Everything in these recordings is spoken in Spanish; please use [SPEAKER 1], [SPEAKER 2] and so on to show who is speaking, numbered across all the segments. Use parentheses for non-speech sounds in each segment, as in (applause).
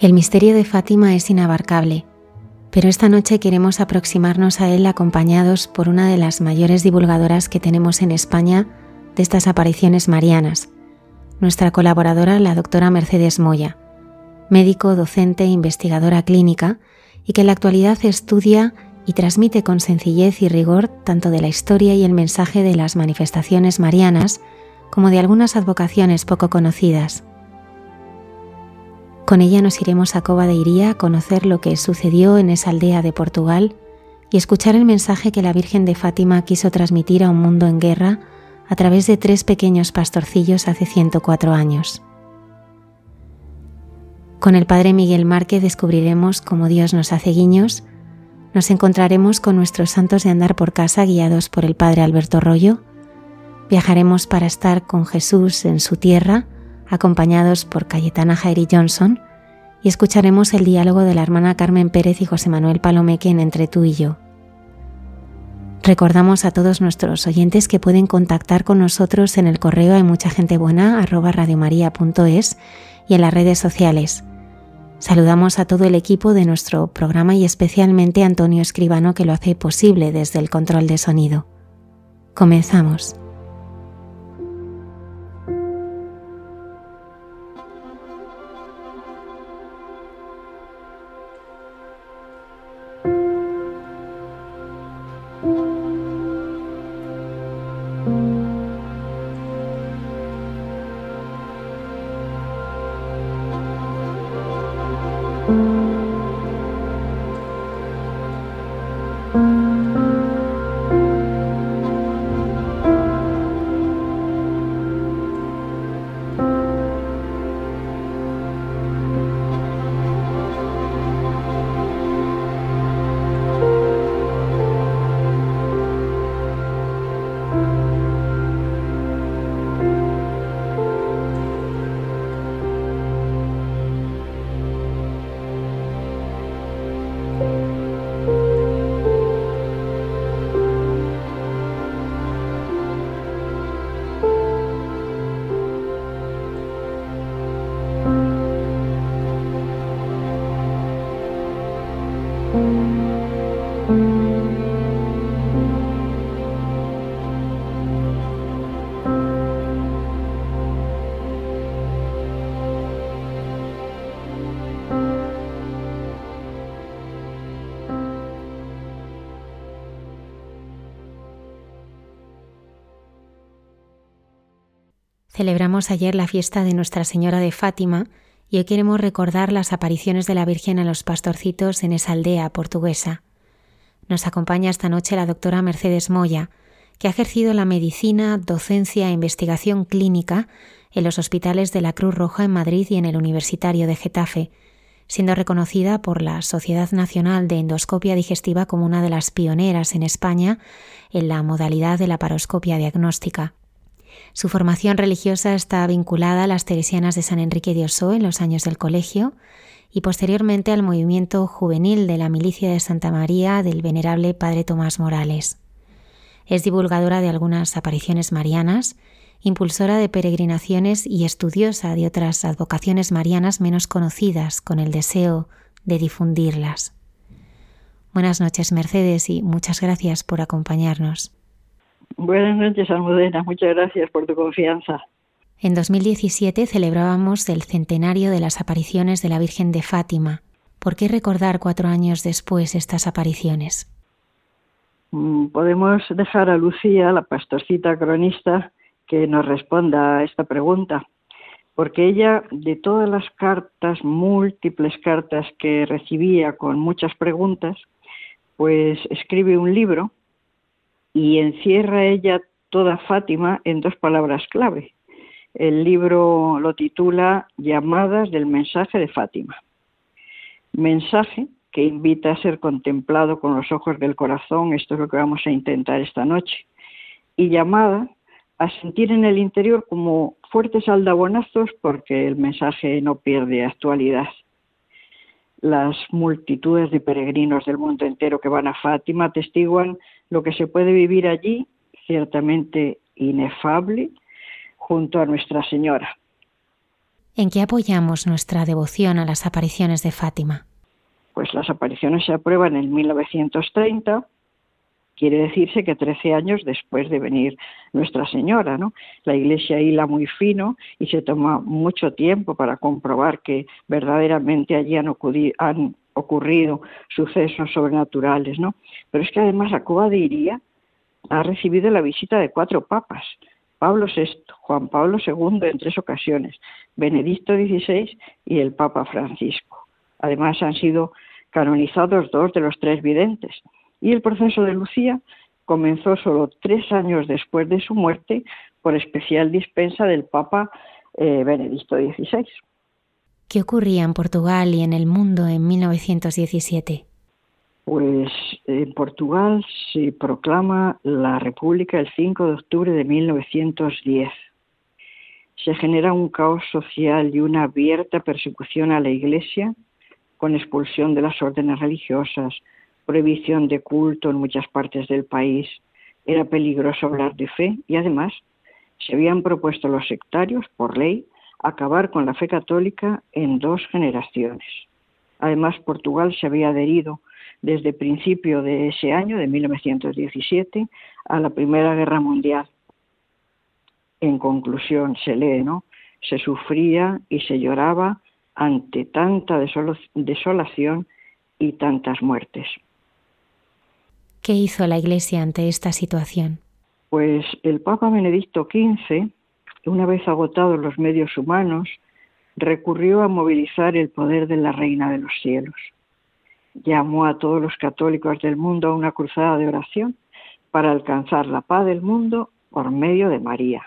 [SPEAKER 1] El misterio de Fátima es inabarcable, pero esta noche queremos aproximarnos a él acompañados por una de las mayores divulgadoras que tenemos en España de estas apariciones marianas, nuestra colaboradora, la doctora Mercedes Moya, médico, docente e investigadora clínica, y que en la actualidad estudia y transmite con sencillez y rigor tanto de la historia y el mensaje de las manifestaciones marianas como de algunas advocaciones poco conocidas. Con ella nos iremos a Cova de Iría a conocer lo que sucedió en esa aldea de Portugal y escuchar el mensaje que la Virgen de Fátima quiso transmitir a un mundo en guerra a través de tres pequeños pastorcillos hace 104 años. Con el Padre Miguel Márquez descubriremos cómo Dios nos hace guiños, nos encontraremos con nuestros santos de andar por casa guiados por el Padre Alberto Rollo, viajaremos para estar con Jesús en su tierra, acompañados por Cayetana Jairi Johnson, y escucharemos el diálogo de la hermana Carmen Pérez y José Manuel Palomeque en Entre tú y yo. Recordamos a todos nuestros oyentes que pueden contactar con nosotros en el correo hay mucha gente buena arroba radiomaria.es y en las redes sociales. Saludamos a todo el equipo de nuestro programa y especialmente a Antonio Escribano que lo hace posible desde el control de sonido. Comenzamos. Celebramos ayer la fiesta de Nuestra Señora de Fátima y hoy queremos recordar las apariciones de la Virgen a los pastorcitos en esa aldea portuguesa. Nos acompaña esta noche la doctora Mercedes Moya, que ha ejercido la medicina, docencia e investigación clínica en los hospitales de la Cruz Roja en Madrid y en el Universitario de Getafe, siendo reconocida por la Sociedad Nacional de Endoscopia Digestiva como una de las pioneras en España en la modalidad de la paroscopia diagnóstica. Su formación religiosa está vinculada a las Teresianas de San Enrique de Oso en los años del colegio y posteriormente al movimiento juvenil de la Milicia de Santa María del venerable Padre Tomás Morales. Es divulgadora de algunas apariciones marianas, impulsora de peregrinaciones y estudiosa de otras advocaciones marianas menos conocidas con el deseo de difundirlas. Buenas noches, Mercedes, y muchas gracias por acompañarnos.
[SPEAKER 2] Buenas noches, Almudena. Muchas gracias por tu confianza.
[SPEAKER 1] En 2017 celebrábamos el centenario de las apariciones de la Virgen de Fátima. ¿Por qué recordar cuatro años después estas apariciones?
[SPEAKER 2] Mm, podemos dejar a Lucía, la pastorcita cronista, que nos responda a esta pregunta, porque ella, de todas las cartas, múltiples cartas que recibía con muchas preguntas, pues escribe un libro y encierra ella toda Fátima en dos palabras clave. El libro lo titula Llamadas del mensaje de Fátima. Mensaje que invita a ser contemplado con los ojos del corazón, esto es lo que vamos a intentar esta noche, y llamada a sentir en el interior como fuertes aldabonazos porque el mensaje no pierde actualidad las multitudes de peregrinos del mundo entero que van a Fátima atestiguan lo que se puede vivir allí, ciertamente inefable, junto a Nuestra Señora.
[SPEAKER 1] ¿En qué apoyamos nuestra devoción a las apariciones de Fátima?
[SPEAKER 2] Pues las apariciones se aprueban en 1930 Quiere decirse que 13 años después de venir Nuestra Señora, ¿no? La Iglesia hila muy fino y se toma mucho tiempo para comprobar que verdaderamente allí han, han ocurrido sucesos sobrenaturales, ¿no? Pero es que además la Cuba de Iría ha recibido la visita de cuatro papas, Pablo VI, Juan Pablo II en tres ocasiones, Benedicto XVI y el Papa Francisco. Además han sido canonizados dos de los tres videntes, y el proceso de Lucía comenzó solo tres años después de su muerte por especial dispensa del Papa eh, Benedicto XVI.
[SPEAKER 1] ¿Qué ocurría en Portugal y en el mundo en 1917?
[SPEAKER 2] Pues en Portugal se proclama la República el 5 de octubre de 1910. Se genera un caos social y una abierta persecución a la Iglesia con expulsión de las órdenes religiosas, prohibición de culto en muchas partes del país, era peligroso hablar de fe y además se habían propuesto los sectarios, por ley, acabar con la fe católica en dos generaciones. Además, Portugal se había adherido desde principio de ese año, de 1917, a la Primera Guerra Mundial. En conclusión, se lee, ¿no? Se sufría y se lloraba ante tanta desolación y tantas muertes.
[SPEAKER 1] ¿Qué hizo la Iglesia ante esta situación?
[SPEAKER 2] Pues el Papa Benedicto XV, una vez agotados los medios humanos, recurrió a movilizar el poder de la Reina de los Cielos. Llamó a todos los católicos del mundo a una cruzada de oración para alcanzar la paz del mundo por medio de María.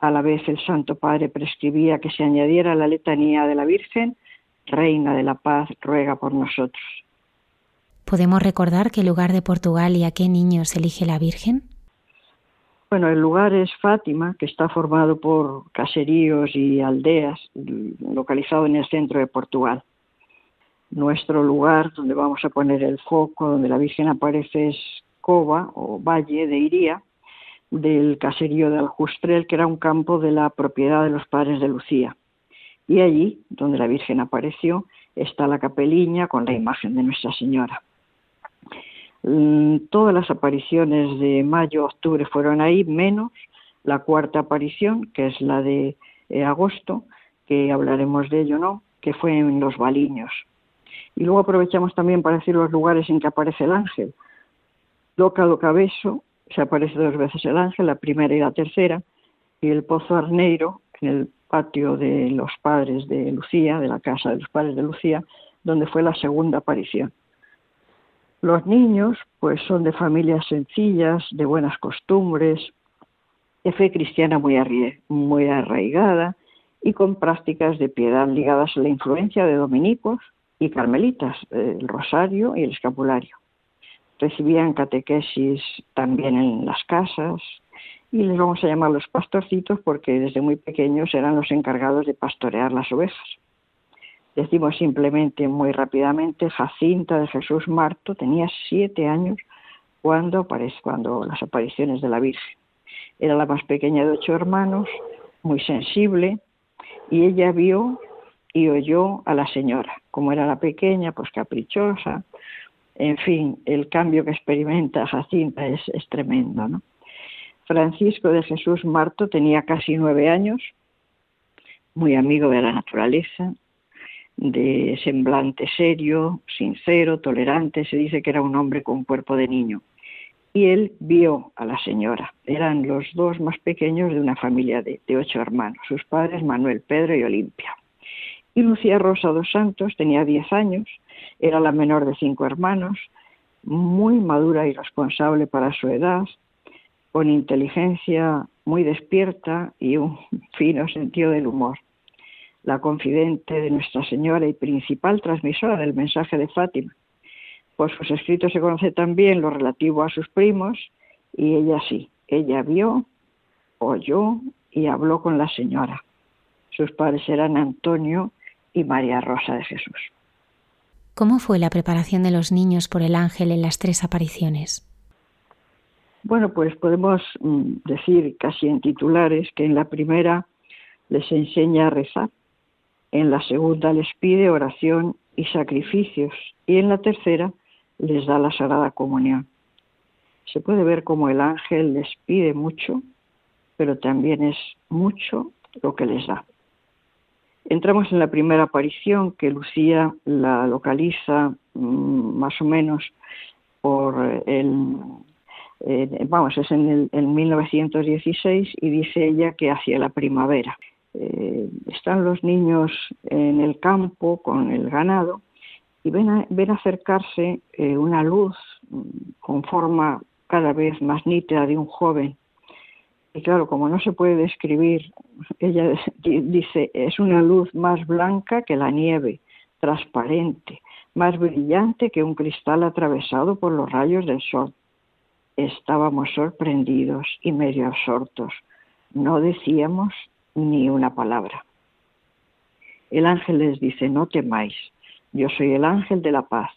[SPEAKER 2] A la vez el Santo Padre prescribía que se añadiera la letanía de la Virgen, Reina de la Paz, ruega por nosotros.
[SPEAKER 1] ¿Podemos recordar qué lugar de Portugal y a qué niños elige la Virgen?
[SPEAKER 2] Bueno, el lugar es Fátima, que está formado por caseríos y aldeas, localizado en el centro de Portugal. Nuestro lugar donde vamos a poner el foco, donde la Virgen aparece es Cova o Valle de Iría, del caserío de Aljustrel, que era un campo de la propiedad de los padres de Lucía. Y allí, donde la Virgen apareció, está la capeliña con la imagen de Nuestra Señora. Mm, todas las apariciones de mayo, octubre fueron ahí, menos la cuarta aparición, que es la de eh, agosto, que hablaremos de ello, ¿no? Que fue en los Baliños. Y luego aprovechamos también para decir los lugares en que aparece el ángel. Loca do se aparece dos veces el ángel, la primera y la tercera. y el Pozo Arneiro, en el patio de los padres de Lucía, de la casa de los padres de Lucía, donde fue la segunda aparición. Los niños, pues son de familias sencillas, de buenas costumbres, de fe cristiana muy, muy arraigada y con prácticas de piedad ligadas a la influencia de dominicos y carmelitas, el rosario y el escapulario. Recibían catequesis también en las casas y les vamos a llamar los pastorcitos porque desde muy pequeños eran los encargados de pastorear las ovejas. Decimos simplemente muy rápidamente, Jacinta de Jesús Marto tenía siete años cuando, cuando las apariciones de la Virgen. Era la más pequeña de ocho hermanos, muy sensible, y ella vio y oyó a la señora. Como era la pequeña, pues caprichosa. En fin, el cambio que experimenta Jacinta es, es tremendo. Francisco de Jesús Marto tenía casi nueve años, muy amigo de la naturaleza, de semblante serio, sincero, tolerante, se dice que era un hombre con cuerpo de niño. Y él vio a la señora. Eran los dos más pequeños de una familia de, ocho hermanos, sus padres Manuel, Pedro y Olimpia. Y Lucía Rosa dos Santos tenía diez años, era la menor de cinco hermanos, muy madura y responsable para su edad, con inteligencia muy despierta y un (laughs) fino sentido del humor la confidente de Nuestra Señora y principal transmisora del mensaje de Fátima. Por sus escritos se conoce también lo relativo a sus primos y ella sí, ella vio, oyó y habló con la señora. Sus padres eran Antonio y María Rosa de Jesús.
[SPEAKER 1] ¿Cómo fue la preparación de los niños por el ángel en las tres apariciones?
[SPEAKER 2] Bueno, pues podemos mm, decir casi en titulares que en la primera les enseña a rezar, en la segunda les pide oración y sacrificios y en la tercera les da la Sagrada Comunión. Se puede ver como el ángel les pide mucho, pero también es mucho lo que les da. Entramos en la primera aparición que Lucía la localiza mm, más o menos por el, eh, vamos, es en el en 1916 y dice ella que hacia la primavera. Eh, están los niños en el campo con el ganado y ven, acercarse eh, una luz mm, con forma cada vez más nítida de un joven. Y claro, como no se puede describir, ella (laughs) dice, es una luz más blanca que la nieve, transparente, más brillante que un cristal atravesado por los rayos del sol. Estábamos sorprendidos y medio absortos. No decíamos ni una palabra. El ángel les dice, no temáis, yo soy el ángel de la paz,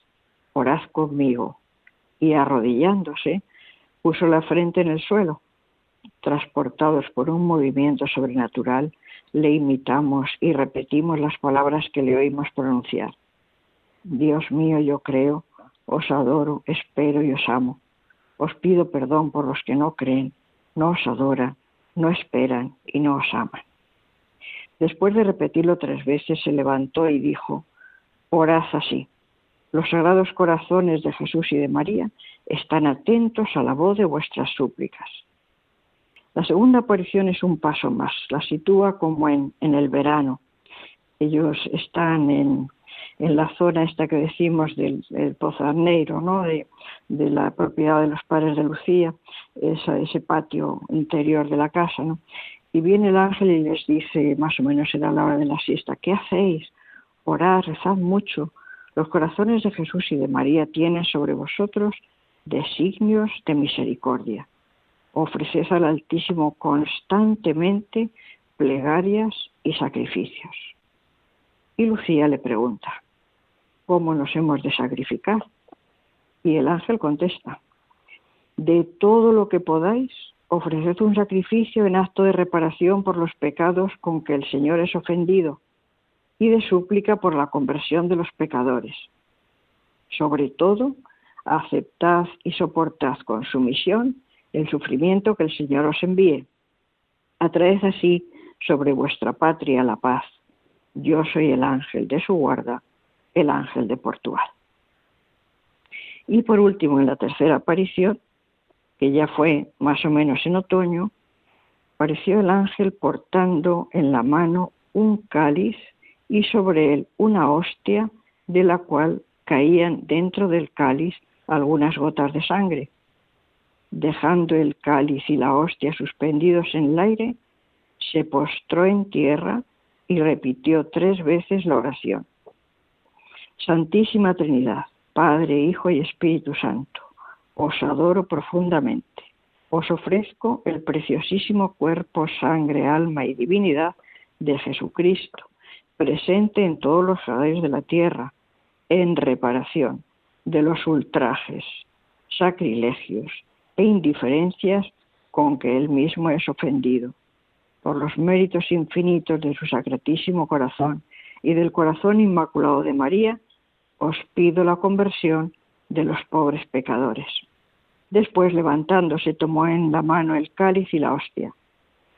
[SPEAKER 2] orad conmigo. Y arrodillándose, puso la frente en el suelo. Transportados por un movimiento sobrenatural, le imitamos y repetimos las palabras que le oímos pronunciar. Dios mío, yo creo, os adoro, espero y os amo. Os pido perdón por los que no creen, no os adoran, no esperan y no os aman. Después de repetirlo tres veces, se levantó y dijo, orad así. Los sagrados corazones de Jesús y de María están atentos a la voz de vuestras súplicas. La segunda aparición es un paso más, la sitúa como en, el verano. Ellos están en, la zona esta que decimos del, Pozarneiro, ¿no? De, la propiedad de los padres de Lucía, ese patio interior de la casa. ¿no? Y viene el ángel y les dice, más o menos era la hora de la siesta, ¿qué hacéis? Orad, rezad mucho. Los corazones de Jesús y de María tienen sobre vosotros designios de misericordia. Ofreced al Altísimo constantemente plegarias y sacrificios. Y Lucía le pregunta, ¿cómo nos hemos de sacrificar? Y el ángel contesta, de todo lo que podáis, ofreced un sacrificio en acto de reparación por los pecados con que el Señor es ofendido y de súplica por la conversión de los pecadores. Sobre todo, aceptad y soportad con sumisión el sufrimiento que el Señor os envíe. Atraed así sobre vuestra patria la paz. Yo soy el ángel de su guarda, el ángel de Portugal. Y por último, en la tercera aparición, que ya fue más o menos en otoño, apareció el ángel portando en la mano un cáliz y sobre él una hostia de la cual caían dentro del cáliz algunas gotas de sangre. Dejando el cáliz y la hostia suspendidos en el aire, se postró en tierra y repitió tres veces la oración. Santísima Trinidad, Padre, Hijo y Espíritu Santo, os adoro profundamente. Os ofrezco el preciosísimo cuerpo, sangre, alma y divinidad de Jesucristo, presente en todos los salarios de la tierra, en reparación de los ultrajes, sacrilegios e indiferencias con que él mismo es ofendido, por los méritos infinitos de su sacratísimo corazón y del corazón inmaculado de María, os pido la conversión de los pobres pecadores. Después, levantándose, tomó en la mano el cáliz y la hostia.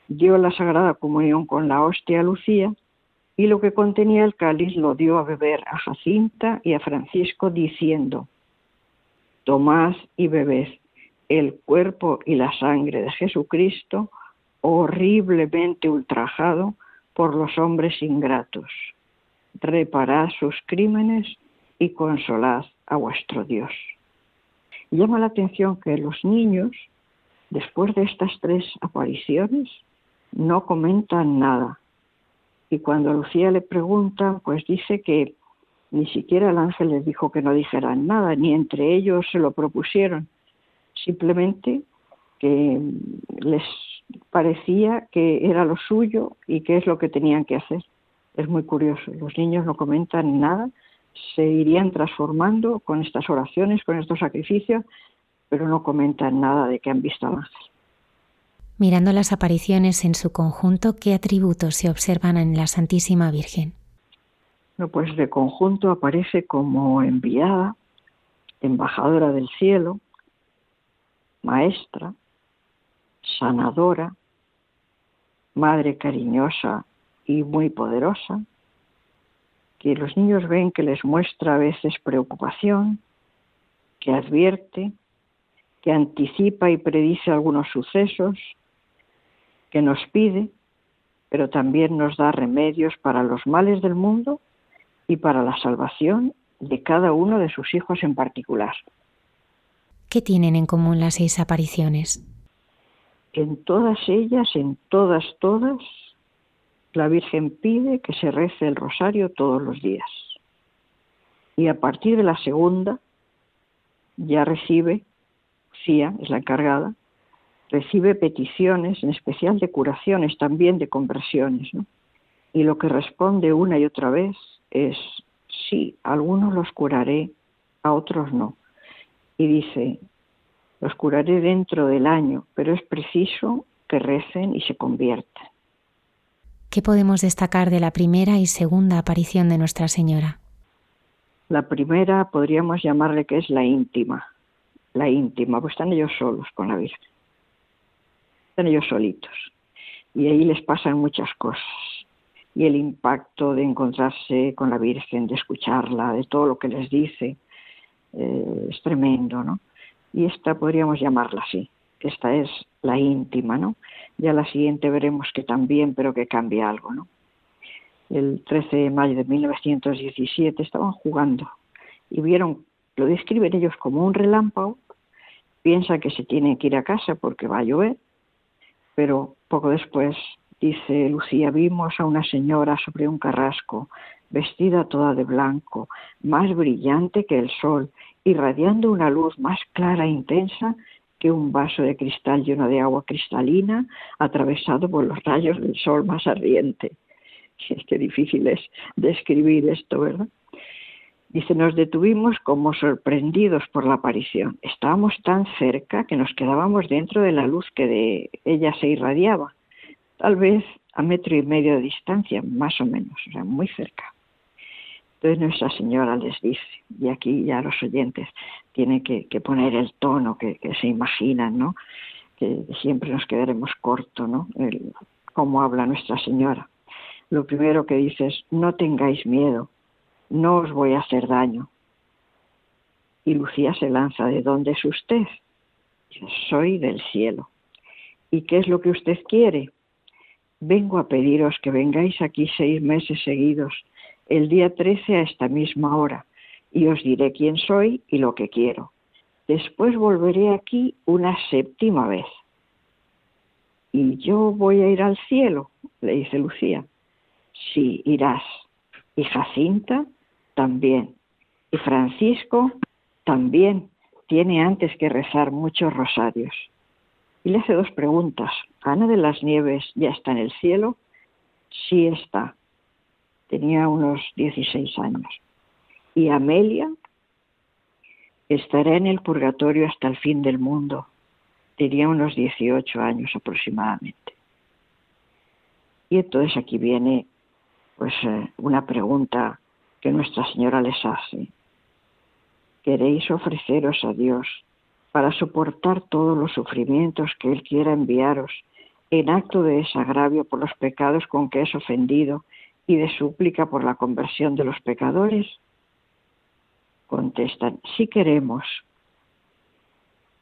[SPEAKER 2] Dio la sagrada comunión con la hostia a Lucía y lo que contenía el cáliz lo dio a beber a Jacinta y a Francisco, diciendo, Tomad y bebed el cuerpo y la sangre de Jesucristo, horriblemente ultrajado por los hombres ingratos. Reparad sus crímenes y consolad a vuestro Dios. Llama la atención que los niños, después de estas tres apariciones, no comentan nada. Y cuando Lucía le preguntan, pues dice que ni siquiera el ángel les dijo que no dijeran nada, ni entre ellos se lo propusieron. Simplemente que les parecía que era lo suyo y que es lo que tenían que hacer. Es muy curioso. Los niños no comentan nada se irían transformando con estas oraciones, con estos sacrificios, pero no comentan nada de que han visto al ángel.
[SPEAKER 1] Mirando las apariciones en su conjunto, ¿qué atributos se observan en la Santísima Virgen?
[SPEAKER 2] No, pues de conjunto aparece como enviada, embajadora del cielo, maestra, sanadora, madre cariñosa y muy poderosa, que los niños ven que les muestra a veces preocupación, que advierte, que anticipa y predice algunos sucesos, que nos pide, pero también nos da remedios para los males del mundo y para la salvación de cada uno de sus hijos en particular.
[SPEAKER 1] ¿Qué tienen en común las seis apariciones?
[SPEAKER 2] En todas ellas, en todas, todas, la Virgen pide que se rece el rosario todos los días. Y a partir de la segunda, ya recibe, Cía es la encargada, recibe peticiones, en especial de curaciones, también de conversiones. Y lo que responde una y otra vez es, sí, algunos los curaré, a otros no. Y dice, los curaré dentro del año, pero es preciso que recen y se conviertan.
[SPEAKER 1] ¿Qué podemos destacar de la primera y segunda aparición de Nuestra Señora?
[SPEAKER 2] La primera podríamos llamarle que es la íntima, la íntima, pues están ellos solos con la Virgen, están ellos solitos y ahí les pasan muchas cosas y el impacto de encontrarse con la Virgen, de escucharla, de todo lo que les dice, eh, es tremendo, ¿no? Y esta podríamos llamarla así, esta es la íntima, ¿no? Ya la siguiente veremos que también, pero que cambia algo, ¿no? El 13 de mayo de 1917 estaban jugando y vieron, lo describen ellos como un relámpago, piensan que se tienen que ir a casa porque va a llover, pero poco después, dice Lucía, vimos a una señora sobre un carrasco, vestida toda de blanco, más brillante que el sol, irradiando una luz más clara e intensa que un vaso de cristal lleno de agua cristalina atravesado por los rayos del sol más ardiente. (laughs) Es que difícil es describir esto, ¿verdad? Dice, nos detuvimos como sorprendidos por la aparición. Estábamos tan cerca que nos quedábamos dentro de la luz que de ella se irradiaba, tal vez a metro y medio de distancia, más o menos, o sea, muy cerca. Entonces Nuestra Señora les dice, y aquí ya los oyentes tienen que, poner el tono que, se imaginan, ¿no? Que siempre nos quedaremos corto, ¿no? El, cómo habla Nuestra Señora. Lo primero que dice es, no tengáis miedo, no os voy a hacer daño. Y Lucía se lanza, ¿de dónde es usted? Dice, soy del cielo. ¿Y qué es lo que usted quiere? Vengo a pediros que vengáis aquí seis meses seguidos, el día 13 a esta misma hora, y os diré quién soy y lo que quiero. Después volveré aquí una séptima vez. ¿Y yo voy a ir al cielo? le dice Lucía. Sí, irás. Y Jacinta también. Y Francisco también tiene antes que rezar muchos rosarios. Y le hace dos preguntas. ¿Ana de las Nieves ya está en el cielo? Sí está. Tenía unos 16 años. ¿Y Amelia? Estará en el purgatorio hasta el fin del mundo. Tenía unos 18 años aproximadamente. Y entonces aquí viene pues eh, una pregunta que Nuestra Señora les hace. ¿Queréis ofreceros a Dios para soportar todos los sufrimientos que Él quiera enviaros en acto de desagravio por los pecados con que es ofendido y de súplica por la conversión de los pecadores? Contestan, si queremos.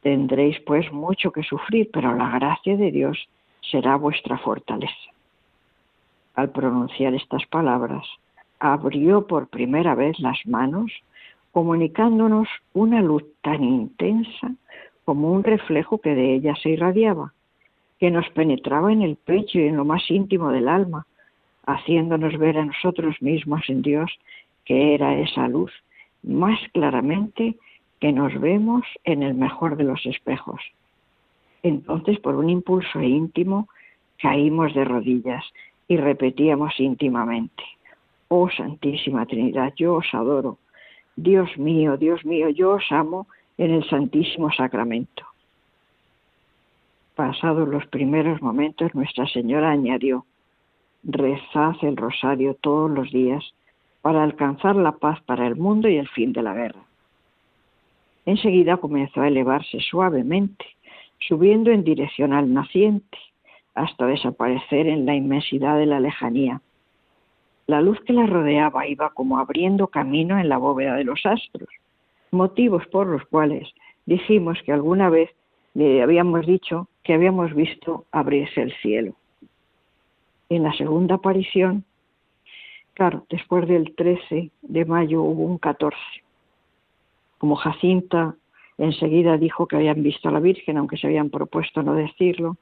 [SPEAKER 2] Tendréis pues mucho que sufrir, pero la gracia de Dios será vuestra fortaleza. Al pronunciar estas palabras, abrió por primera vez las manos, comunicándonos una luz tan intensa como un reflejo que de ella se irradiaba, que nos penetraba en el pecho y en lo más íntimo del alma, haciéndonos ver a nosotros mismos en Dios, que era esa luz, más claramente que nos vemos en el mejor de los espejos. Entonces, por un impulso íntimo, caímos de rodillas y repetíamos íntimamente, Oh Santísima Trinidad, yo os adoro. Dios mío, Dios mío, yo os amo en el Santísimo Sacramento. Pasados los primeros momentos, Nuestra Señora añadió, rezad el rosario todos los días para alcanzar la paz para el mundo y el fin de la guerra. Enseguida comenzó a elevarse suavemente, subiendo en dirección al naciente, hasta desaparecer en la inmensidad de la lejanía. La luz que la rodeaba iba como abriendo camino en la bóveda de los astros, motivos por los cuales dijimos que alguna vez le habíamos dicho que habíamos visto abrirse el cielo. En la segunda aparición, claro, después del 13 de mayo hubo un 14. Como Jacinta enseguida dijo que habían visto a la Virgen, aunque se habían propuesto no decirlo,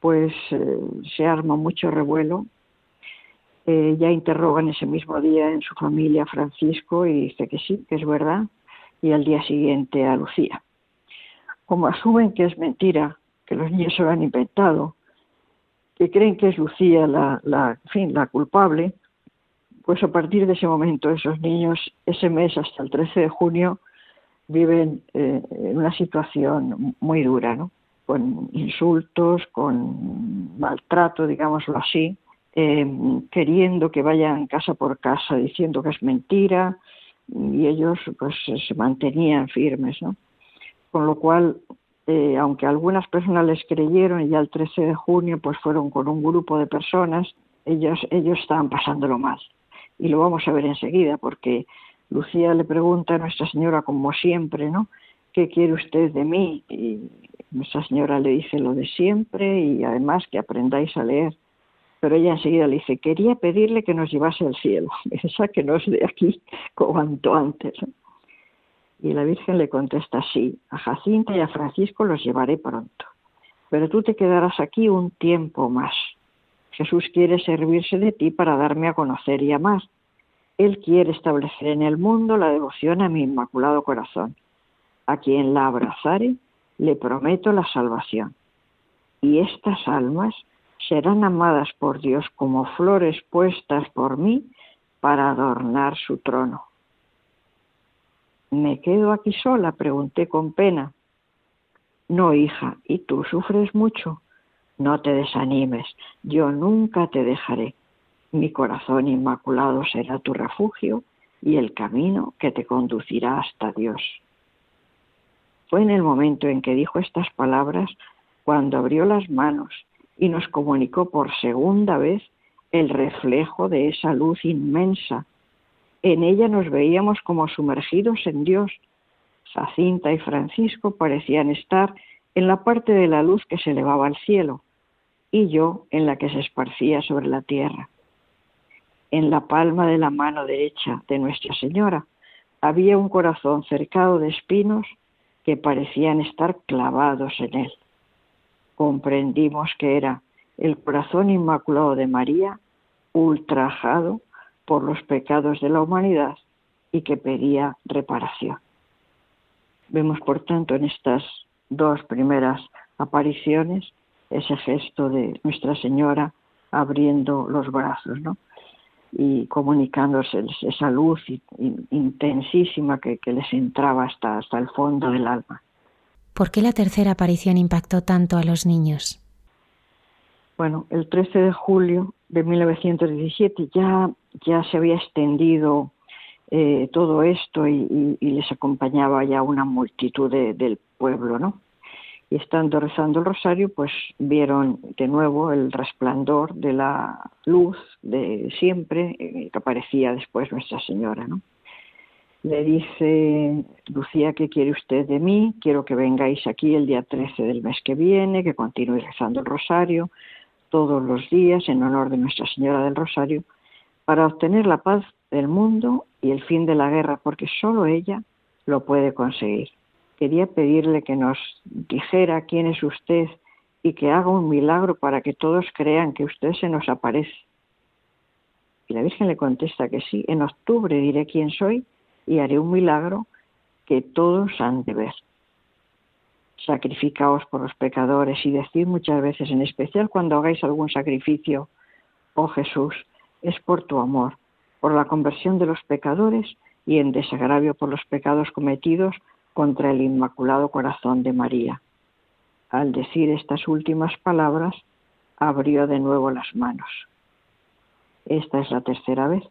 [SPEAKER 2] pues eh, se arma mucho revuelo eh, ya interrogan ese mismo día en su familia a Francisco y dice que sí, que es verdad, y al día siguiente a Lucía. Como asumen que es mentira, que los niños se lo han inventado, que creen que es Lucía la, la, fin, la culpable, pues a partir de ese momento esos niños, ese mes hasta el 13 de junio, viven eh, en una situación muy dura, ¿no? con insultos, con maltrato, digámoslo así, eh, queriendo que vayan casa por casa diciendo que es mentira y ellos pues se mantenían firmes, ¿no? Con lo cual, eh, aunque algunas personas les creyeron y ya el 13 de junio pues fueron con un grupo de personas, ellos, ellos estaban pasándolo mal. Y lo vamos a ver enseguida porque Lucía le pregunta a Nuestra Señora como siempre, ¿no? ¿Qué quiere usted de mí? Y Nuestra Señora le dice lo de siempre y además que aprendáis a leer pero ella enseguida le dice, quería pedirle que nos llevase al cielo, (laughs) piensa que nos de aquí cuanto antes. Y la Virgen le contesta, sí, a Jacinta y a Francisco los llevaré pronto, pero tú te quedarás aquí un tiempo más. Jesús quiere servirse de ti para darme a conocer y amar. Él quiere establecer en el mundo la devoción a mi inmaculado corazón. A quien la abrazare, le prometo la salvación. Y estas almas serán amadas por Dios como flores puestas por mí para adornar su trono. ¿Me quedo aquí sola? pregunté con pena. No, hija, ¿y tú sufres mucho? No te desanimes, yo nunca te dejaré. Mi corazón inmaculado será tu refugio y el camino que te conducirá hasta Dios. Fue en el momento en que dijo estas palabras cuando abrió las manos y nos comunicó por segunda vez el reflejo de esa luz inmensa. En ella nos veíamos como sumergidos en Dios. Jacinta y Francisco parecían estar en la parte de la luz que se elevaba al cielo, y yo en la que se esparcía sobre la tierra. En la palma de la mano derecha de Nuestra Señora había un corazón cercado de espinos que parecían estar clavados en él. Comprendimos que era el corazón inmaculado de María, ultrajado por los pecados de la humanidad y que pedía reparación. Vemos, por tanto, en estas dos primeras apariciones ese gesto de Nuestra Señora abriendo los brazos, ¿no? y comunicándose esa luz intensísima que, les entraba hasta, hasta el fondo del alma.
[SPEAKER 1] ¿Por qué la tercera aparición impactó tanto a los niños?
[SPEAKER 2] Bueno, el 13 de julio de 1917 ya, ya se había extendido eh, todo esto y, les acompañaba ya una multitud del pueblo, ¿no? y estando rezando el rosario, pues vieron de nuevo el resplandor de la luz de siempre eh, que aparecía después Nuestra Señora, ¿no? Le dice, Lucía, ¿qué quiere usted de mí? Quiero que vengáis aquí el día 13 del mes que viene, que continúe rezando el rosario todos los días en honor de Nuestra Señora del Rosario, para obtener la paz del mundo y el fin de la guerra, porque solo ella lo puede conseguir quería pedirle que nos dijera quién es usted y que haga un milagro para que todos crean que usted se nos aparece. Y la Virgen le contesta que sí, en octubre diré quién soy y haré un milagro que todos han de ver. Sacrificaos por los pecadores y decid muchas veces, en especial cuando hagáis algún sacrificio, oh Jesús, es por tu amor, por la conversión de los pecadores y en desagravio por los pecados cometidos contra el Inmaculado Corazón de María. Al decir estas últimas palabras, abrió de nuevo las manos. Esta es la tercera vez,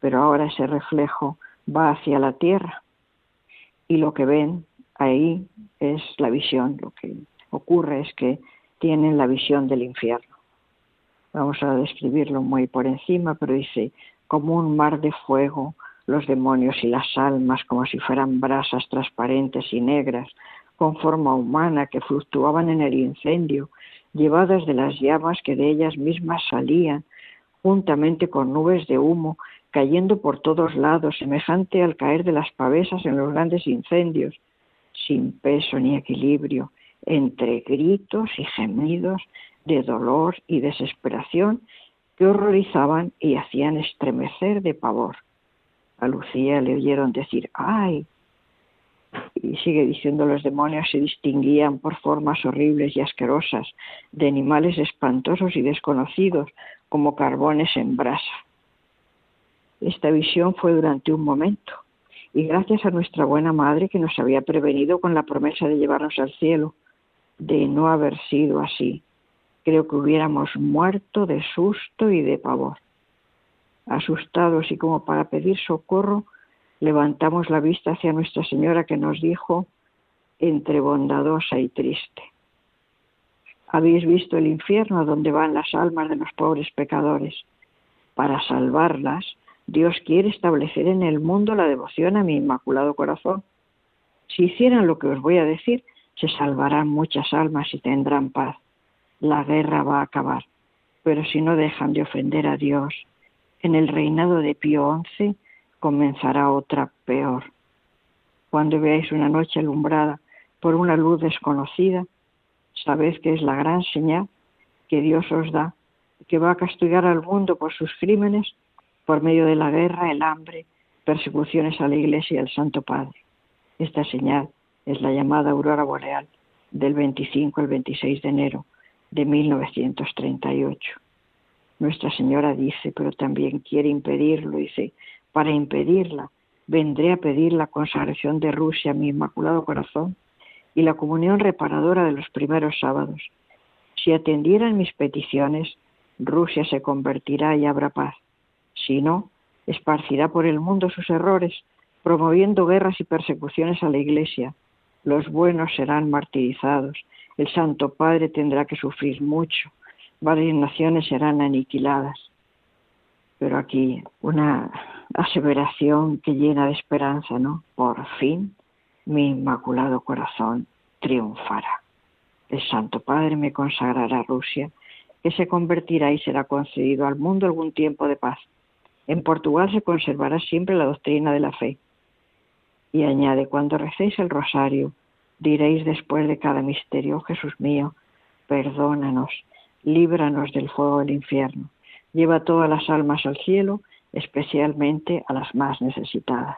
[SPEAKER 2] pero ahora ese reflejo va hacia la tierra y lo que ven ahí es la visión. Lo que ocurre es que tienen la visión del infierno. Vamos a describirlo muy por encima, pero dice, como un mar de fuego los demonios y las almas como si fueran brasas transparentes y negras, con forma humana que fluctuaban en el incendio, llevadas de las llamas que de ellas mismas salían, juntamente con nubes de humo cayendo por todos lados, semejante al caer de las pavesas en los grandes incendios, sin peso ni equilibrio, entre gritos y gemidos de dolor y desesperación que horrorizaban y hacían estremecer de pavor. A Lucía le oyeron decir, ¡ay! Y sigue diciendo, los demonios se distinguían por formas horribles y asquerosas, de animales espantosos y desconocidos, como carbones en brasa. Esta visión fue durante un momento, y gracias a nuestra buena madre que nos había prevenido con la promesa de llevarnos al cielo, de no haber sido así, creo que hubiéramos muerto de susto y de pavor. Asustados y como para pedir socorro, levantamos la vista hacia Nuestra Señora que nos dijo, entre bondadosa y triste. Habéis visto el infierno donde van las almas de los pobres pecadores. Para salvarlas, Dios quiere establecer en el mundo la devoción a mi inmaculado corazón. Si hicieran lo que os voy a decir, se salvarán muchas almas y tendrán paz. La guerra va a acabar. Pero si no dejan de ofender a Dios, en el reinado de Pío XI comenzará otra peor. Cuando veáis una noche alumbrada por una luz desconocida, sabed que es la gran señal que Dios os da, que va a castigar al mundo por sus crímenes por medio de la guerra, el hambre, persecuciones a la Iglesia y al Santo Padre. Esta señal es la llamada aurora boreal del 25 al 26 de enero de 1938. Nuestra Señora dice, pero también quiere impedirlo, dice, para impedirla, vendré a pedir la consagración de Rusia a mi Inmaculado Corazón y la comunión reparadora de los primeros sábados. Si atendieran mis peticiones, Rusia se convertirá y habrá paz. Si no, esparcirá por el mundo sus errores, promoviendo guerras y persecuciones a la Iglesia. Los buenos serán martirizados, el Santo Padre tendrá que sufrir mucho, varias naciones serán aniquiladas. Pero aquí una aseveración que llena de esperanza, ¿no? Por fin mi inmaculado corazón triunfará. El Santo Padre me consagrará a Rusia, que se convertirá y será concedido al mundo algún tiempo de paz. En Portugal se conservará siempre la doctrina de la fe. Y añade, cuando recéis el rosario, diréis después de cada misterio, Jesús mío, perdónanos, líbranos del fuego del infierno, lleva todas las almas al cielo, especialmente a las más necesitadas.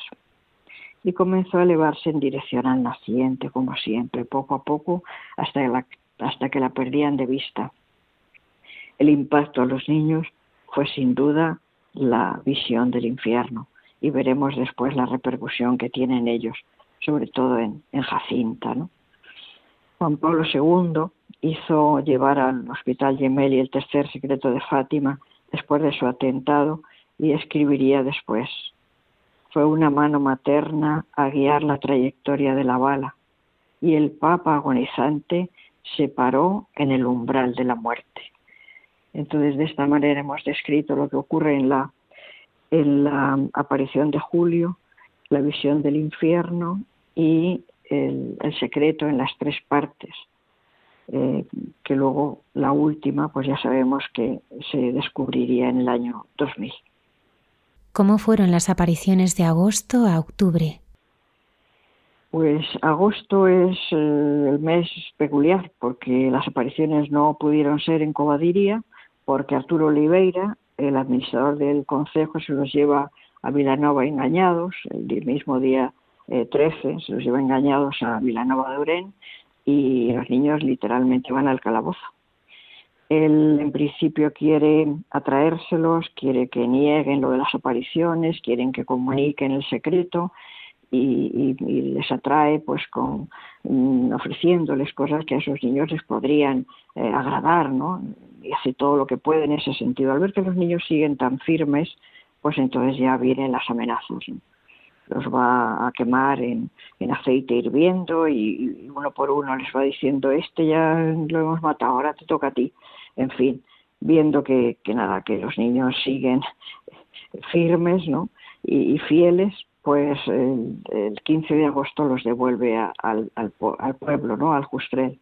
[SPEAKER 2] Y comenzó a elevarse en dirección al naciente, como siempre, poco a poco, hasta, hasta que la perdían de vista. El impacto a los niños fue sin duda la visión del infierno y veremos después la repercusión que tienen ellos, sobre todo en, Jacinta. Juan Pablo II hizo llevar al Hospital Gemelli el tercer secreto de Fátima después de su atentado y escribiría después. Fue una mano materna a guiar la trayectoria de la bala y el Papa agonizante se paró en el umbral de la muerte. Entonces, de esta manera hemos descrito lo que ocurre en la, en la aparición de Julio, la visión del infierno y el, secreto en las tres partes, eh, que luego la última, pues ya sabemos que se descubriría en el año 2000.
[SPEAKER 1] ¿Cómo fueron las apariciones de agosto a octubre?
[SPEAKER 2] Pues agosto es eh, el mes peculiar porque las apariciones no pudieron ser en Covadiría porque Arturo Oliveira, el administrador del consejo, se los lleva a Vilanova engañados, el mismo día 13 eh, se los lleva engañados a Vilanova de Urén y los niños literalmente van al calabozo. Él en principio quiere atraérselos, quiere que nieguen lo de las apariciones, quieren que comuniquen el secreto y, les atrae pues con mm, ofreciéndoles cosas que a esos niños les podrían eh, agradar, ¿no? Y hace todo lo que puede en ese sentido. Al ver que los niños siguen tan firmes, pues entonces ya vienen las amenazas. Los va a quemar en, aceite hirviendo y, uno por uno les va diciendo, este ya lo hemos matado, ahora te toca a ti. En fin, viendo que, que nada, que los niños siguen firmes ¿no? y, fieles, pues el, 15 de agosto los devuelve al, pueblo, ¿no? al Justrel.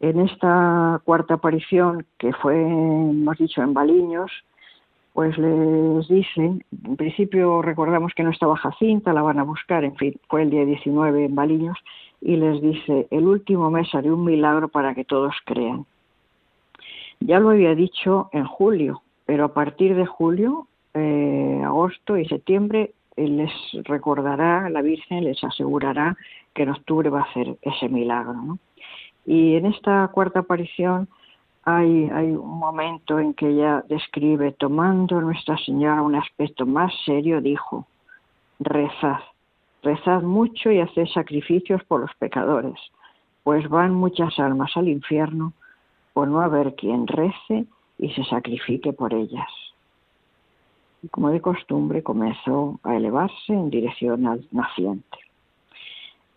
[SPEAKER 2] En esta cuarta aparición, que fue, hemos dicho, en Baliños, pues les dicen, en principio recordamos que no estaba Jacinta, la van a buscar, en fin, fue el día 19 en Baliños, y les dice, el último mes haré un milagro para que todos crean. Ya lo había dicho en julio, pero a partir de julio, eh, agosto y septiembre les recordará, la Virgen les asegurará que en octubre va a hacer ese milagro. Y en esta cuarta aparición hay, hay un momento en que ella describe, tomando Nuestra Señora un aspecto más serio, dijo, rezad, rezad mucho y haced sacrificios por los pecadores, pues van muchas almas al infierno por no haber quien rece y se sacrifique por ellas. Y como de costumbre comenzó a elevarse en dirección al naciente.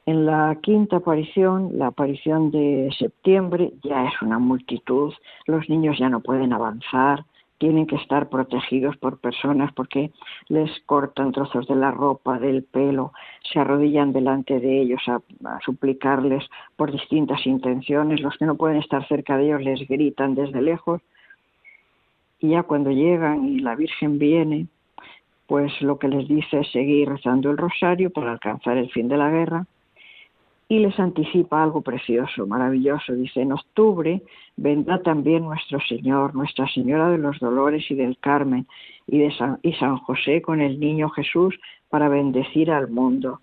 [SPEAKER 2] En la quinta aparición, la aparición de septiembre, ya es una multitud, los niños ya no pueden avanzar, tienen que estar protegidos por personas porque les cortan trozos de la ropa, del pelo, se arrodillan delante de ellos a, suplicarles por distintas intenciones, los que no pueden estar cerca de ellos les gritan desde lejos y ya cuando llegan y la Virgen viene, pues lo que les dice es seguir rezando el rosario para alcanzar el fin de la guerra y les anticipa algo precioso, maravilloso. Dice, en octubre vendrá también nuestro Señor, Nuestra Señora de los Dolores y del Carmen y, de San, y San José con el niño Jesús para bendecir al mundo.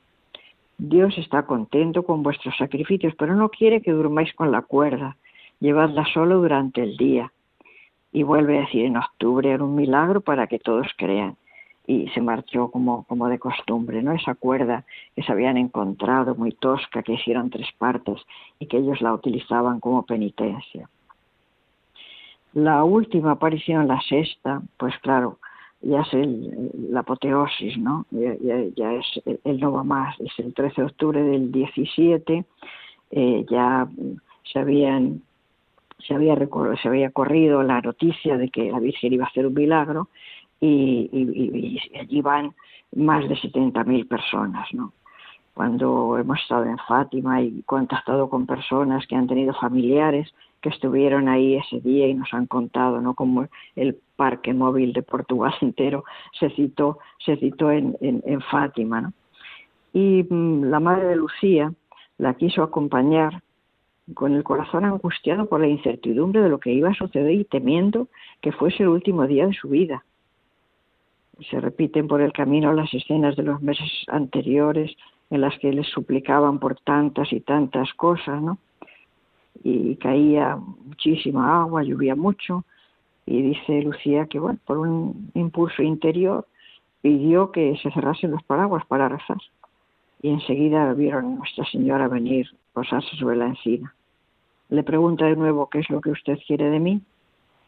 [SPEAKER 2] Dios está contento con vuestros sacrificios, pero no quiere que durmáis con la cuerda. Llevadla solo durante el día. Y vuelve a decir, en octubre era un milagro para que todos crean y se marchó como, como de costumbre, ¿no? Esa cuerda que se habían encontrado muy tosca, que hicieron tres partes y que ellos la utilizaban como penitencia. La última aparición, la sexta, pues claro, ya es la apoteosis, ¿no? Ya, es el no va más, es el 13 de octubre del 17, eh, ya se habían se había, corrido la noticia de que la Virgen iba a hacer un milagro y, allí van más de 70.000 personas, cuando hemos estado en Fátima y contactado con personas que han tenido familiares que estuvieron ahí ese día y nos han contado, ¿no? Como el parque móvil de Portugal (laughs) entero se citó, se citó en, en, Fátima, ¿no? Y mm, la madre de Lucía la quiso acompañar con el corazón angustiado por la incertidumbre de lo que iba a suceder y temiendo que fuese el último día de su vida. Se repiten por el camino las escenas de los meses anteriores en las que les suplicaban por tantas y tantas cosas, ¿no? Y caía muchísima agua, llovía mucho, y dice Lucía que, bueno, por un impulso interior pidió que se cerrasen los paraguas para rezar. Y enseguida vieron a Nuestra Señora venir, posarse sobre la encina. Le pregunta de nuevo qué es lo que usted quiere de mí,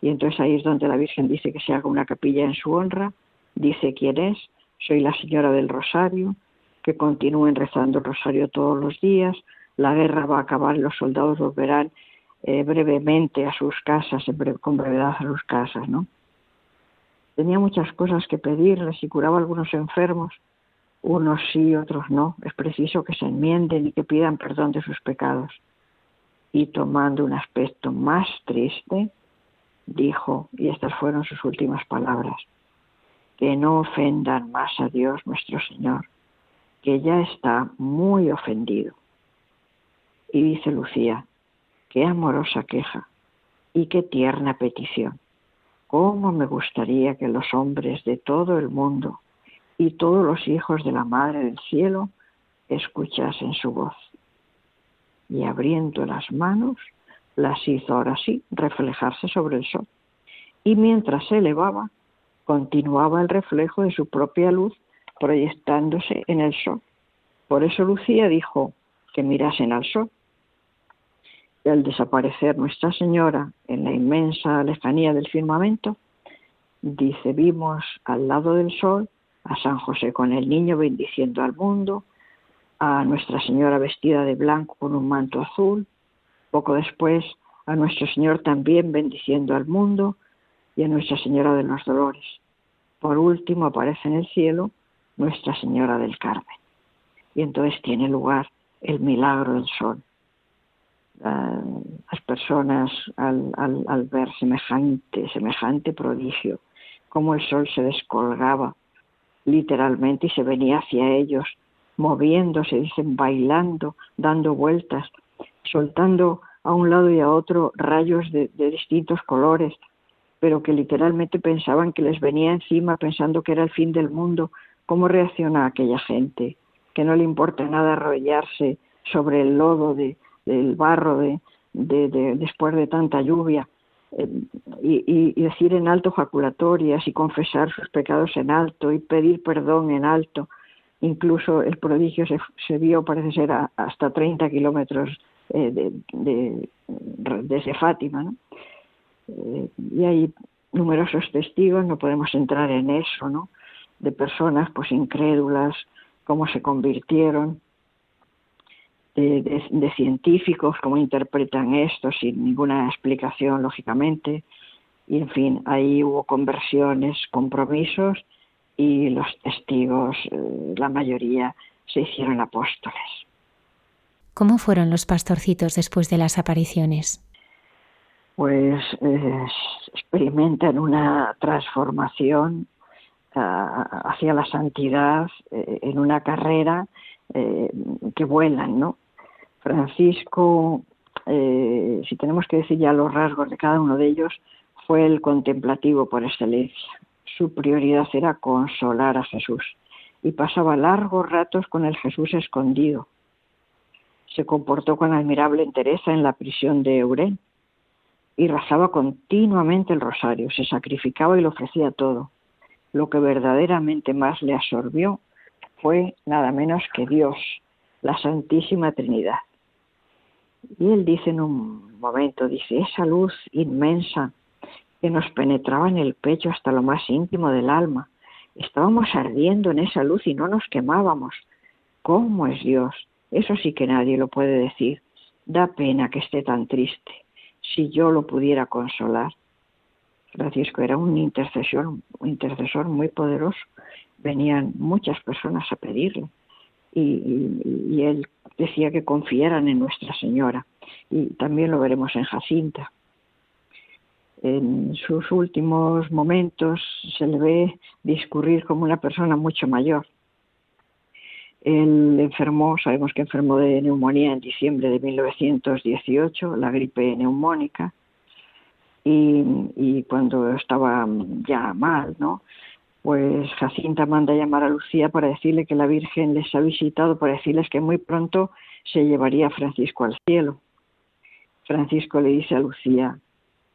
[SPEAKER 2] y entonces ahí es donde la Virgen dice que se haga una capilla en su honra, dice quién es, soy la Señora del Rosario, que continúen rezando el rosario todos los días. La guerra va a acabar, los soldados volverán eh, brevemente a sus casas, con brevedad a sus casas, ¿no? Tenía muchas cosas que pedirles y curaba a algunos enfermos, unos sí, otros no. Es preciso que se enmienden y que pidan perdón de sus pecados. Y tomando un aspecto más triste, dijo, y estas fueron sus últimas palabras, que no ofendan más a Dios nuestro Señor, que ya está muy ofendido. Y dice Lucía, qué amorosa queja y qué tierna petición. Cómo me gustaría que los hombres de todo el mundo y todos los hijos de la Madre del Cielo escuchasen su voz. Y abriendo las manos, las hizo ahora sí reflejarse sobre el sol. Y mientras se elevaba, continuaba el reflejo de su propia luz proyectándose en el sol. Por eso Lucía dijo que mirasen al sol. Y al desaparecer Nuestra Señora en la inmensa lejanía del firmamento, dice, vimos al lado del sol a San José con el niño bendiciendo al mundo, a Nuestra Señora vestida de blanco con un manto azul, poco después a Nuestro Señor también bendiciendo al mundo y a Nuestra Señora de los Dolores. Por último aparece en el cielo nuestra Señora del Carmen. Y entonces tiene lugar el milagro del sol. las personas al, ver semejante, semejante prodigio, como el sol se descolgaba literalmente y se venía hacia ellos, moviéndose, dicen, bailando, dando vueltas, soltando a un lado y a otro rayos de distintos colores, pero que literalmente pensaban que les venía encima, pensando que era el fin del mundo, ¿Cómo reacciona aquella gente? Que no le importa nada arrollarse sobre el lodo de, del barro de, de, después de tanta lluvia eh, y, y, decir en alto jaculatorias y confesar sus pecados en alto y pedir perdón en alto. Incluso el prodigio se, se vio, parece ser, hasta 30 kilómetros eh, de, desde Fátima. Eh, y hay numerosos testigos, no podemos entrar en eso, ¿no? de personas pues incrédulas, cómo se convirtieron, de, científicos, cómo interpretan esto sin ninguna explicación, lógicamente. Y en fin, ahí hubo conversiones, compromisos y los testigos, eh, la mayoría, se hicieron apóstoles.
[SPEAKER 1] ¿Cómo fueron los pastorcitos después de las apariciones?
[SPEAKER 2] Pues eh, experimentan una transformación hacia la santidad eh, en una carrera eh, que vuelan, ¿no? Francisco, eh, si tenemos que decir ya los rasgos de cada uno de ellos, fue el contemplativo por excelencia. Su prioridad era consolar a Jesús y pasaba largos ratos con el Jesús escondido. Se comportó con admirable entereza en la prisión de Eurén y rezaba continuamente el rosario, se sacrificaba y lo ofrecía todo lo que verdaderamente más le absorbió fue nada menos que Dios, la Santísima Trinidad. Y él dice en un momento, dice, esa luz inmensa que nos penetraba en el pecho hasta lo más íntimo del alma, estábamos ardiendo en esa luz y no nos quemábamos. ¿Cómo es Dios? Eso sí que nadie lo puede decir. Da pena que esté tan triste. Si yo lo pudiera consolar. Francisco era un intercesor, un intercesor muy poderoso. Venían muchas personas a pedirle y, él decía que confiaran en Nuestra Señora. Y también lo veremos en Jacinta. En sus últimos momentos se le ve discurrir como una persona mucho mayor. Él enfermó, sabemos que enfermó de neumonía en diciembre de 1918, la gripe neumónica, y, cuando estaba ya mal, ¿no? pues Jacinta manda llamar a Lucía para decirle que la Virgen les ha visitado, para decirles que muy pronto se llevaría a Francisco al cielo. Francisco le dice a Lucía,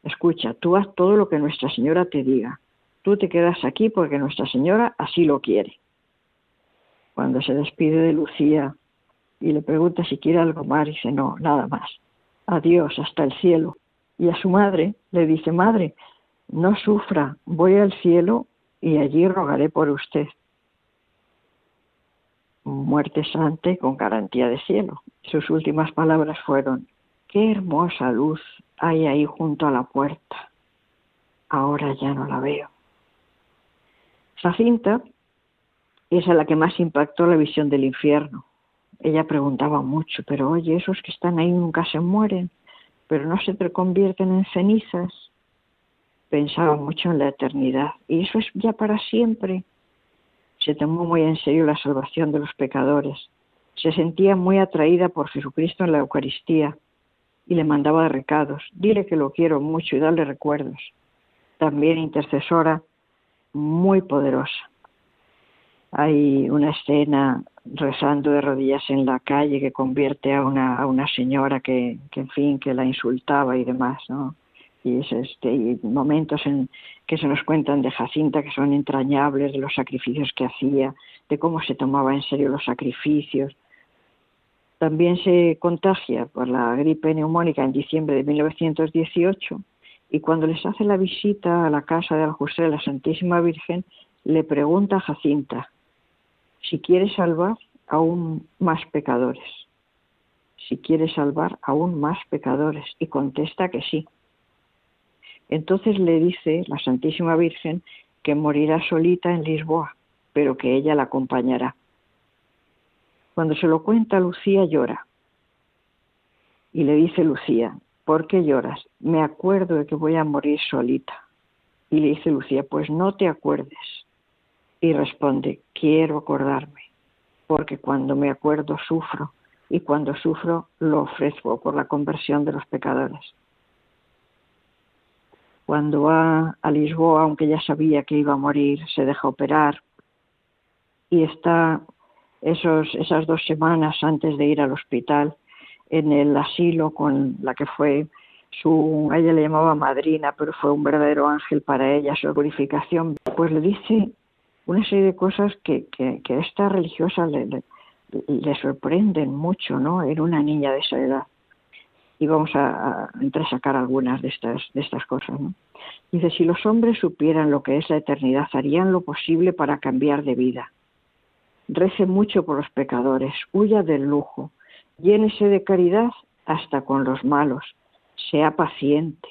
[SPEAKER 2] escucha, tú haz todo lo que Nuestra Señora te diga. Tú te quedas aquí porque Nuestra Señora así lo quiere. Cuando se despide de Lucía y le pregunta si quiere algo más, dice, no, nada más. Adiós, hasta el cielo. Y a su madre le dice, madre, no sufra, voy al cielo y allí rogaré por usted. Muerte santa con garantía de cielo. Sus últimas palabras fueron, qué hermosa luz hay ahí junto a la puerta. Ahora ya no la veo. Jacinta es a la que más impactó la visión del infierno. Ella preguntaba mucho, pero oye, esos que están ahí nunca se mueren, pero no se te convierten en cenizas pensaba mucho en la eternidad y eso es ya para siempre. Se tomó muy en serio la salvación de los pecadores. Se sentía muy atraída por Jesucristo en la Eucaristía y le mandaba recados. Dile que lo quiero mucho y darle recuerdos. También intercesora muy poderosa. Hay una escena rezando de rodillas en la calle que convierte a una, a una señora que, que, en fin, que la insultaba y demás, ¿no? y es este momentos en que se nos cuentan de Jacinta que son entrañables de los sacrificios que hacía de cómo se tomaba en serio los sacrificios también se contagia por la gripe neumónica en diciembre de 1918 y cuando les hace la visita a la casa de Aljusé la Santísima Virgen le pregunta a Jacinta si quiere salvar aún más pecadores. Si quiere salvar aún más pecadores. Y contesta que sí. Entonces le dice la Santísima Virgen que morirá solita en Lisboa, pero que ella la acompañará. Cuando se lo cuenta, Lucía llora. Y le dice Lucía, ¿por qué lloras? Me acuerdo de que voy a morir solita. Y le dice Lucía, pues no te acuerdes. Y responde, quiero acordarme, porque cuando me acuerdo sufro, y cuando sufro lo ofrezco por la conversión de los pecadores cuando va a Lisboa, aunque ya sabía que iba a morir, se deja operar y está esos, esas dos semanas antes de ir al hospital en el asilo con la que fue su, ella le llamaba madrina, pero fue un verdadero ángel para ella, su purificación, pues le dice una serie de cosas que, que, a esta religiosa le, le, sorprenden mucho, ¿no? Era una niña de esa edad y vamos a, a entresacar algunas de estas, de estas cosas. ¿no? Dice, si los hombres supieran lo que es la eternidad, harían lo posible para cambiar de vida. Rece mucho por los pecadores, huya del lujo, llénese de caridad hasta con los malos, sea paciente.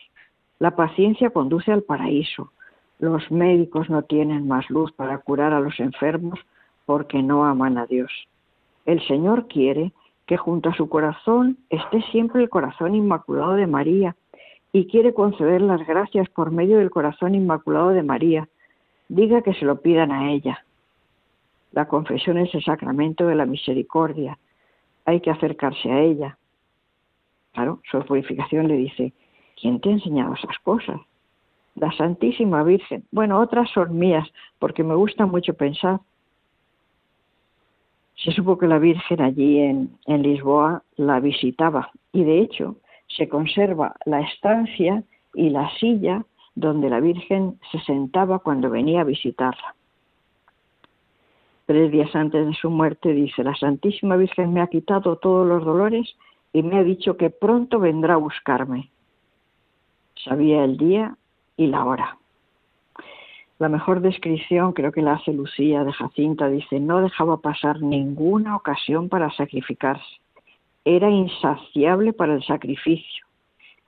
[SPEAKER 2] La paciencia conduce al paraíso. Los médicos no tienen más luz para curar a los enfermos porque no aman a Dios. El Señor quiere que junto a su corazón esté siempre el corazón inmaculado de María y quiere conceder las gracias por medio del corazón inmaculado de María. Diga que se lo pidan a ella. La confesión es el sacramento de la misericordia. Hay que acercarse a ella. Claro, su purificación le dice, ¿quién te ha enseñado esas cosas? La Santísima Virgen. Bueno, otras son mías, porque me gusta mucho pensar se supo que la Virgen allí en, en Lisboa la visitaba y de hecho se conserva la estancia y la silla donde la Virgen se sentaba cuando venía a visitarla. Tres días antes de su muerte dice, la Santísima Virgen me ha quitado todos los dolores y me ha dicho que pronto vendrá a buscarme. Sabía el día y la hora. La mejor descripción creo que la hace Lucía de Jacinta. Dice, no dejaba pasar ninguna ocasión para sacrificarse. Era insaciable para el sacrificio.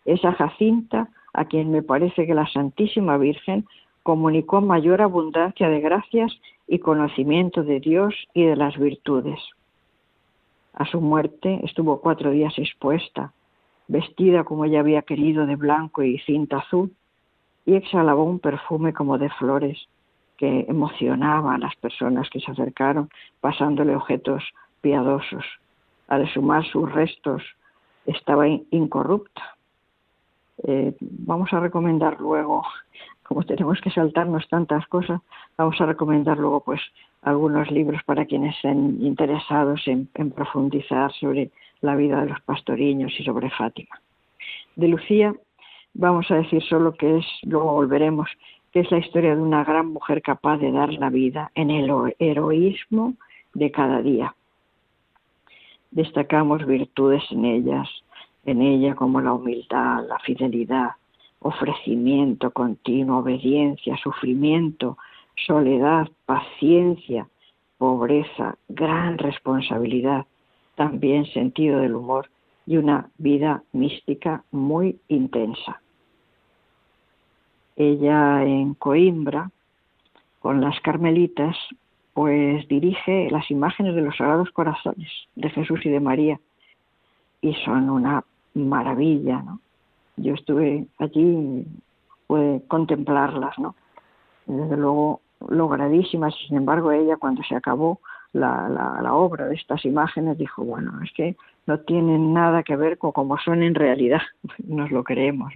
[SPEAKER 2] Esa Jacinta, a quien me parece que la Santísima Virgen comunicó mayor abundancia de gracias y conocimiento de Dios y de las virtudes. A su muerte estuvo cuatro días expuesta, vestida como ella había querido de blanco y cinta azul, y exhalaba un perfume como de flores que emocionaba a las personas que se acercaron pasándole objetos piadosos. Al sumar sus restos estaba incorrupta. Eh, vamos a recomendar luego, como tenemos que saltarnos tantas cosas, vamos a recomendar luego pues algunos libros para quienes estén interesados en, en profundizar sobre la vida de los pastoriños y sobre Fátima. De Lucía vamos a decir solo que es, luego volveremos, que es la historia de una gran mujer capaz de dar la vida en el heroísmo de cada día. Destacamos virtudes en ellas, en ella como la humildad, la fidelidad, ofrecimiento continuo, obediencia, sufrimiento, soledad, paciencia, pobreza, gran responsabilidad, también sentido del humor y una vida mística muy intensa ella en Coimbra, con las carmelitas, pues dirige las imágenes de los Sagrados Corazones de Jesús y de María. Y son una maravilla, ¿no? Yo estuve allí, pude contemplarlas, ¿no? Desde luego logradísimas, sin embargo ella cuando se acabó la, la, obra de estas imágenes dijo, bueno, es que no tienen nada que ver con cómo son en realidad, (laughs) nos lo creemos.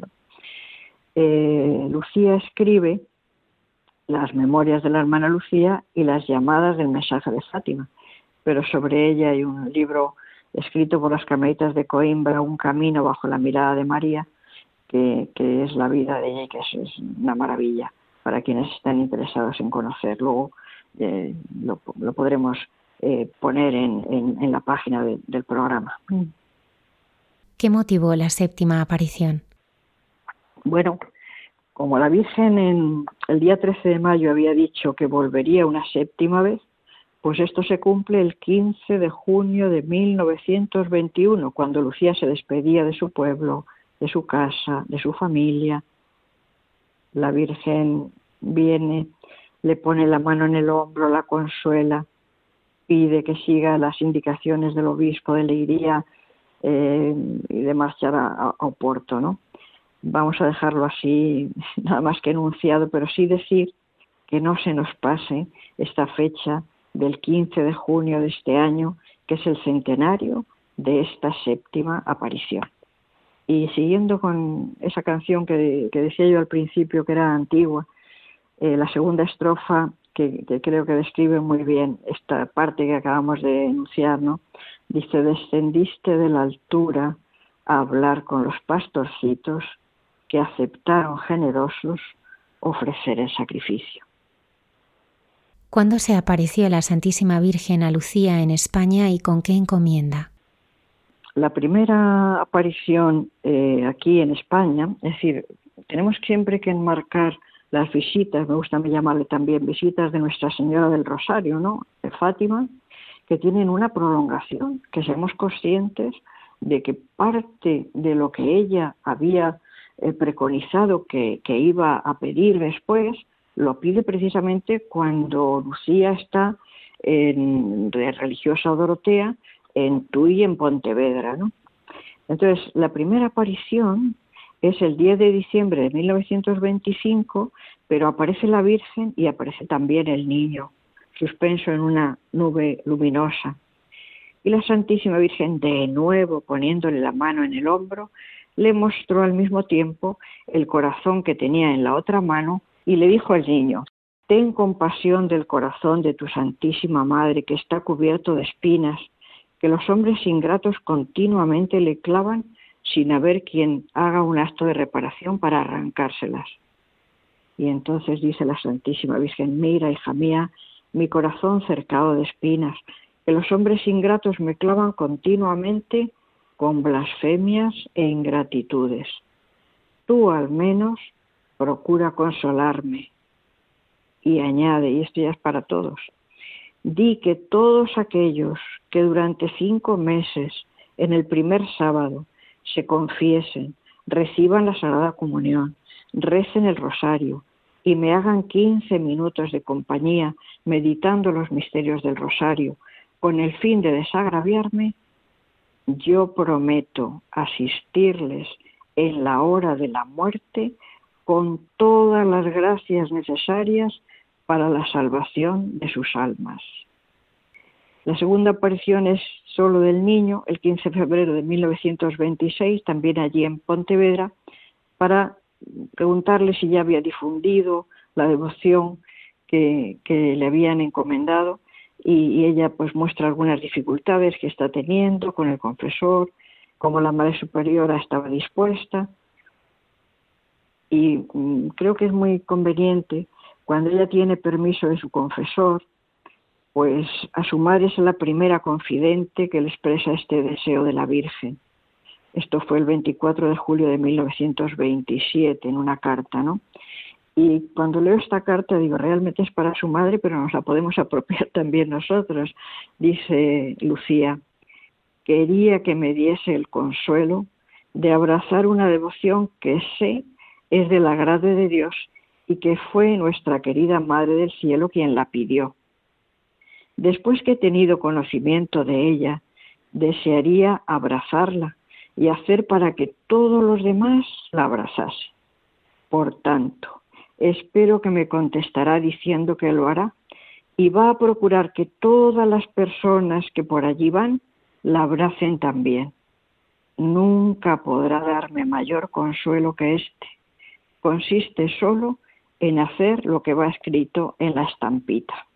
[SPEAKER 2] Eh, Lucía escribe las memorias de la hermana Lucía y las llamadas del mensaje de Fátima, pero sobre ella hay un libro escrito por las carmelitas de Coimbra, Un camino bajo la mirada de María, que, es la vida de ella y que es, una maravilla para quienes están interesados en conocer. Luego eh, lo, podremos eh, poner en, la página del programa.
[SPEAKER 1] ¿Qué motivó la séptima aparición?
[SPEAKER 2] Bueno, como la Virgen en el día 13 de mayo había dicho que volvería una séptima vez, pues esto se cumple el 15 de junio de 1921, cuando Lucía se despedía de su pueblo, de su casa, de su familia. La Virgen viene, le pone la mano en el hombro, la consuela, pide que siga las indicaciones del obispo de Leiría eh, y de marchar a, a Oporto, ¿no? vamos a dejarlo así, (laughs) nada más que enunciado, pero sí decir que no se nos pase esta fecha del 15 de junio de este año, que es el centenario de esta séptima aparición. Y siguiendo con esa canción que, decía yo al principio, que era antigua, eh, la segunda estrofa, que, que, creo que describe muy bien esta parte que acabamos de enunciar, ¿no? Dice, descendiste de la altura a hablar con los pastorcitos que aceptaron generosos ofrecer el sacrificio.
[SPEAKER 1] ¿Cuándo se apareció la Santísima Virgen a Lucía en España y con qué encomienda?
[SPEAKER 2] La primera aparición eh, aquí en España, es decir, tenemos siempre que enmarcar las visitas, me gusta llamarle también visitas de Nuestra Señora del Rosario, ¿no? De Fátima, que tienen una prolongación, que seamos conscientes de que parte de lo que ella había eh, preconizado que, iba a pedir después, lo pide precisamente cuando Lucía está en, de religiosa Dorotea en Tui, en Pontevedra. ¿no? Entonces, la primera aparición es el 10 de diciembre de 1925, pero aparece la Virgen y aparece también el niño, suspenso en una nube luminosa. Y la Santísima Virgen, de nuevo poniéndole la mano en el hombro, le mostró al mismo tiempo el corazón que tenía en la otra mano y le dijo al niño, Ten compasión del corazón de tu Santísima Madre que está cubierto de espinas, que los hombres ingratos continuamente le clavan sin haber quien haga un acto de reparación para arrancárselas. Y entonces dice la Santísima Virgen, mira, hija mía, mi corazón cercado de espinas, que los hombres ingratos me clavan continuamente con blasfemias e ingratitudes. Tú al menos procura consolarme. Y añade, y esto ya es para todos, di que todos aquellos que durante cinco meses en el primer sábado se confiesen, reciban la Sagrada Comunión, recen el rosario y me hagan quince minutos de compañía meditando los misterios del rosario, con el fin de desagraviarme, yo prometo asistirles en la hora de la muerte con todas las gracias necesarias para la salvación de sus almas. La segunda aparición es solo del niño, el 15 de febrero de 1926, también allí en Pontevedra, para preguntarle si ya había difundido la devoción que, le habían encomendado y, ella pues muestra algunas dificultades que está teniendo con el confesor, como la Madre Superiora estaba dispuesta. Y mm, creo que es muy conveniente cuando ella tiene permiso de su confesor, pues a su madre es la primera confidente que le expresa este deseo de la Virgen. Esto fue el 24 de julio de 1927 en una carta, ¿no? Y cuando leo esta carta digo, realmente es para su madre, pero nos la podemos (laughs) apropiar también nosotros. Dice Lucía, quería que me diese el consuelo de abrazar una devoción que sé es del agrado de Dios y que fue nuestra querida Madre del Cielo quien la pidió. Después que he tenido conocimiento de ella, desearía abrazarla y hacer para que todos los demás la abrazasen. Por tanto, espero que me contestará diciendo que lo hará y va a procurar que todas las personas que por allí van la abracen también. Nunca podrá darme mayor consuelo que este. Consiste solo en hacer lo que va escrito en la estampita.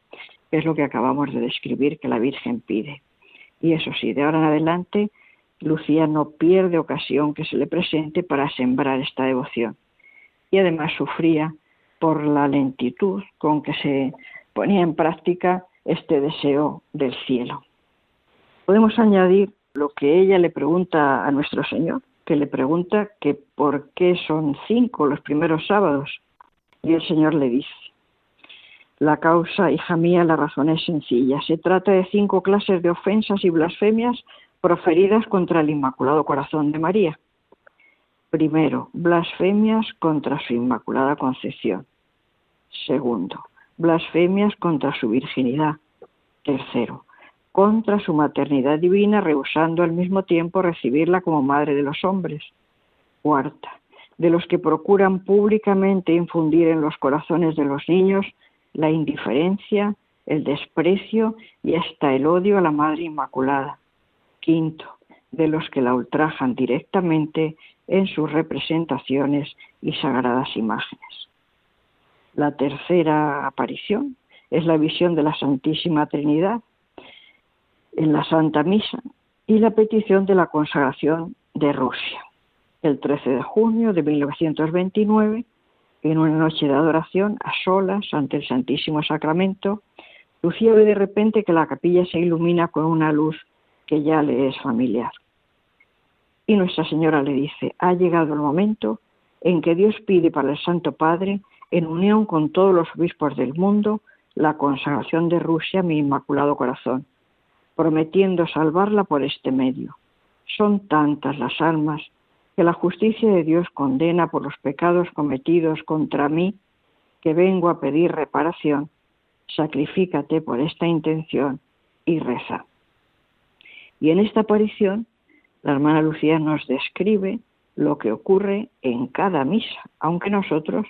[SPEAKER 2] Es lo que acabamos de describir que la Virgen pide. Y eso sí, de ahora en adelante, Lucía no pierde ocasión que se le presente para sembrar esta devoción. Y además sufría por la lentitud con que se ponía en práctica este deseo del cielo. Podemos añadir lo que ella le pregunta a nuestro Señor, que le pregunta que por qué son cinco los primeros sábados. Y el Señor le dice, la causa, hija mía, la razón es sencilla. Se trata de cinco clases de ofensas y blasfemias proferidas contra el Inmaculado Corazón de María. Primero, blasfemias contra su Inmaculada Concepción. Segundo, blasfemias contra su virginidad. Tercero, contra su maternidad divina, rehusando al mismo tiempo recibirla como madre de los hombres. Cuarta, de los que procuran públicamente infundir en los corazones de los niños la indiferencia, el desprecio y hasta el odio a la Madre Inmaculada. Quinto, de los que la ultrajan directamente en sus representaciones y sagradas imágenes. La tercera aparición es la visión de la Santísima Trinidad en la Santa Misa y la petición de la consagración de Rusia. El 13 de junio de 1929, en una noche de adoración a solas ante el Santísimo Sacramento, Lucía ve de repente que la capilla se ilumina con una luz que ya le es familiar. Y Nuestra Señora le dice, ha llegado el momento en que Dios pide para el Santo Padre, en unión con todos los obispos del mundo, la consagración de Rusia a mi Inmaculado Corazón, prometiendo salvarla por este medio. Son tantas las almas que la justicia de Dios condena por los pecados cometidos contra mí, que vengo a pedir reparación. Sacrifícate por esta intención y reza. Y en esta aparición la hermana Lucía nos describe lo que ocurre en cada misa, aunque nosotros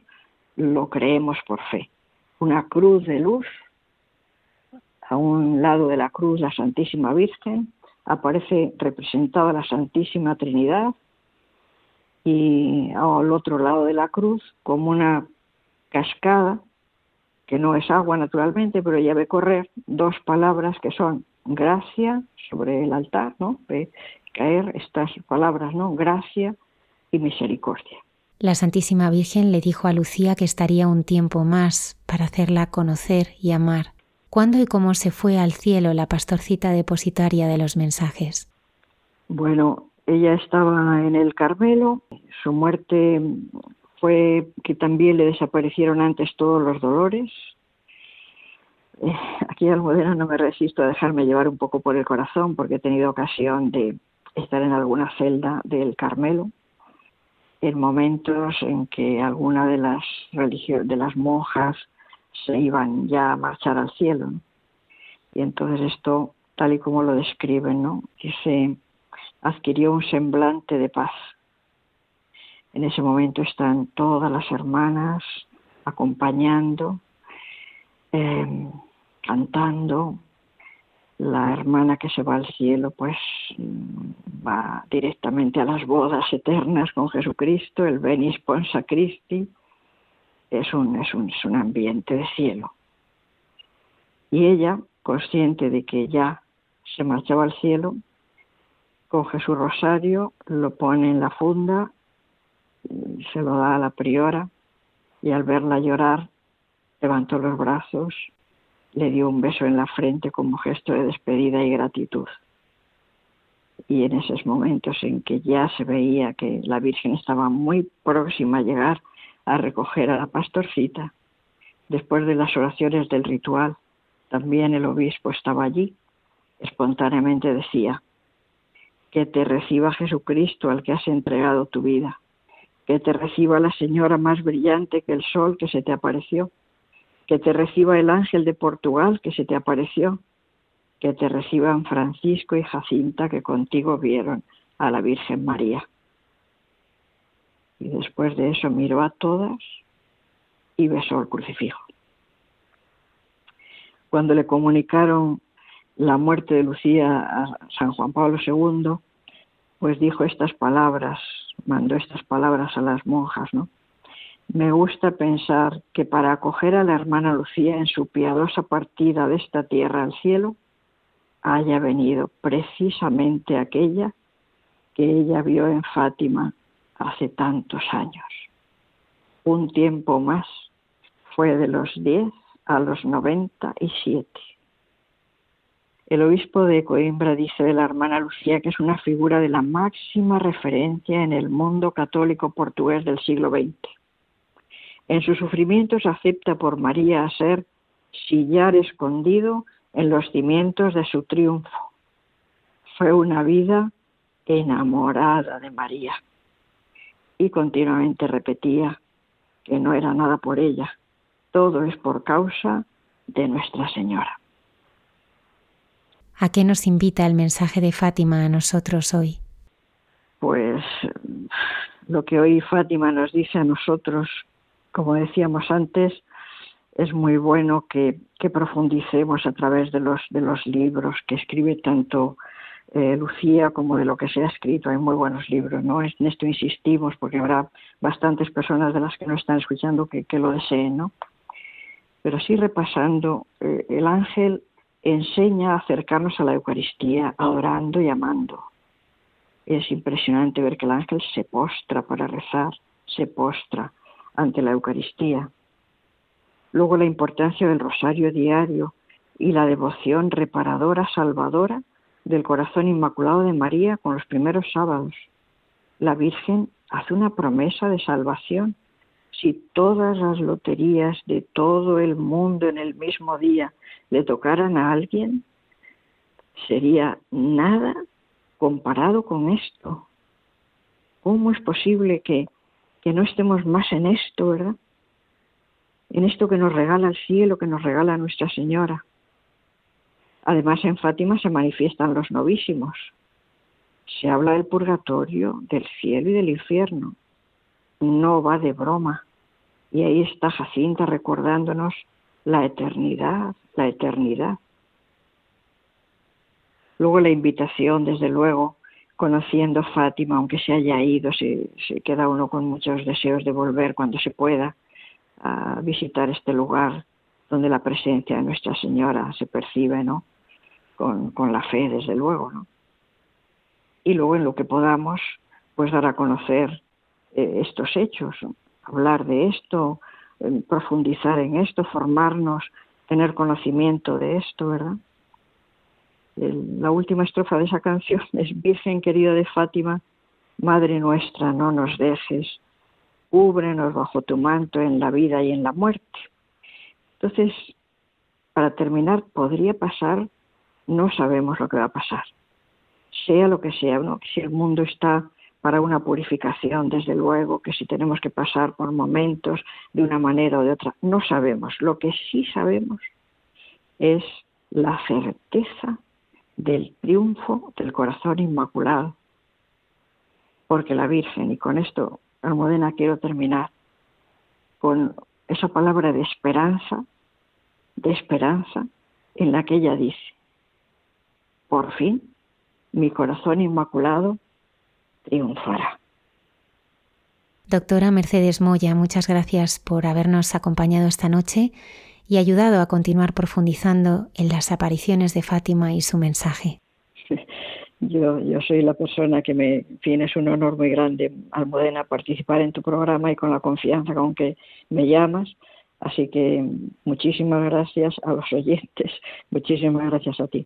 [SPEAKER 2] lo creemos por fe. Una cruz de luz, a un lado de la cruz la Santísima Virgen, aparece representada la Santísima Trinidad y al otro lado de la cruz como una cascada, que no es agua naturalmente, pero ya ve correr dos palabras que son gracia sobre el altar, ¿no? caer estas palabras, ¿no? Gracia y misericordia.
[SPEAKER 1] La Santísima Virgen le dijo a Lucía que estaría un tiempo más para hacerla conocer y amar. ¿Cuándo y cómo se fue al cielo la pastorcita depositaria de los mensajes?
[SPEAKER 2] Bueno, ella estaba en el Carmelo, su muerte fue que también le desaparecieron antes todos los dolores. Eh, aquí Almudena no me resisto a dejarme llevar un poco por el corazón porque he tenido ocasión de estar en alguna celda del Carmelo en momentos en que alguna de las de las monjas se iban ya a marchar al cielo. Y entonces esto, tal y como lo describen, ¿no? Dice, adquirió un semblante de paz. En ese momento están todas las hermanas acompañando, em, cantando. La hermana que se va al cielo, pues mm, va directamente a las bodas eternas con Jesucristo, el Veni Sponsa Christi. Es un, es un, es un ambiente de cielo. Y ella, consciente de que ya se marchaba al cielo, coge su rosario, lo pone en la funda, se lo da a la priora y al verla llorar levantó los brazos, le dio un beso en la frente como gesto de despedida y gratitud. Y en esos momentos en que ya se veía que la Virgen estaba muy próxima a llegar a recoger a la pastorcita, después de las oraciones del ritual, también el obispo estaba allí, espontáneamente decía, que te reciba Jesucristo al que has entregado tu vida, que te reciba la señora más brillante que el sol que se te apareció, que te reciba el ángel de Portugal que se te apareció, que te reciban Francisco y Jacinta que contigo vieron a la Virgen María. Y después de eso miró a todas y besó el crucifijo. Cuando le comunicaron la muerte de Lucía a San Juan Pablo II, pues dijo estas palabras, mandó estas palabras a las monjas, ¿no? Me gusta pensar que para acoger a la hermana Lucía en su piadosa partida de esta tierra al cielo, haya venido precisamente aquella que ella vio en Fátima hace tantos años. Un tiempo más fue de los 10 a los 97. El obispo de Coimbra dice de la hermana Lucía que es una figura de la máxima referencia en el mundo católico portugués del siglo XX. En sus sufrimientos acepta por María a ser sillar escondido en los cimientos de su triunfo. Fue una vida enamorada de María y continuamente repetía que no era nada por ella, todo es por causa de Nuestra Señora.
[SPEAKER 1] ¿A qué nos invita el mensaje de Fátima a nosotros hoy?
[SPEAKER 2] Pues lo que hoy Fátima nos dice a nosotros, como decíamos antes, es muy bueno que, profundicemos a través de los, de los libros que escribe tanto eh, Lucía como de lo que se ha escrito. Hay muy buenos libros, ¿no? En esto insistimos porque habrá bastantes personas de las que no están escuchando que, lo deseen, ¿no? Pero sí repasando, eh, el ángel enseña a acercarnos a la Eucaristía, adorando y amando. Es impresionante ver que el ángel se postra para rezar, se postra ante la Eucaristía. Luego la importancia del rosario diario y la devoción reparadora, salvadora del corazón inmaculado de María con los primeros sábados. La Virgen hace una promesa de salvación si todas las loterías de todo el mundo en el mismo día le tocaran a alguien, sería nada comparado con esto. ¿Cómo es posible que, que no estemos más en esto, verdad? En esto que nos regala el cielo, que nos regala Nuestra Señora. Además, en Fátima se manifiestan los novísimos. Se habla del purgatorio, del cielo y del infierno no va de broma. Y ahí está Jacinta recordándonos la eternidad, la eternidad. Luego la invitación, desde luego, conociendo Fátima, aunque se haya ido, se, queda uno con muchos deseos de volver cuando se pueda a visitar este lugar donde la presencia de Nuestra Señora se percibe, ¿no? Con, con la fe, desde luego, ¿no? Y luego en lo que podamos, pues dar a conocer eh, estos hechos, hablar de esto, eh, profundizar en esto, formarnos, tener conocimiento de esto, ¿verdad? la última estrofa de esa (laughs) canción es Virgen querida de Fátima, Madre nuestra, no nos dejes, cúbrenos bajo tu manto en la vida y en la muerte. Entonces, para terminar, podría pasar, no sabemos lo que va a pasar, sea lo que sea, ¿no? si el mundo está para una purificación, desde luego, que si tenemos que pasar por momentos de una manera o de otra, no sabemos. Lo que sí sabemos es la certeza del triunfo del corazón inmaculado, porque la Virgen, y con esto, Almudena, quiero terminar con esa palabra de esperanza, de esperanza, en la que ella dice, por fin mi corazón inmaculado triunfará.
[SPEAKER 1] Doctora Mercedes Moya, muchas gracias por habernos acompañado esta noche y ayudado a continuar profundizando en las apariciones de Fátima y su mensaje. (laughs)
[SPEAKER 2] Yo, yo soy la persona que me, en es un honor muy grande, Almudena, participar en tu programa y con la confianza con que me llamas. Así que muchísimas gracias a los oyentes, muchísimas gracias a ti.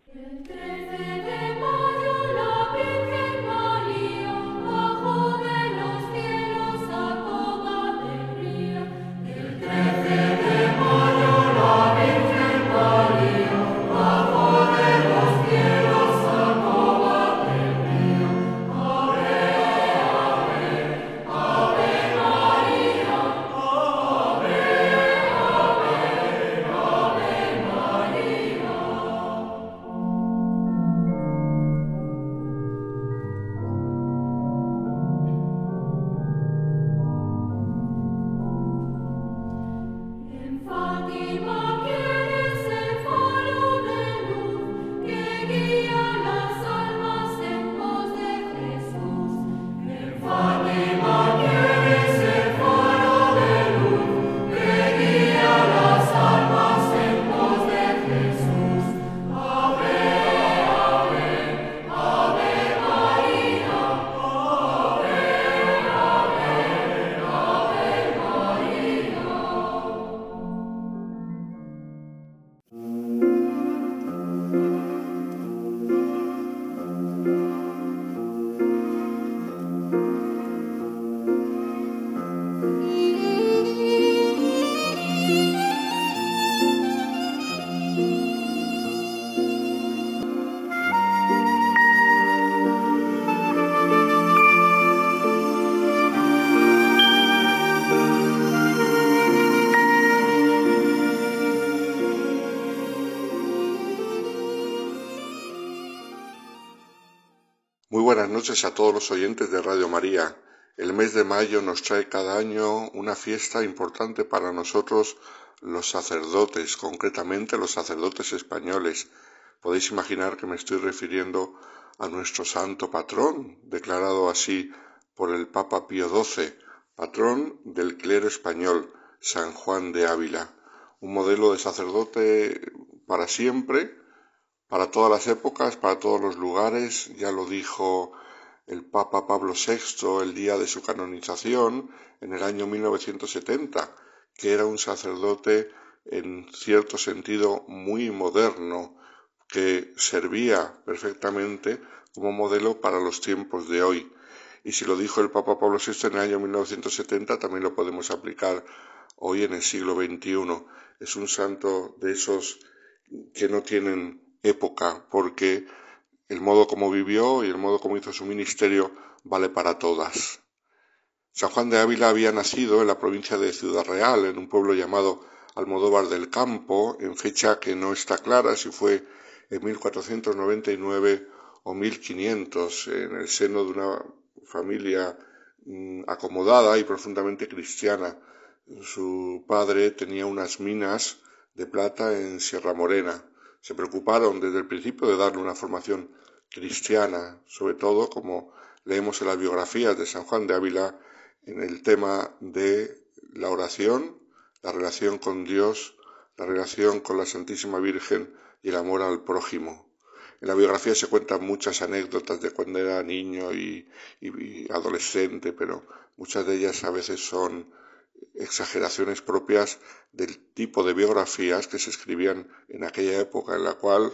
[SPEAKER 3] A todos los oyentes de Radio María. El mes de mayo nos trae cada año una fiesta importante para nosotros los sacerdotes, concretamente los sacerdotes españoles. Podéis imaginar que me estoy refiriendo a nuestro santo patrón, declarado así por el Papa Pío XII, patrón del clero español, San Juan de Ávila, un modelo de sacerdote para siempre, para todas las épocas, para todos los lugares, ya lo dijo el Papa Pablo VI el día de su canonización en el año 1970, que era un sacerdote en cierto sentido muy moderno, que servía perfectamente como modelo para los tiempos de hoy. Y si lo dijo el Papa Pablo VI en el año 1970, también lo podemos aplicar hoy en el siglo XXI. Es un santo de esos que no tienen época, porque el modo como vivió y el modo como hizo su ministerio vale para todas. San Juan de Ávila había nacido en la provincia de Ciudad Real, en un pueblo llamado Almodóvar del Campo, en fecha que no está clara si fue en 1499 o 1500, en el seno de una familia mm, acomodada y profundamente cristiana. Su padre tenía unas minas de plata en Sierra Morena. Se preocuparon desde el principio de darle una formación cristiana, sobre todo como leemos en las biografías de San Juan de Ávila en el tema de la oración, la relación con Dios, la relación con la Santísima Virgen y el amor al prójimo. En la biografía se cuentan muchas anécdotas de cuando era niño y, y adolescente, pero muchas de ellas a veces son exageraciones propias del tipo de biografías que se escribían en aquella época en la cual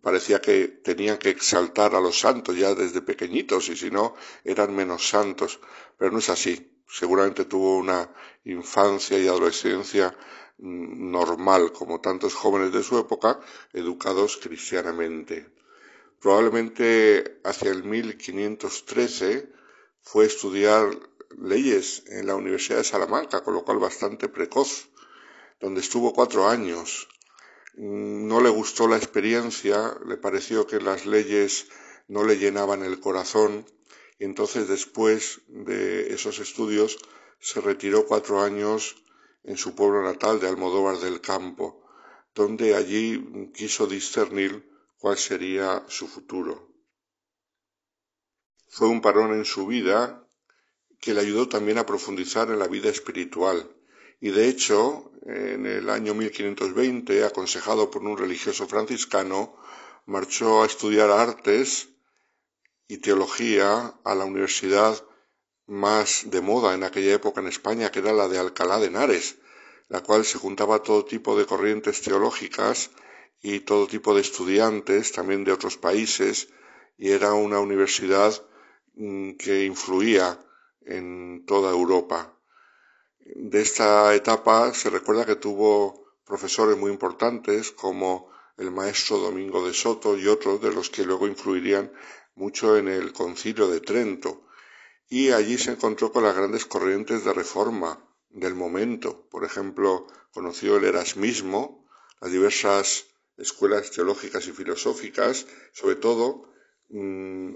[SPEAKER 3] parecía que tenían que exaltar a los santos ya desde pequeñitos y si no eran menos santos, pero no es así. Seguramente tuvo una infancia y adolescencia mm, normal como tantos jóvenes de su época, educados cristianamente. Probablemente hacia el 1513 fue estudiar leyes en la Universidad de Salamanca, con lo cual bastante precoz, donde estuvo cuatro años. No le gustó la experiencia, le pareció que las leyes no le llenaban el corazón y entonces después de esos estudios se retiró cuatro años en su pueblo natal de Almodóvar del Campo, donde allí quiso discernir cuál sería su futuro. Fue un parón en su vida que le ayudó también a profundizar en la vida espiritual. Y de hecho, en el año 1520, aconsejado por un religioso franciscano, marchó a estudiar artes y teología a la universidad más de moda en aquella época en España, que era la de Alcalá de Henares, la cual se juntaba todo tipo de corrientes teológicas y todo tipo de estudiantes, también de otros países, y era una universidad mm, que influía en toda Europa. De esta etapa se recuerda que tuvo profesores muy importantes como el maestro Domingo de Soto y otros de los que luego influirían mucho en el concilio de Trento. Y allí se encontró con las grandes corrientes de reforma del momento. Por ejemplo, conoció el erasmismo, las diversas escuelas teológicas y filosóficas, sobre todo mm,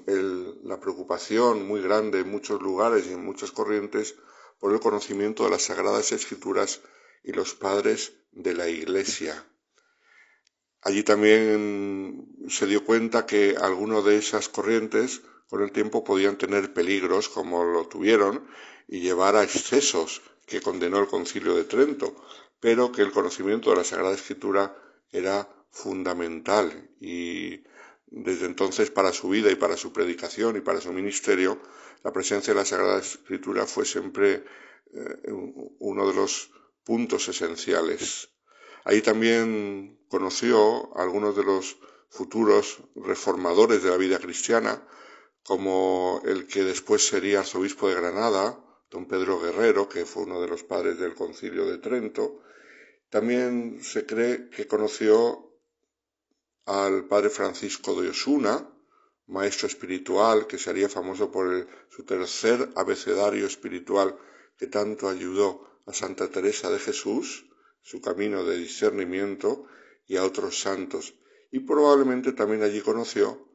[SPEAKER 3] la preocupación muy grande en muchos lugares y en muchas corrientes por el conocimiento de las sagradas escrituras y los padres de la Iglesia. Allí también se dio cuenta que algunas de esas corrientes con el tiempo podían tener peligros como lo tuvieron y llevar a excesos que condenó el concilio de Trento, pero que el conocimiento de la Sagrada Escritura era fundamental y desde entonces para su vida y para su predicación y para su ministerio, la presencia de la Sagrada Escritura fue siempre eh, uno de los puntos esenciales. Ahí también conoció a algunos de los futuros reformadores de la vida cristiana, como el que después sería arzobispo de Granada, don Pedro Guerrero, que fue uno de los padres del concilio de Trento. También se cree que conoció al padre Francisco de Osuna, maestro espiritual que sería famoso por su tercer abecedario espiritual que tanto ayudó a Santa Teresa de Jesús, su camino de discernimiento, y a otros santos. Y probablemente también allí conoció,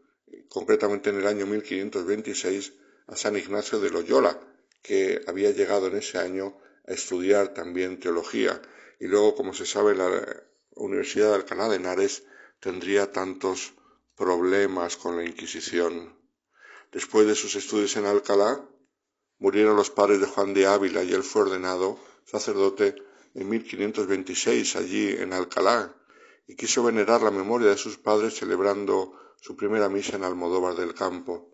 [SPEAKER 3] concretamente en el año 1526, a San Ignacio de Loyola, que había llegado en ese año a estudiar también teología. Y luego, como se sabe, la Universidad de Alcalá de Henares tendría tantos problemas con la Inquisición. Después de sus estudios en Alcalá, murieron los padres de Juan de Ávila y él fue ordenado sacerdote en 1526 allí en Alcalá y quiso venerar la memoria de sus padres celebrando su primera misa en Almodóvar del Campo.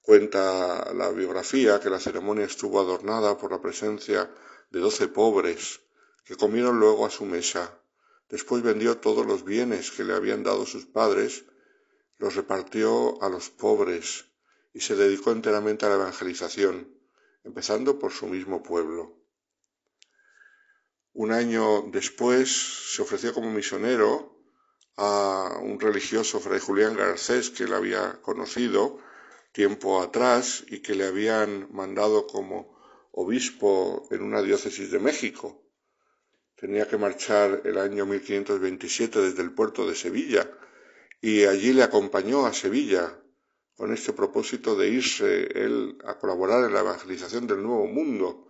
[SPEAKER 3] Cuenta la biografía que la ceremonia estuvo adornada por la presencia de doce pobres que comieron luego a su mesa Después vendió todos los bienes que le habían dado sus padres, los repartió a los pobres y se dedicó enteramente a la evangelización, empezando por su mismo pueblo. Un año después se ofreció como misionero a un religioso, Fray Julián Garcés, que le había conocido tiempo atrás y que le habían mandado como obispo en una diócesis de México tenía que marchar el año 1527 desde el puerto de Sevilla y allí le acompañó a Sevilla con este propósito de irse él a colaborar en la evangelización del Nuevo Mundo.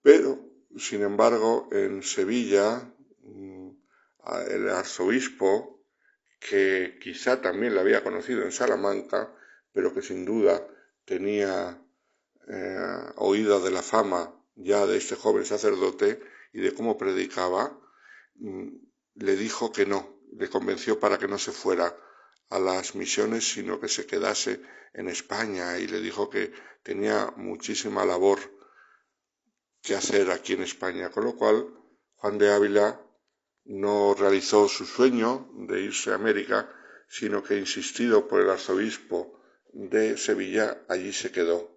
[SPEAKER 3] Pero, sin embargo, en Sevilla, mm, el arzobispo, que quizá también le había conocido en Salamanca, pero que sin duda tenía eh, oído de la fama ya de este joven sacerdote, y de cómo predicaba, mm, le dijo que no, le convenció para que no se fuera a las misiones, sino que se quedase en España y le dijo que tenía muchísima labor que hacer aquí en España, con lo cual Juan de Ávila no realizó su sueño de irse a América, sino que insistido por el arzobispo de Sevilla, allí se quedó.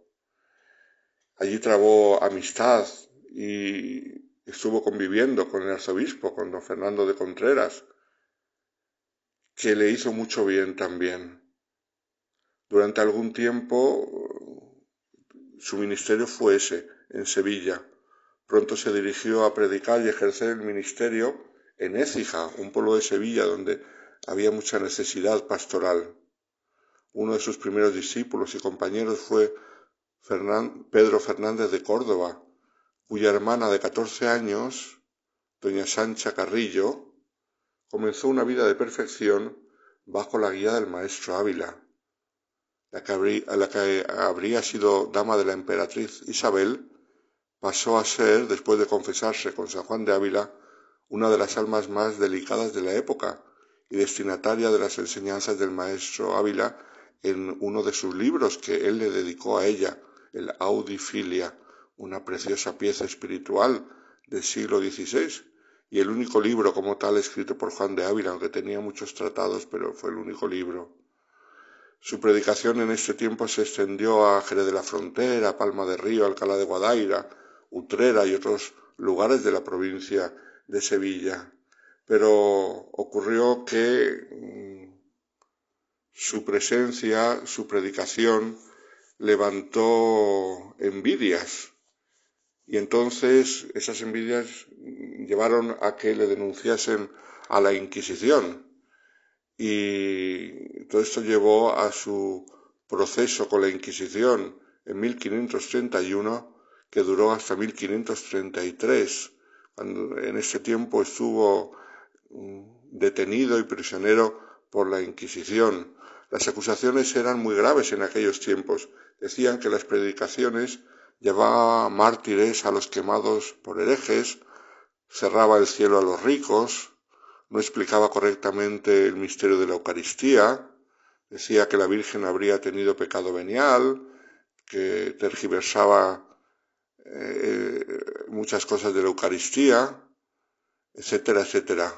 [SPEAKER 3] Allí trabó amistad y estuvo conviviendo con el arzobispo, con don Fernando de Contreras, que le hizo mucho bien también. Durante algún tiempo su ministerio fue ese, en Sevilla. Pronto se dirigió a predicar y ejercer el ministerio en Écija, un pueblo de Sevilla donde había mucha necesidad pastoral. Uno de sus primeros discípulos y compañeros fue Pedro Fernández de Córdoba, cuya hermana de 14 años, doña Sancha Carrillo, comenzó una vida de perfección bajo la guía del maestro Ávila, la que, habría, la que habría sido dama de la emperatriz Isabel, pasó a ser, después de confesarse con San Juan de Ávila, una de las almas más delicadas de la época y destinataria de las enseñanzas del maestro Ávila en uno de sus libros que él le dedicó a ella, el Audifilia, una preciosa pieza espiritual del siglo XVI y el único libro como tal escrito por Juan de Ávila, aunque tenía muchos tratados, pero fue el único libro. Su predicación en este tiempo se extendió a Jerez de la Frontera, Palma de Río, Alcalá de Guadaira, Utrera y otros lugares de la provincia de Sevilla. Pero ocurrió que mm, su presencia, su predicación, levantó envidias. Y entonces esas envidias llevaron a que le denunciasen a la Inquisición. Y todo esto llevó a su proceso con la Inquisición en 1531, que duró hasta 1533. Cuando en ese tiempo estuvo mm, detenido y prisionero por la Inquisición. Las acusaciones eran muy graves en aquellos tiempos. Decían que las predicaciones llevaban mártires a los quemados por herejes, cerraba el cielo a los ricos, no explicaba correctamente el misterio de la Eucaristía, decía que la Virgen habría tenido pecado venial, que tergiversaba eh, muchas cosas de la Eucaristía, etcétera, etcétera.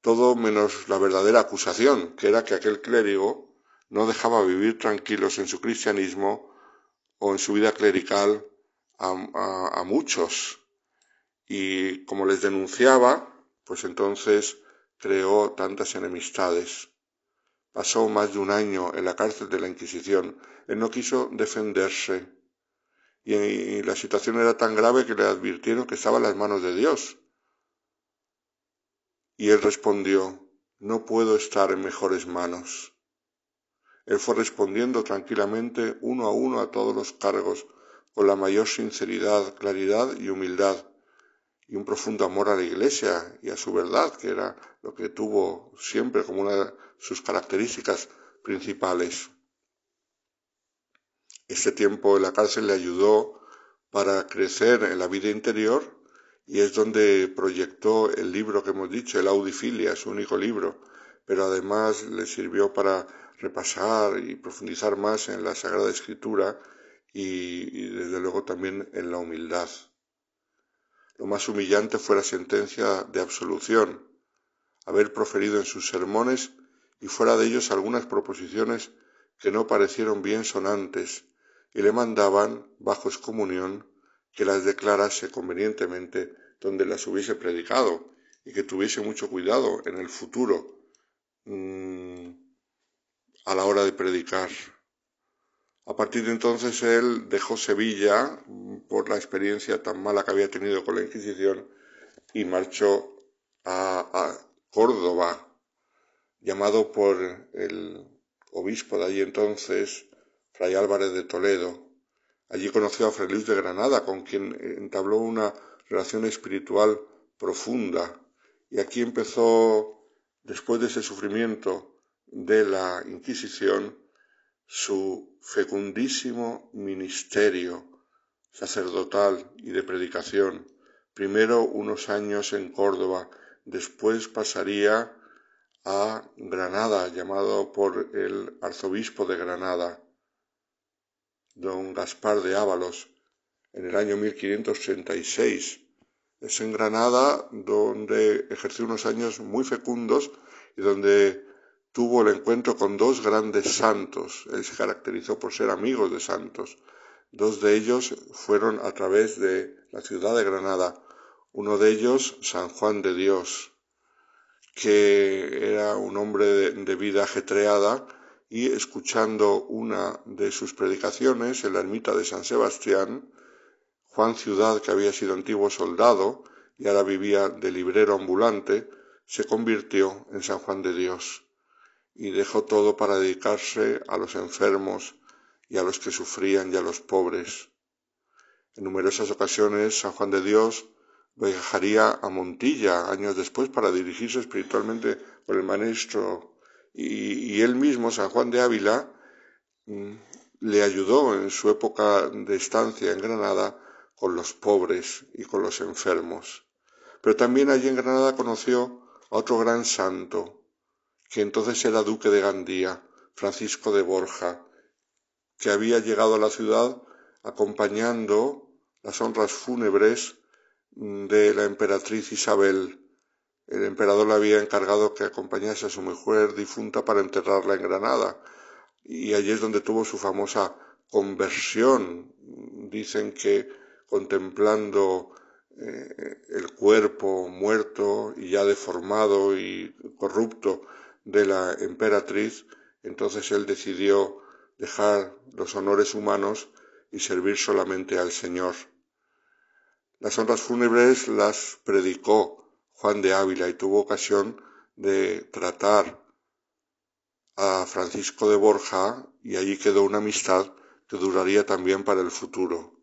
[SPEAKER 3] Todo menos la verdadera acusación, que era que aquel clérigo no dejaba vivir tranquilos en su cristianismo o en su vida clerical a muchos y como les denunciaba, pues entonces creó tantas enemistades. Pasó más de un año en la cárcel de la Inquisición. Él no quiso defenderse. Y, la situación era tan grave que le advirtieron que estaba en las manos de Dios. Y él respondió, no puedo estar en mejores manos. Él fue respondiendo tranquilamente uno a uno a todos los cargos, con la mayor sinceridad, claridad y humildad y un profundo amor a la Iglesia y a su verdad, que era lo que tuvo siempre como una de sus características principales. Este tiempo en la cárcel le ayudó para crecer en la vida interior y es donde proyectó el libro que hemos dicho, el Audifilia, su único libro, pero además le sirvió para repasar y profundizar más en la Sagrada Escritura y, desde luego también en la humildad. Lo más humillante fue la sentencia de absolución, haber proferido en sus sermones y fuera de ellos algunas proposiciones que no parecieron bien sonantes y le mandaban, bajo excomunión, que las declarase convenientemente donde las hubiese predicado y que tuviese mucho cuidado en el futuro mm, a la hora de predicar. A partir de entonces él dejó Sevilla por la experiencia tan mala que había tenido con la Inquisición y marchó a, Córdoba, llamado por el obispo de allí entonces, Fray Álvarez de Toledo. Allí conoció a Fray Luis de Granada, con quien entabló una relación espiritual profunda. Y aquí empezó, después de ese sufrimiento de la Inquisición, su fecundísimo ministerio sacerdotal y de predicación, primero unos años en Córdoba, después pasaría a Granada, llamado por el arzobispo de Granada, don Gaspar de Ábalos, en el año 1536. Es en Granada donde ejerció unos años muy fecundos y donde tuvo el encuentro con dos grandes santos. Él se caracterizó por ser amigos de santos. Dos de ellos fueron a través de la ciudad de Granada. Uno de ellos, San Juan de Dios, que era un hombre de, vida ajetreada y escuchando una de sus predicaciones en la ermita de San Sebastián, Juan Ciudad, que había sido antiguo soldado y ahora vivía de librero ambulante, se convirtió en San Juan de Dios y dejó todo para dedicarse a los enfermos y a los que sufrían y a los pobres. En numerosas ocasiones San Juan de Dios viajaría a Montilla años después para dirigirse espiritualmente por el maestro y, él mismo, San Juan de Ávila, mm, le ayudó en su época de estancia en Granada con los pobres y con los enfermos. Pero también allí en Granada conoció a otro gran santo, que entonces era duque de Gandía, Francisco de Borja, que había llegado a la ciudad acompañando las honras fúnebres de la emperatriz Isabel. El emperador le había encargado que acompañase a su mujer difunta para enterrarla en Granada, y allí es donde tuvo su famosa conversión. Dicen que contemplando eh, el cuerpo muerto y ya deformado y corrupto de la emperatriz, entonces él decidió dejar los honores humanos y servir solamente al Señor. Las honras fúnebres las predicó Juan de Ávila y tuvo ocasión de tratar a Francisco de Borja y allí quedó una amistad que duraría también para el futuro.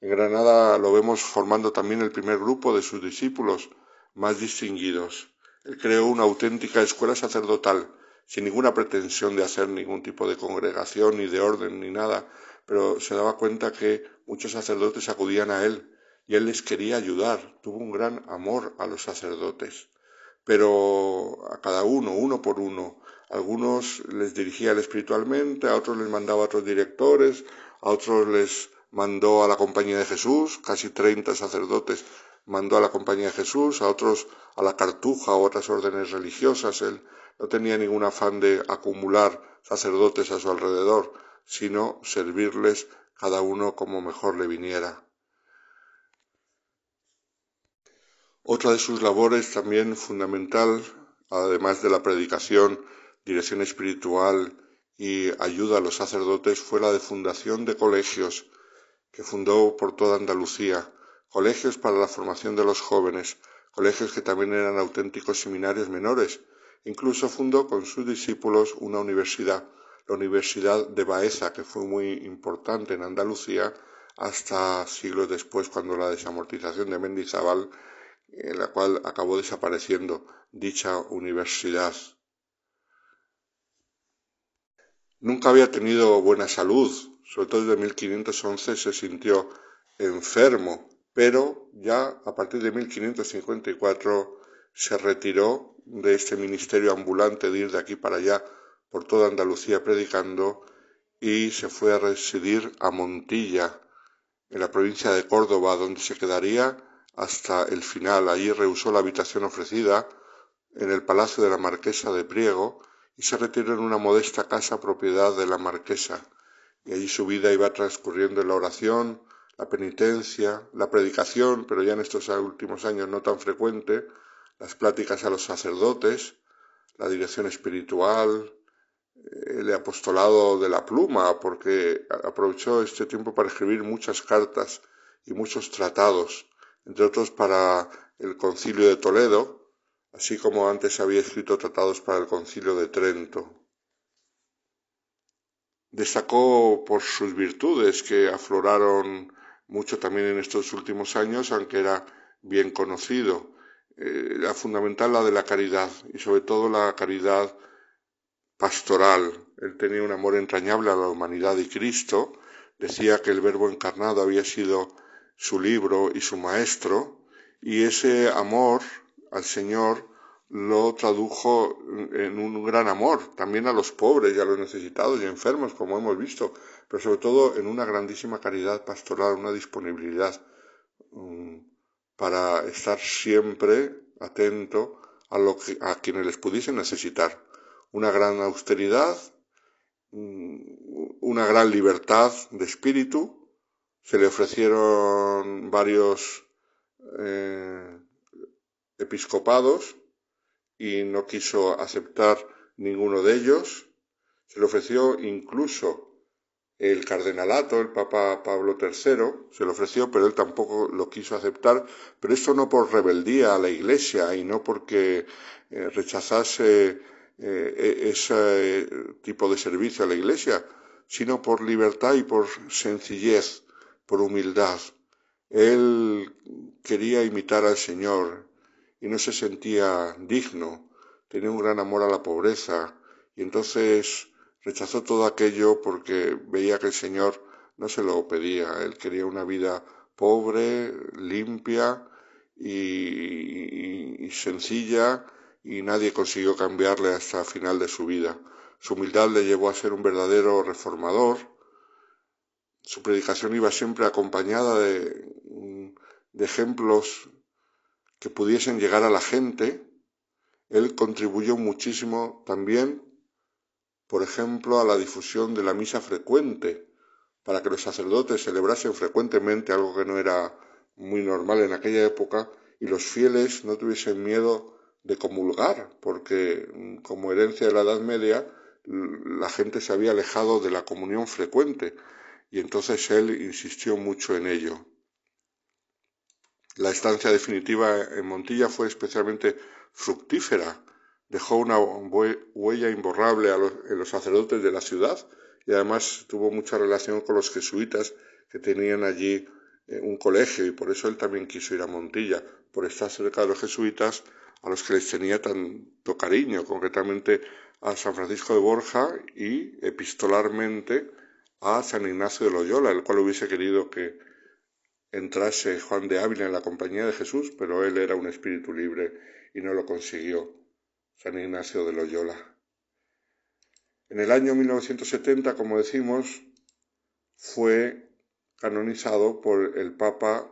[SPEAKER 3] En Granada lo vemos formando también el primer grupo de sus discípulos más distinguidos. Él creó una auténtica escuela sacerdotal, sin ninguna pretensión de hacer ningún tipo de congregación, ni de orden, ni nada, pero se daba cuenta que muchos sacerdotes acudían a él y él les quería ayudar. Tuvo un gran amor a los sacerdotes, pero a cada uno, uno por uno. Algunos les dirigía espiritualmente, a otros les mandaba a otros directores, a otros les mandó a la Compañía de Jesús, casi 30 sacerdotes mandó a la Compañía de Jesús, a otros a la Cartuja o otras órdenes religiosas. Él no tenía ningún afán de acumular sacerdotes a su alrededor, sino servirles cada uno como mejor le viniera. Otra de sus labores también fundamental, además de la predicación, dirección espiritual y ayuda a los sacerdotes, fue la de fundación de colegios que fundó por toda Andalucía, colegios para la formación de los jóvenes, colegios que también eran auténticos seminarios menores. Incluso fundó con sus discípulos una universidad, la Universidad de Baeza, que fue muy importante en Andalucía hasta siglos después, cuando la desamortización de Mendizábal, en la cual acabó desapareciendo dicha universidad. Nunca había tenido buena salud, sobre todo desde 1511 se sintió enfermo, pero ya a partir de 1554 se retiró de este ministerio ambulante de ir de aquí para allá por toda Andalucía predicando y se fue a residir a Montilla, en la provincia de Córdoba, donde se quedaría hasta el final. Allí rehusó la habitación ofrecida en el palacio de la marquesa de Priego y se retiró en una modesta casa propiedad de la marquesa y allí su vida iba transcurriendo en la oración, la penitencia, la predicación, pero ya en estos últimos años no tan frecuente, las pláticas a los sacerdotes, la dirección espiritual, el apostolado de la pluma, porque aprovechó este tiempo para escribir muchas cartas y muchos tratados, entre otros para el concilio de Toledo, así como antes había escrito tratados para el concilio de Trento. Destacó por sus virtudes que afloraron mucho también en estos últimos años, aunque era bien conocido. Eh, la fundamental la de la caridad y sobre todo la caridad pastoral. Él tenía un amor entrañable a la humanidad y Cristo. Decía que el Verbo encarnado había sido su libro y su maestro, y ese amor al Señor lo tradujo en un gran amor también a los pobres y a los necesitados y enfermos, como hemos visto, pero sobre todo en una grandísima caridad pastoral, una disponibilidad mm, para estar siempre atento a, lo que, a quienes les pudiesen necesitar. Una gran austeridad, mm, una gran libertad de espíritu. Se le ofrecieron varios eh, episcopados y no quiso aceptar ninguno de ellos. Se le ofreció incluso el cardenalato, el Papa Pablo III, se le ofreció, pero él tampoco lo quiso aceptar, pero esto no por rebeldía a la Iglesia y no porque eh, rechazase eh, e-, ese tipo de servicio a la Iglesia, sino por libertad y por sencillez, por humildad. Él quería imitar al Señor y no se sentía digno, tenía un gran amor a la pobreza. Y entonces rechazó todo aquello porque veía que el Señor no se lo pedía, él quería una vida pobre, limpia y, sencilla y nadie consiguió cambiarle hasta el final de su vida. Su humildad le llevó a ser un verdadero reformador. Su predicación iba siempre acompañada de, de ejemplos que pudiesen llegar a la gente. Él contribuyó muchísimo también, por ejemplo, a la difusión de la misa frecuente, para que los sacerdotes celebrasen frecuentemente algo que no era muy normal en aquella época y los fieles no tuviesen miedo de comulgar, porque mm, como herencia de la Edad Media la gente se había alejado de la comunión frecuente y entonces él insistió mucho en ello. La estancia definitiva en Montilla fue especialmente fructífera, dejó una huella imborrable en los sacerdotes de la ciudad y además tuvo mucha relación con los jesuitas que tenían allí eh, un colegio y por eso él también quiso ir a Montilla, por estar cerca de los jesuitas a los que les tenía tanto cariño, concretamente a San Francisco de Borja y epistolarmente a San Ignacio de Loyola, el cual hubiese querido que entrase Juan de Ávila en la compañía de Jesús, pero él era un espíritu libre y no lo consiguió, San Ignacio de Loyola. En el año 1970, como decimos, fue canonizado por el Papa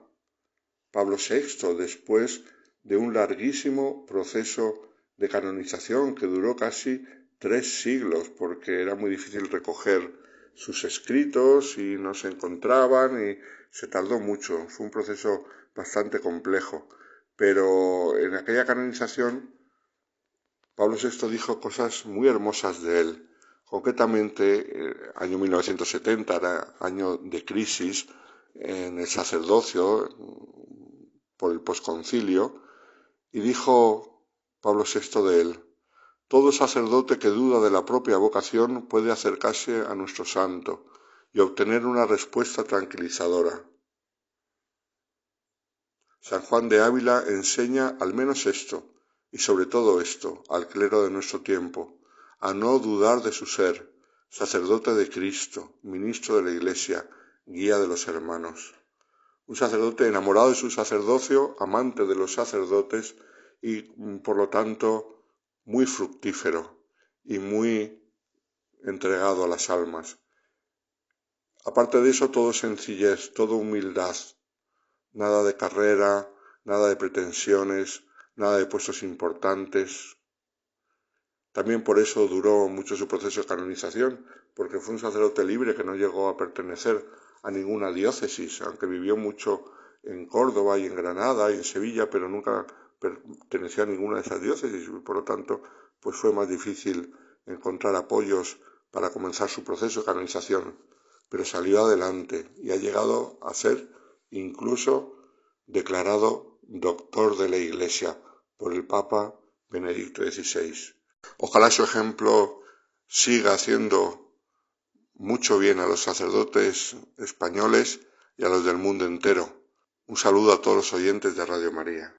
[SPEAKER 3] Pablo VI después de un larguísimo proceso de canonización que duró casi tres siglos porque era muy difícil recoger sus escritos y no se encontraban y se tardó mucho. Fue un proceso bastante complejo. Pero en aquella canonización Pablo VI dijo cosas muy hermosas de él. Concretamente, eh, año 1970 era año de crisis en el sacerdocio por el posconcilio y dijo Pablo VI de él, todo sacerdote que duda de la propia vocación puede acercarse a nuestro santo y obtener una respuesta tranquilizadora. San Juan de Ávila enseña al menos esto, y sobre todo esto, al clero de nuestro tiempo, a no dudar de su ser, sacerdote de Cristo, ministro de la Iglesia, guía de los hermanos. Un sacerdote enamorado de su sacerdocio, amante de los sacerdotes y, por lo tanto, muy fructífero y muy entregado a las almas. Aparte de eso, todo sencillez, todo humildad, nada de carrera, nada de pretensiones, nada de puestos importantes, también por eso duró mucho su proceso de canonización, porque fue un sacerdote libre que no llegó a pertenecer a ninguna diócesis, aunque vivió mucho en Córdoba y en Granada y en Sevilla, pero nunca perteneció a ninguna de esas diócesis. Y por lo tanto pues fue más difícil encontrar apoyos para comenzar su proceso de canonización, pero salió adelante y ha llegado a ser incluso declarado doctor de la Iglesia por el Papa Benedicto XVI. Ojalá su ejemplo siga haciendo mucho bien a los sacerdotes españoles y a los del mundo entero. Un saludo a todos los oyentes de Radio María.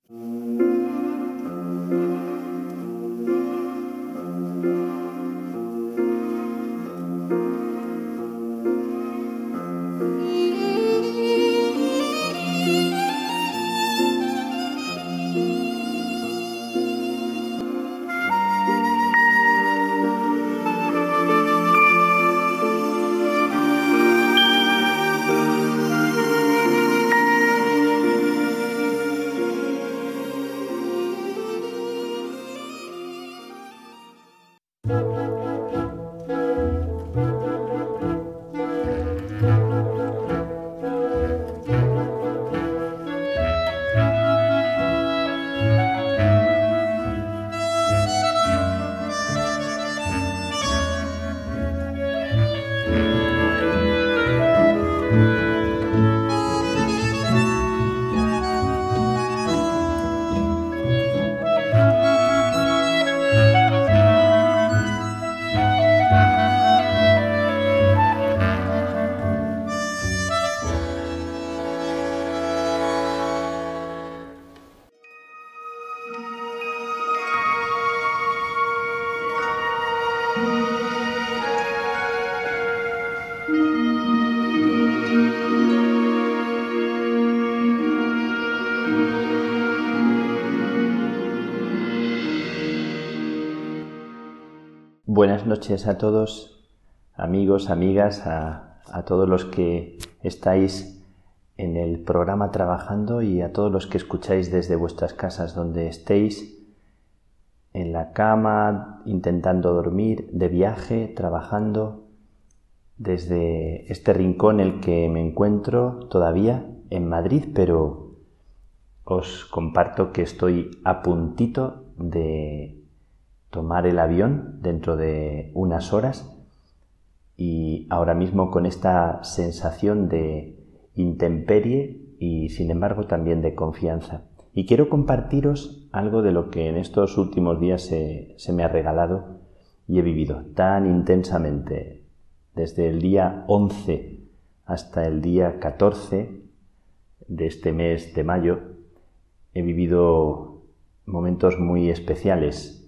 [SPEAKER 4] Buenas noches a todos, amigos, amigas, a, todos los que estáis en el programa trabajando y a todos los que escucháis desde vuestras casas donde estéis, en la cama, intentando dormir, de viaje, trabajando, desde este rincón en el que me encuentro todavía en Madrid, pero os comparto que estoy a puntito de tomar el avión dentro de unas horas y ahora mismo con esta sensación de intemperie y sin embargo también de confianza. Y quiero compartiros algo de lo que en estos últimos días se, se me ha regalado y he vivido tan intensamente desde el día 11 hasta el día 14 de este mes de mayo. He vivido momentos muy especiales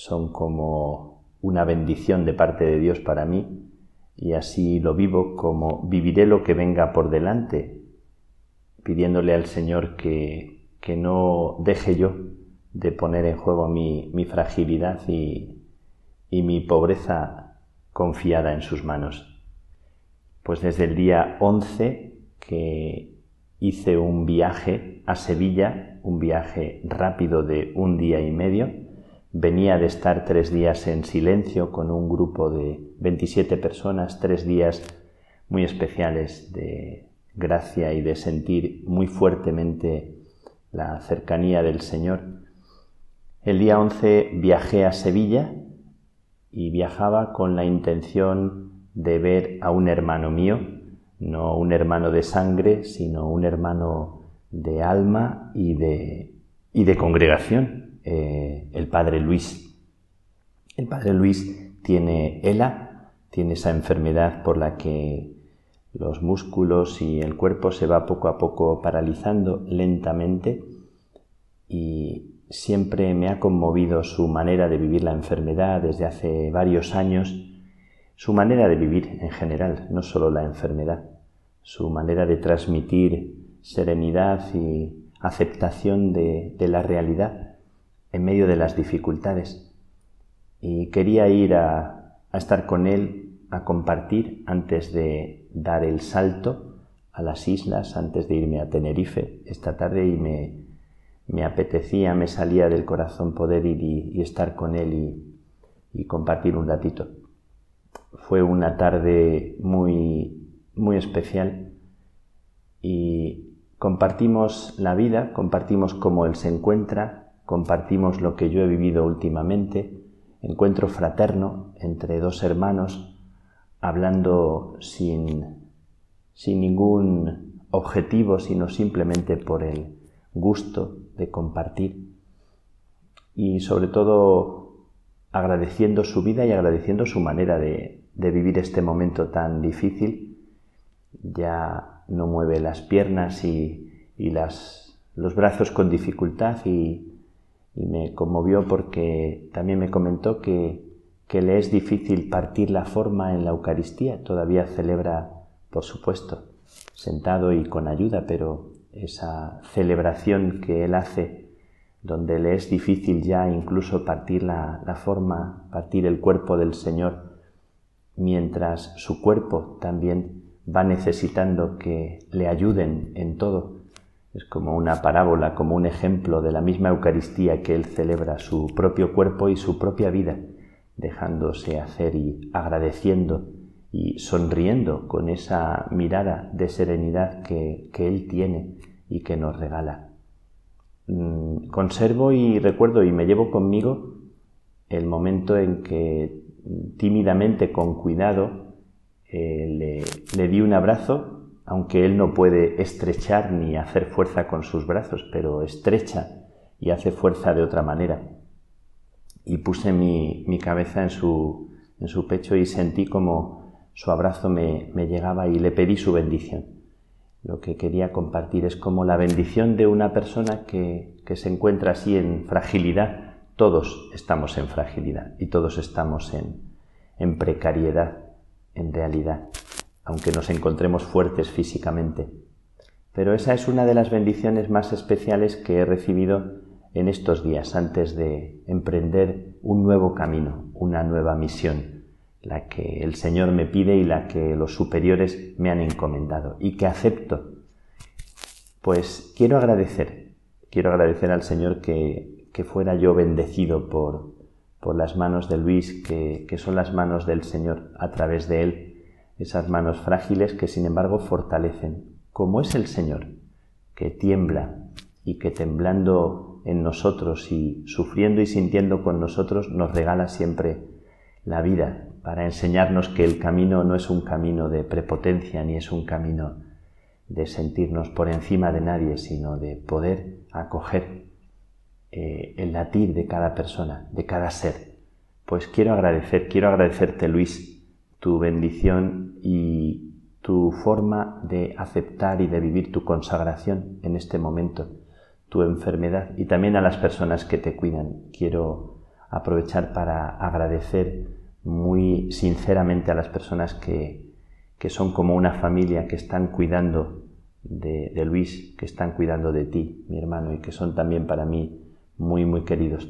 [SPEAKER 4] son como una bendición de parte de Dios para mí y así lo vivo como viviré lo que venga por delante, pidiéndole al Señor que, que no deje yo de poner en juego mi, mi fragilidad y, y mi pobreza confiada en sus manos. Pues desde el día 11 que hice un viaje a Sevilla, un viaje rápido de un día y medio, Venía de estar tres días en silencio con un grupo de 27 personas, tres días muy especiales de gracia y de sentir muy fuertemente la cercanía del Señor. El día 11 viajé a Sevilla y viajaba con la intención de ver a un hermano mío, no un hermano de sangre, sino un hermano de alma y de, y de congregación. Eh, el padre Luis. El padre Luis tiene ELA, tiene esa enfermedad por la que los músculos y el cuerpo se va poco a poco paralizando lentamente y siempre me ha conmovido su manera de vivir la enfermedad desde hace varios años, su manera de vivir en general, no solo la enfermedad, su manera de transmitir serenidad y aceptación de, de la realidad en medio de las dificultades. Y quería ir a, estar con él, a compartir antes de dar el salto a las islas, antes de irme a Tenerife esta tarde y me, me apetecía, me salía del corazón poder ir y, estar con él y, y, compartir un ratito. Fue una tarde muy, muy especial y compartimos la vida, compartimos cómo él se encuentra, compartimos lo que yo he vivido últimamente, encuentro fraterno entre dos hermanos, hablando sin, sin ningún objetivo, sino simplemente por el gusto de compartir y sobre todo agradeciendo su vida y agradeciendo su manera de, de vivir este momento tan difícil. Ya no mueve las piernas y, y las, los brazos con dificultad y, y me conmovió porque también me comentó que, que le es difícil partir la forma en la Eucaristía. Todavía celebra, por supuesto, sentado y con ayuda, pero esa celebración que él hace, donde le es difícil ya incluso partir la, la forma, partir el cuerpo del Señor, mientras su cuerpo también va necesitando que le ayuden en todo es como una parábola, como un ejemplo de la misma Eucaristía que Él celebra su propio cuerpo y su propia vida, dejándose hacer y agradeciendo y sonriendo con esa mirada de serenidad que, Él tiene y que nos regala. Mm, conservo y recuerdo y me llevo conmigo el momento en que tímidamente, con cuidado, eh, le di un abrazo aunque él no puede estrechar ni hacer fuerza con sus brazos, pero estrecha y hace fuerza de otra manera. Y puse mi, cabeza en su, pecho y sentí como su abrazo me, llegaba y le pedí su bendición. Lo que quería compartir es como la bendición de una persona que, se encuentra así en fragilidad. Todos estamos en fragilidad y todos estamos en precariedad, en realidad aunque nos encontremos fuertes físicamente. Pero esa es una de las bendiciones más especiales que he recibido en estos días antes de emprender un nuevo camino, una nueva misión, la que el Señor me pide y la que los superiores me han encomendado y que acepto. Pues quiero agradecer, quiero agradecer al Señor que, que fuera yo bendecido por, por las manos de Luis, que, que son las manos del Señor a través de Él, esas manos frágiles que sin embargo fortalecen, como es el Señor, que tiembla y que temblando en nosotros y sufriendo y sintiendo con nosotros nos regala siempre la vida para enseñarnos que el camino no es un camino de prepotencia ni es un camino de sentirnos por encima de nadie, sino de poder acoger eh, el latir de cada persona, de cada ser. Pues quiero agradecer, quiero agradecerte Luis, tu bendición y tu forma de aceptar y de vivir tu consagración en este momento, tu enfermedad y también a las personas que te cuidan. Quiero aprovechar para agradecer muy sinceramente a las personas que, son como una familia, que están cuidando de, de, Luis, que están cuidando de ti, mi hermano, y que son también para mí muy, muy queridos.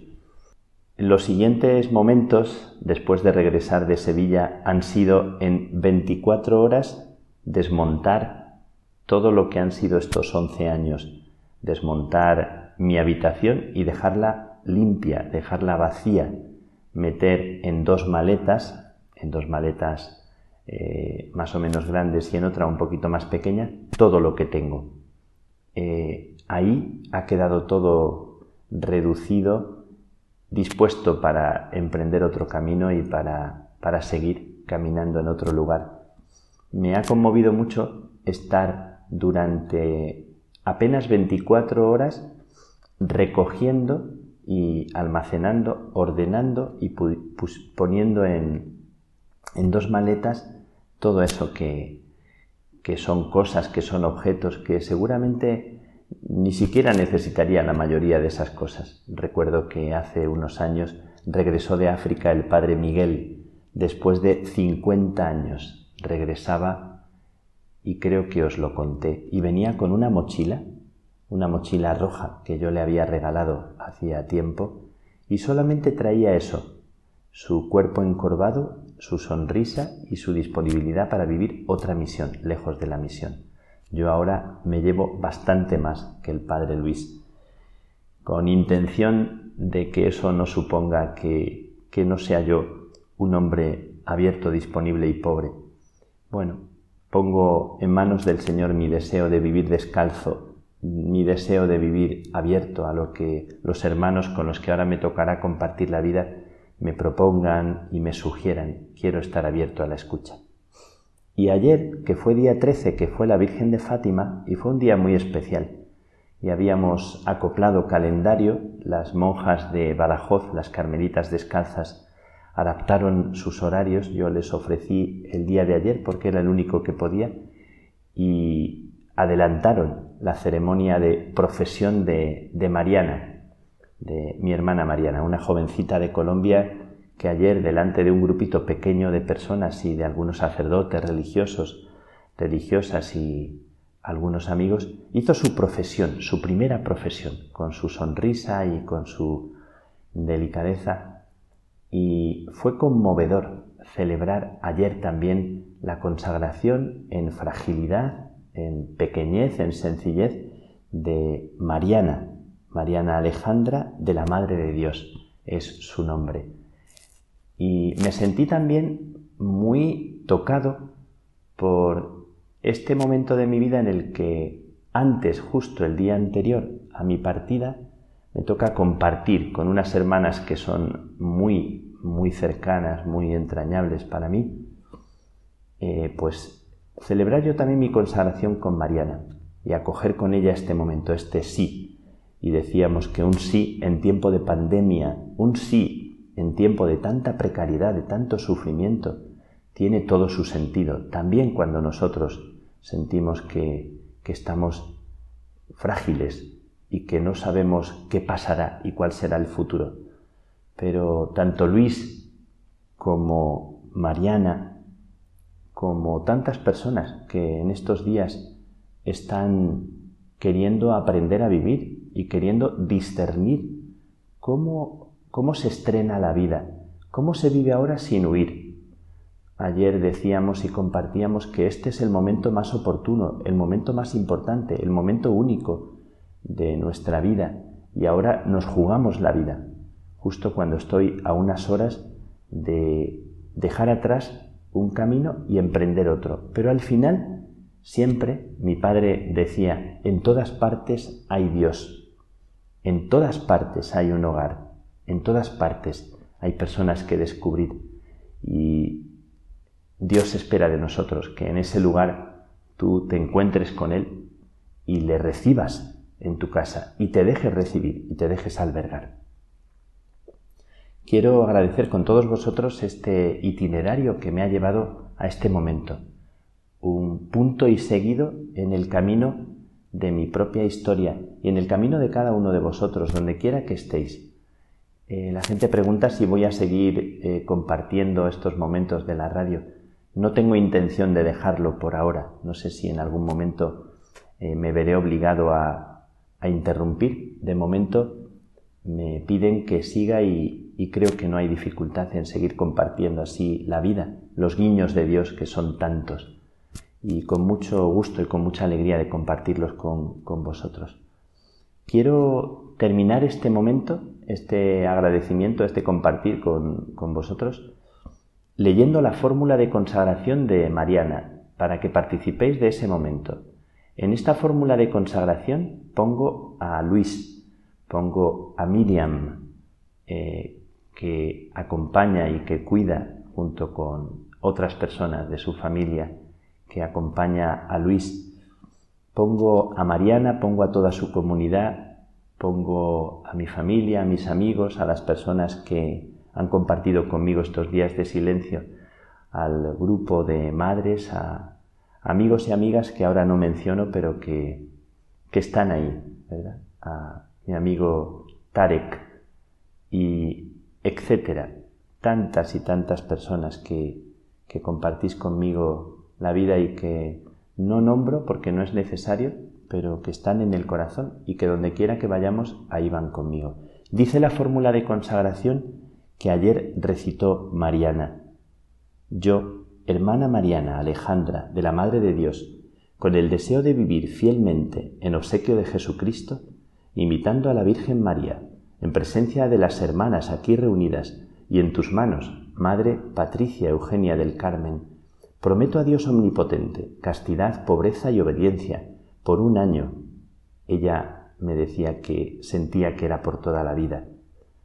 [SPEAKER 4] Los siguientes momentos, después de regresar de Sevilla, han sido en 24 horas desmontar todo lo que han sido estos 11 años, desmontar mi habitación y dejarla limpia, dejarla vacía, meter en dos maletas, en dos maletas eh, más o menos grandes y en otra un poquito más pequeña, todo lo que tengo. Eh, ahí ha quedado todo reducido, dispuesto para emprender otro camino y para, para seguir caminando en otro lugar. Me ha conmovido mucho estar durante apenas 24 horas recogiendo y almacenando, ordenando y poniendo en, en, dos maletas todo eso que, que son cosas, que son objetos, que seguramente ni siquiera necesitaría la mayoría de esas cosas. Recuerdo que hace unos años regresó de África el padre Miguel, después de 50 años. Regresaba y creo que os lo conté, y venía con una mochila una mochila roja que yo le había regalado hacía tiempo, y solamente traía eso, su cuerpo encorvado, su sonrisa y su disponibilidad para vivir otra misión, lejos de la misión. Yo ahora me llevo bastante más que el padre Luis, con intención de que eso no suponga que, que no sea yo un hombre abierto, disponible y pobre. Bueno, pongo en manos del Señor mi deseo de vivir descalzo mi deseo de vivir abierto a lo que los hermanos con los que ahora me tocará compartir la vida me propongan y me sugieran. Quiero estar abierto a la escucha. Y ayer, que fue día 13, que fue la Virgen de Fátima, y fue un día muy especial, y habíamos acoplado calendario, las monjas de Badajoz, las carmelitas descalzas, adaptaron sus horarios, yo les ofrecí el día de ayer porque era el único que podía, y adelantaron la ceremonia de profesión de, Mariana, de mi hermana Mariana, una jovencita de Colombia que ayer delante de un grupito pequeño de personas y de algunos sacerdotes religiosos, religiosas y algunos amigos, hizo su profesión, su primera profesión, con su sonrisa y con su delicadeza. Y fue conmovedor celebrar ayer también la consagración en fragilidad en pequeñez, en sencillez de Mariana, Mariana Alejandra de la Madre de Dios, es su nombre. Y me sentí también muy tocado por este momento de mi vida en el que antes, justo el día anterior a mi partida, me toca compartir con unas hermanas que son muy, muy cercanas, muy entrañables para mí, eh, pues celebrar yo también mi consagración con Mariana y acoger con ella este momento, este sí. Y decíamos que un sí en tiempo de pandemia, un sí en tiempo de tanta precariedad, de tanto sufrimiento, tiene todo su sentido. También cuando nosotros sentimos que, que estamos frágiles y que no sabemos qué pasará y cuál será el futuro. Pero tanto Luis como Mariana como tantas personas que en estos días están queriendo aprender a vivir y queriendo discernir cómo, cómo se estrena la vida, cómo se vive ahora sin huir. Ayer decíamos y compartíamos que este es el momento más oportuno, el momento más importante, el momento único de nuestra vida y ahora nos jugamos la vida, justo cuando estoy a unas horas de dejar atrás un camino y emprender otro. Pero al final, siempre mi padre decía, en todas partes hay Dios, en todas partes hay un hogar, en todas partes hay personas que descubrir y Dios espera de nosotros que en ese lugar tú te encuentres con Él y le recibas en tu casa y te dejes recibir y te dejes albergar. Quiero agradecer con todos vosotros este itinerario que me ha llevado a este momento, un punto y seguido en el camino de mi propia historia y en el camino de cada uno de vosotros, donde quiera que estéis. Eh, la gente pregunta si voy a seguir eh, compartiendo estos momentos de la radio. No tengo intención de dejarlo por ahora. No sé si en algún momento eh, me veré obligado a, a interrumpir. De momento me piden que siga y, y creo que no hay dificultad en seguir compartiendo así la vida, los guiños de Dios que son tantos y con mucho gusto y con mucha alegría de compartirlos con, vosotros. Quiero terminar este momento, este agradecimiento, este compartir con, con vosotros, leyendo la fórmula de consagración de Mariana, para que participéis de ese momento. En esta fórmula de consagración pongo a Luis, pongo a Miriam, eh, que acompaña y que cuida junto con otras personas de su familia, que acompaña a Luis. Pongo a Mariana, pongo a toda su comunidad, pongo a mi familia, a mis amigos, a las personas que han compartido conmigo estos días de silencio, al grupo de madres, a amigos y amigas que ahora no menciono, pero que, que están ahí, ¿verdad? A mi amigo Tarek y etcétera. Tantas y tantas personas que, que compartís conmigo la vida y que no nombro porque no es necesario, pero que están en el corazón y que donde quiera que vayamos, ahí van conmigo. Dice la fórmula de consagración que ayer recitó Mariana. Yo, hermana Mariana Alejandra de la Madre de Dios, con el deseo de vivir fielmente en obsequio de Jesucristo, imitando a la Virgen María, en presencia de las hermanas aquí reunidas y en tus manos, Madre Patricia Eugenia del Carmen, prometo a Dios omnipotente castidad, pobreza y obediencia por un año. Ella me decía que sentía que era por toda la vida,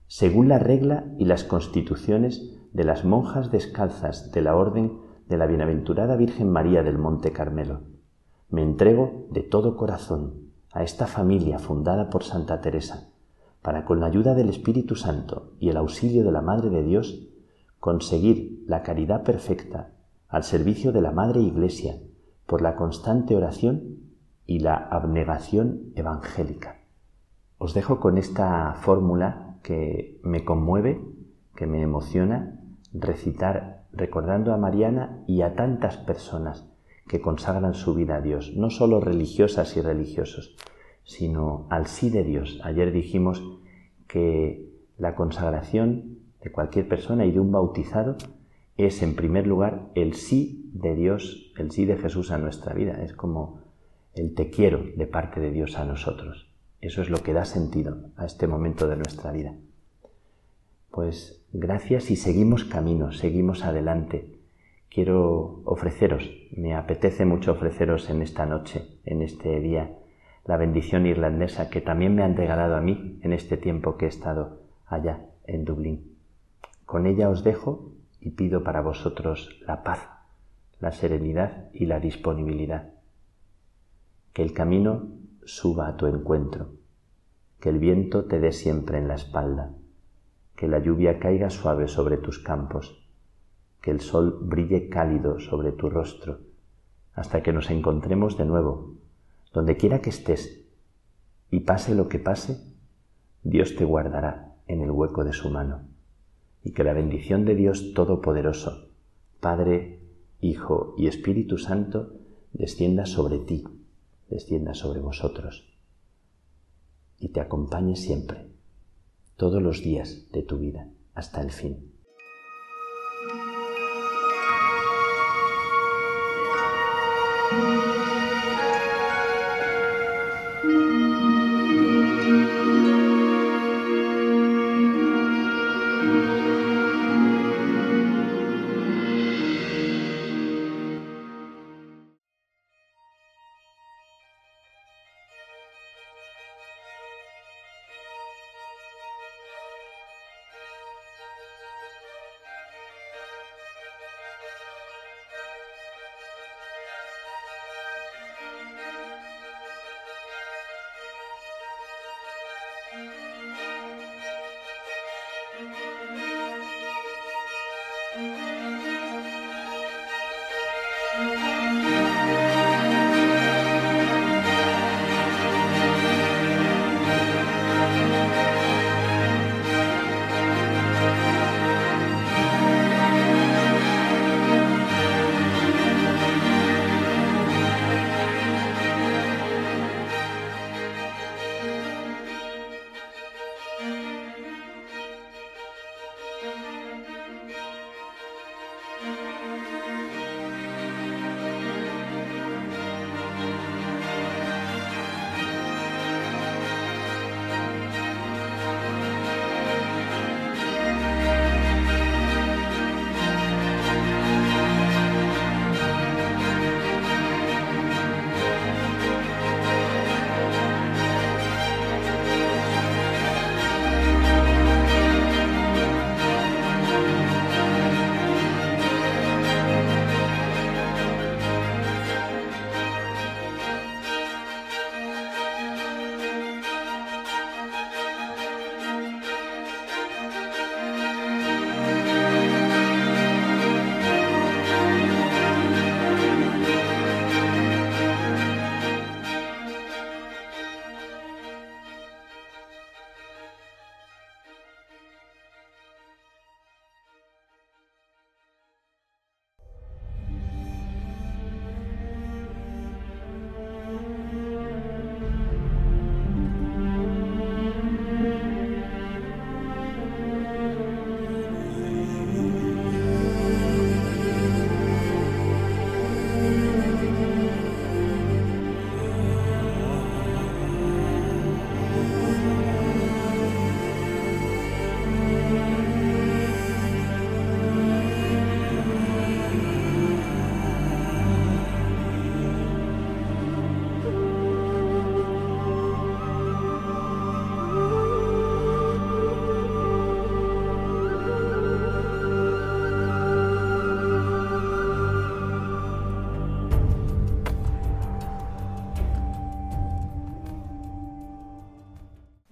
[SPEAKER 4] según la regla y las constituciones de las monjas descalzas de la Orden de la Bienaventurada Virgen María del Monte Carmelo. Me entrego de todo corazón a esta familia fundada por Santa Teresa para con la ayuda del Espíritu Santo y el auxilio de la Madre de Dios conseguir la caridad perfecta al servicio de la Madre Iglesia por la constante oración y la abnegación evangélica. Os dejo con esta fórmula que me conmueve, que me emociona, recitar recordando a Mariana y a tantas personas que consagran su vida a Dios, no solo religiosas y religiosos, sino al sí de Dios. Ayer dijimos que la consagración de cualquier persona y de un bautizado es en primer lugar el sí de Dios, el sí de Jesús a nuestra vida. Es como el te quiero de parte de Dios a nosotros. Eso es lo que da sentido a este momento de nuestra vida. Pues gracias y seguimos camino, seguimos adelante. Quiero ofreceros, me apetece mucho ofreceros en esta noche, en este día, la bendición irlandesa que también me han regalado a mí en este tiempo que he estado allá en Dublín. Con ella os dejo y pido para vosotros la paz, la serenidad y la disponibilidad. Que el camino suba a tu encuentro, que el viento te dé siempre en la espalda, que la lluvia caiga suave sobre tus campos, que el sol brille cálido sobre tu rostro, hasta que nos encontremos de nuevo donde quiera que estés, y pase lo que pase, Dios te guardará en el hueco de su mano, y que la bendición de Dios Todopoderoso, Padre, Hijo y Espíritu Santo, descienda sobre ti, descienda sobre vosotros. y te acompañe siempre, todos los días de tu vida, hasta el fin.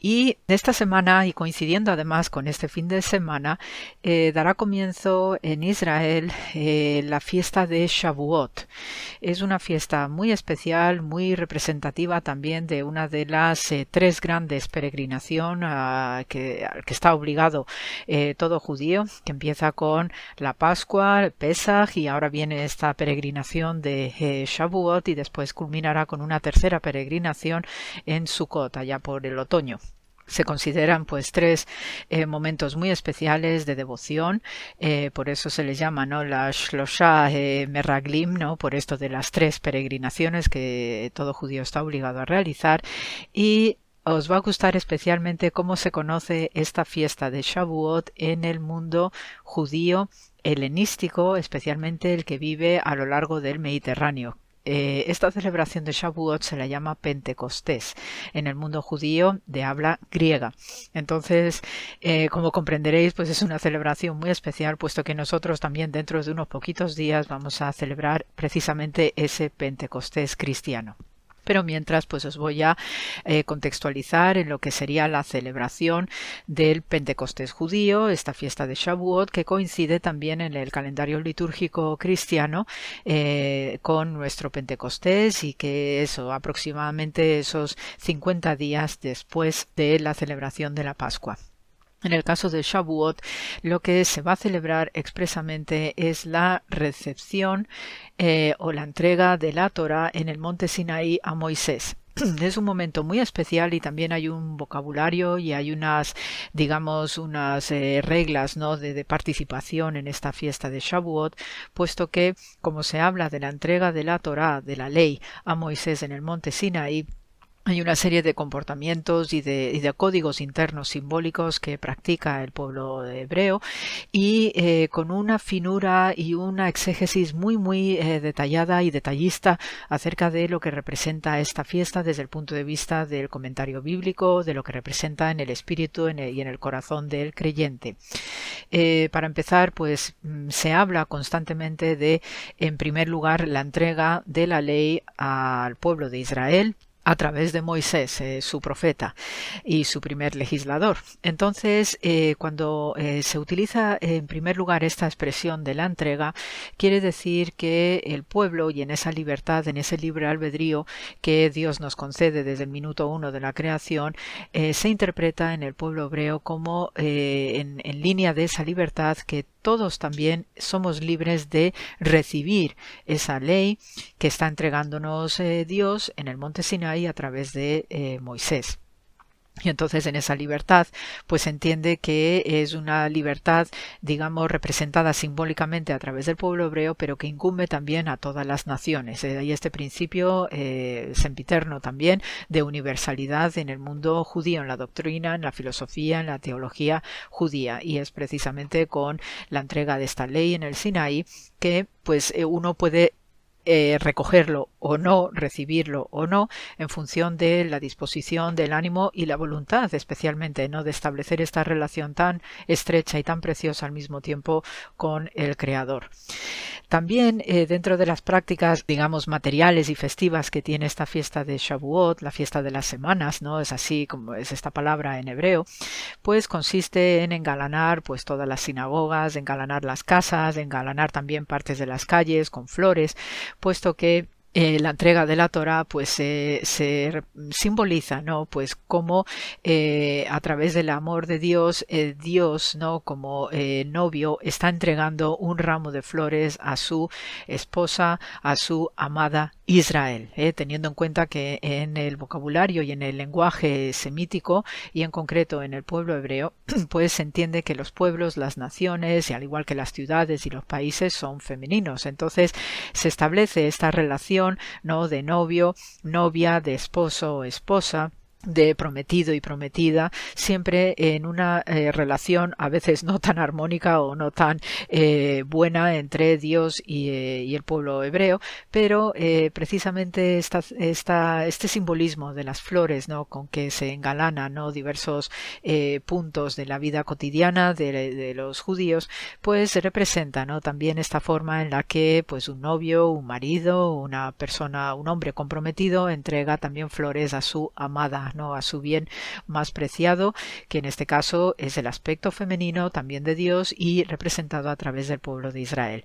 [SPEAKER 5] Y esta semana, y coincidiendo además con este fin de semana, eh, dará comienzo en Israel eh, la fiesta de Shavuot. Es una fiesta muy especial, muy representativa también de una de las eh, tres grandes peregrinación a que, que, está obligado todo judío, que empieza con la Pascua, Pesach, y ahora viene esta peregrinación de Shavuot y después culminará con una tercera peregrinación en Sukkot, allá por el otoño se consideran pues tres eh, momentos muy especiales de devoción. Eh, por eso se les llama no la shlosha eh, meraglim no por esto de las tres peregrinaciones que todo judío está obligado a realizar. Y os va a gustar especialmente cómo se conoce esta fiesta de Shavuot en el mundo judío helenístico, especialmente el que vive a lo largo del Mediterráneo. Eh, esta celebración de Shavuot se la llama Pentecostés en el mundo judío de habla griega. Entonces, eh, como comprenderéis, pues es una celebración muy especial, puesto que nosotros también dentro de unos poquitos días vamos a celebrar precisamente ese Pentecostés cristiano pero mientras pues os voy a eh, contextualizar en lo que sería la celebración del Pentecostés judío, esta fiesta de Shavuot que coincide también en el calendario litúrgico cristiano eh, con nuestro Pentecostés y que eso aproximadamente esos 50 días después de la celebración de la Pascua. En el caso de Shavuot, lo que se va a celebrar expresamente es la recepción eh, o la entrega de la Torah en el monte Sinaí a Moisés. (clears throat) es un momento muy especial y también hay un vocabulario y hay unas, digamos, unas eh, reglas ¿no? de, participación en esta fiesta de Shavuot, puesto que, como se habla de la entrega de la Torah, de la ley, a Moisés en el monte Sinaí, hay una serie de comportamientos y de, códigos internos simbólicos que practica el pueblo hebreo y eh, con una finura y una exégesis muy muy eh, detallada y detallista acerca de lo que representa esta fiesta desde el punto de vista del comentario bíblico, de lo que representa en el espíritu y en el corazón del creyente. Eh, para empezar, pues mm, se habla constantemente de, en primer lugar, la entrega de la ley al pueblo de Israel a través de Moisés, eh, su profeta y su primer legislador. Entonces, eh, cuando eh, se utiliza en primer lugar esta expresión de la entrega, quiere decir que el pueblo y en esa libertad, en ese libre albedrío que Dios nos concede desde el minuto uno de la creación, se interpreta en el pueblo hebreo como en, en línea de esa libertad que todos también somos libres de recibir esa ley que está entregándonos eh, Dios en el monte Sinai a través de eh, Moisés. Y entonces en esa libertad pues entiende que es una libertad digamos representada simbólicamente a través del pueblo hebreo pero que incumbe también a todas las naciones. Eh, hay este principio eh, sempiterno también de universalidad en el mundo judío, en la doctrina, en la filosofía, en la teología judía y es precisamente con la entrega de esta ley en el Sinaí que pues eh, uno puede eh, recogerlo o no, recibirlo o no, en función de la disposición del ánimo y la voluntad, especialmente, ¿no? de establecer esta relación tan estrecha y tan preciosa al mismo tiempo con el Creador. También eh, dentro de las prácticas, digamos, materiales y festivas que tiene esta fiesta de Shavuot, la fiesta de las semanas, ¿no? Es así como es esta palabra en hebreo, pues consiste en engalanar pues todas las sinagogas, engalanar las casas, engalanar también partes de las calles con flores, puesto que eh, la entrega de la Torah pues se simboliza no pues como eh, a través del amor de Dios eh, Dios no como novio está entregando un ramo de flores a su esposa a su amada Israel, ¿eh? teniendo en cuenta que en el vocabulario y en el lenguaje semítico y en concreto en el pueblo hebreo, (clears throat) pues se entiende que los pueblos, las naciones, y al igual que las ciudades y los países son femeninos. Entonces se establece esta relación no de novio, novia, de esposo o esposa de prometido y prometida, siempre en una eh, relación a veces no tan armónica o no tan eh, buena entre Dios y, eh, y, el pueblo hebreo, pero precisamente esta, este simbolismo de las flores ¿no? con que se engalanan ¿no? diversos puntos de la vida cotidiana de, de, los judíos, pues representa ¿no? también esta forma en la que pues un novio, un marido, una persona, un hombre comprometido entrega también flores a su amada a su bien más preciado, que en este caso es el aspecto femenino también de Dios y representado a través del pueblo de Israel.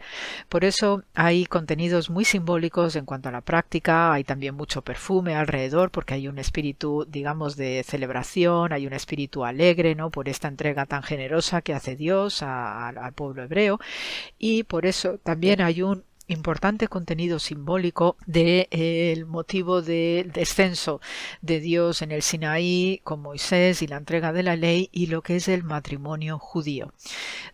[SPEAKER 5] Por eso hay contenidos muy simbólicos en cuanto a la práctica, hay también mucho perfume alrededor porque hay un espíritu, digamos, de celebración, hay un espíritu alegre, ¿no? Por esta entrega tan generosa que hace Dios al pueblo hebreo y por eso también hay un importante contenido simbólico del de, motivo del descenso de Dios en el Sinaí con Moisés y la entrega de la ley y lo que es el matrimonio judío.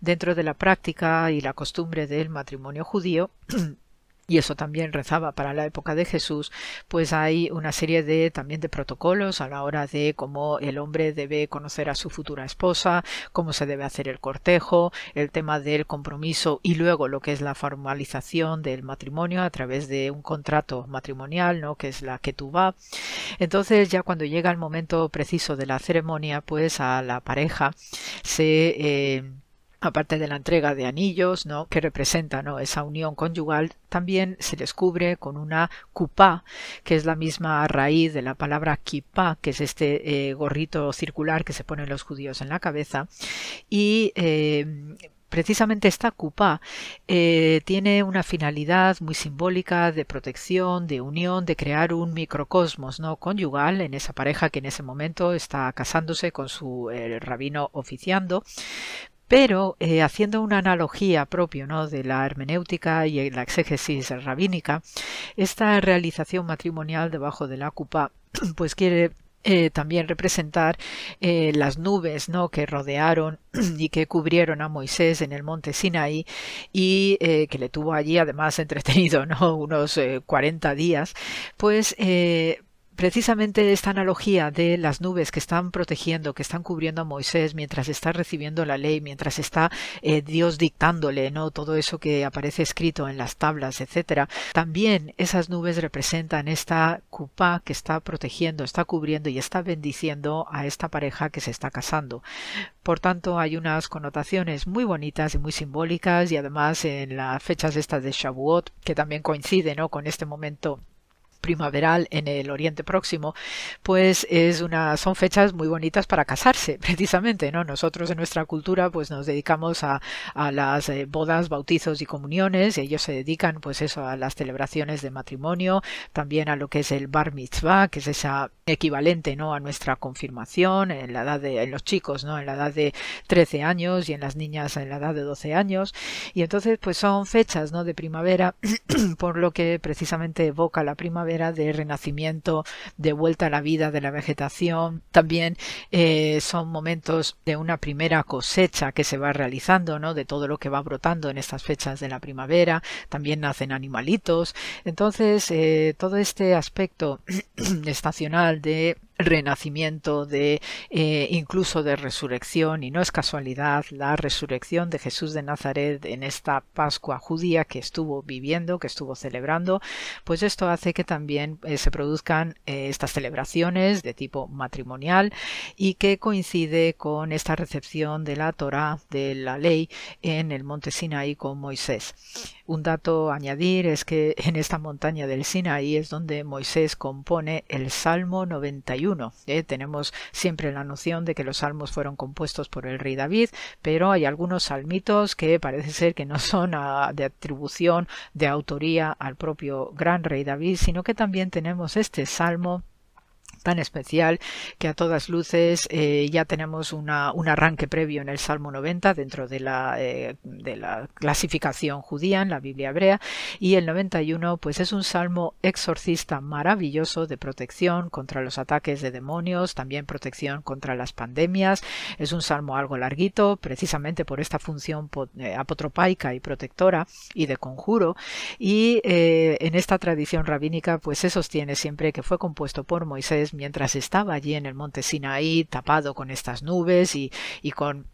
[SPEAKER 5] Dentro de la práctica y la costumbre del matrimonio judío, (clears throat) y eso también rezaba para la época de Jesús, pues hay una serie de también de protocolos a la hora de cómo el hombre debe conocer a su futura esposa, cómo se debe hacer el cortejo, el tema del compromiso y luego lo que es la formalización del matrimonio a través de un contrato matrimonial, ¿no? que es la que tú va. Entonces ya cuando llega el momento preciso de la ceremonia, pues a la pareja se eh, aparte de la entrega de anillos, ¿no? que representa ¿no? esa unión conyugal, también se descubre con una kupá, que es la misma raíz de la palabra kippah, que es este eh, gorrito circular que se ponen los judíos en la cabeza, y eh, precisamente esta cupa eh, tiene una finalidad muy simbólica de protección, de unión, de crear un microcosmos no conyugal en esa pareja que en ese momento está casándose con su rabino oficiando, pero eh, haciendo una analogía propio ¿no? de la hermenéutica y la exégesis rabínica, esta realización matrimonial debajo de la cupa (clears throat) pues quiere eh, también representar eh, las nubes ¿no? que rodearon (clears throat) y que cubrieron a Moisés en el monte Sinaí y eh, que le tuvo allí además (laughs) entretenido ¿no? unos 40 días, pues precisamente esta analogía de las nubes que están protegiendo, que están cubriendo a Moisés mientras está recibiendo la ley, mientras está eh, Dios dictándole, ¿no? Todo eso que aparece escrito en las tablas, etcétera. También esas nubes representan esta cupa que está protegiendo, está cubriendo y está bendiciendo a esta pareja que se está casando. Por tanto, hay unas connotaciones muy bonitas y muy simbólicas y además en las fechas estas de Shavuot, que también coincide ¿no? con este momento primaveral en el Oriente Próximo, pues es una, son fechas muy bonitas para casarse, (laughs) precisamente, ¿no? Nosotros en nuestra cultura pues nos dedicamos a, a las eh, bodas, bautizos y comuniones, y ellos se dedican pues eso a las celebraciones de matrimonio, también a lo que es el bar mitzvah, que es esa equivalente, ¿no? a nuestra confirmación en la edad de en los chicos, ¿no? En la edad de 13 años y en las niñas en la edad de 12 años, y entonces pues son fechas, ¿no? de primavera, (clears throat) por lo que precisamente evoca la primavera de renacimiento, de vuelta a la vida de la vegetación. También eh, son momentos de una primera cosecha que se va realizando, ¿no? De todo lo que va brotando en estas fechas de la primavera. También nacen animalitos. Entonces, eh, todo este aspecto (clears throat) estacional de renacimiento, de eh, incluso de resurrección, y no es casualidad la resurrección de Jesús de Nazaret en esta Pascua judía que estuvo viviendo, que estuvo celebrando, pues esto hace que también eh, se produzcan eh, estas celebraciones de tipo matrimonial y que coincide con esta recepción de la Torá, de la ley, en el monte Sinaí con Moisés. Un dato añadir es que (laughs) en esta montaña del Sinaí es donde Moisés compone el Salmo 91. ¿eh? Tenemos siempre la noción de que los salmos fueron compuestos por el rey David, pero hay algunos salmitos que parece ser que no son de atribución de autoría al propio gran rey David, sino que también tenemos este salmo tan especial que a todas luces eh, ya tenemos un arranque previo en el Salmo 90 dentro de la, eh, de la clasificación judía en la Biblia hebrea y el 91 pues es un salmo exorcista maravilloso de protección contra los ataques de demonios, también protección contra las pandemias, es un salmo algo larguito precisamente por esta función eh, apotropaica y protectora y de conjuro. Y en esta tradición rabínica pues se sostiene siempre que fue compuesto por Moisés mientras estaba allí en el monte Sinaí, tapado con estas nubes y, y con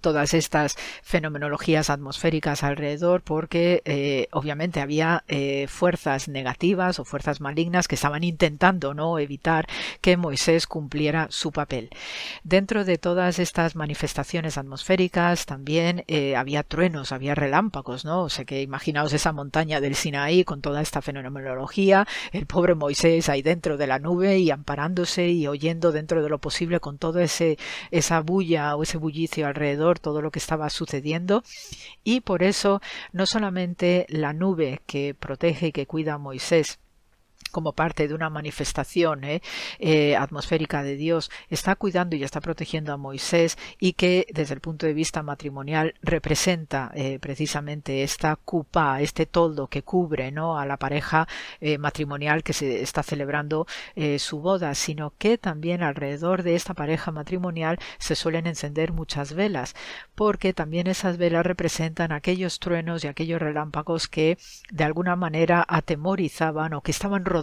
[SPEAKER 5] todas estas fenomenologías atmosféricas alrededor porque eh, obviamente había eh, fuerzas negativas o fuerzas malignas que estaban intentando no evitar que Moisés cumpliera su papel. Dentro de todas estas manifestaciones atmosféricas también eh, había truenos había relámpagos no o sea que imaginaos esa montaña del Sinaí con toda esta fenomenología el pobre Moisés ahí dentro de la nube y amparándose y oyendo dentro de lo posible con todo ese esa bulla o ese bullicio alrededor todo lo que estaba sucediendo. Y por eso no solamente la nube que protege y que cuida a Moisés como parte de una manifestación ¿eh? Eh, atmosférica de Dios, está cuidando y está protegiendo a Moisés y que desde el punto de vista matrimonial representa eh, precisamente esta cupa, este toldo que cubre ¿no? a la pareja matrimonial que se está celebrando su boda, sino que también alrededor de esta pareja matrimonial se suelen encender muchas velas, porque también esas velas representan aquellos truenos y aquellos relámpagos que de alguna manera atemorizaban o que estaban rodeando,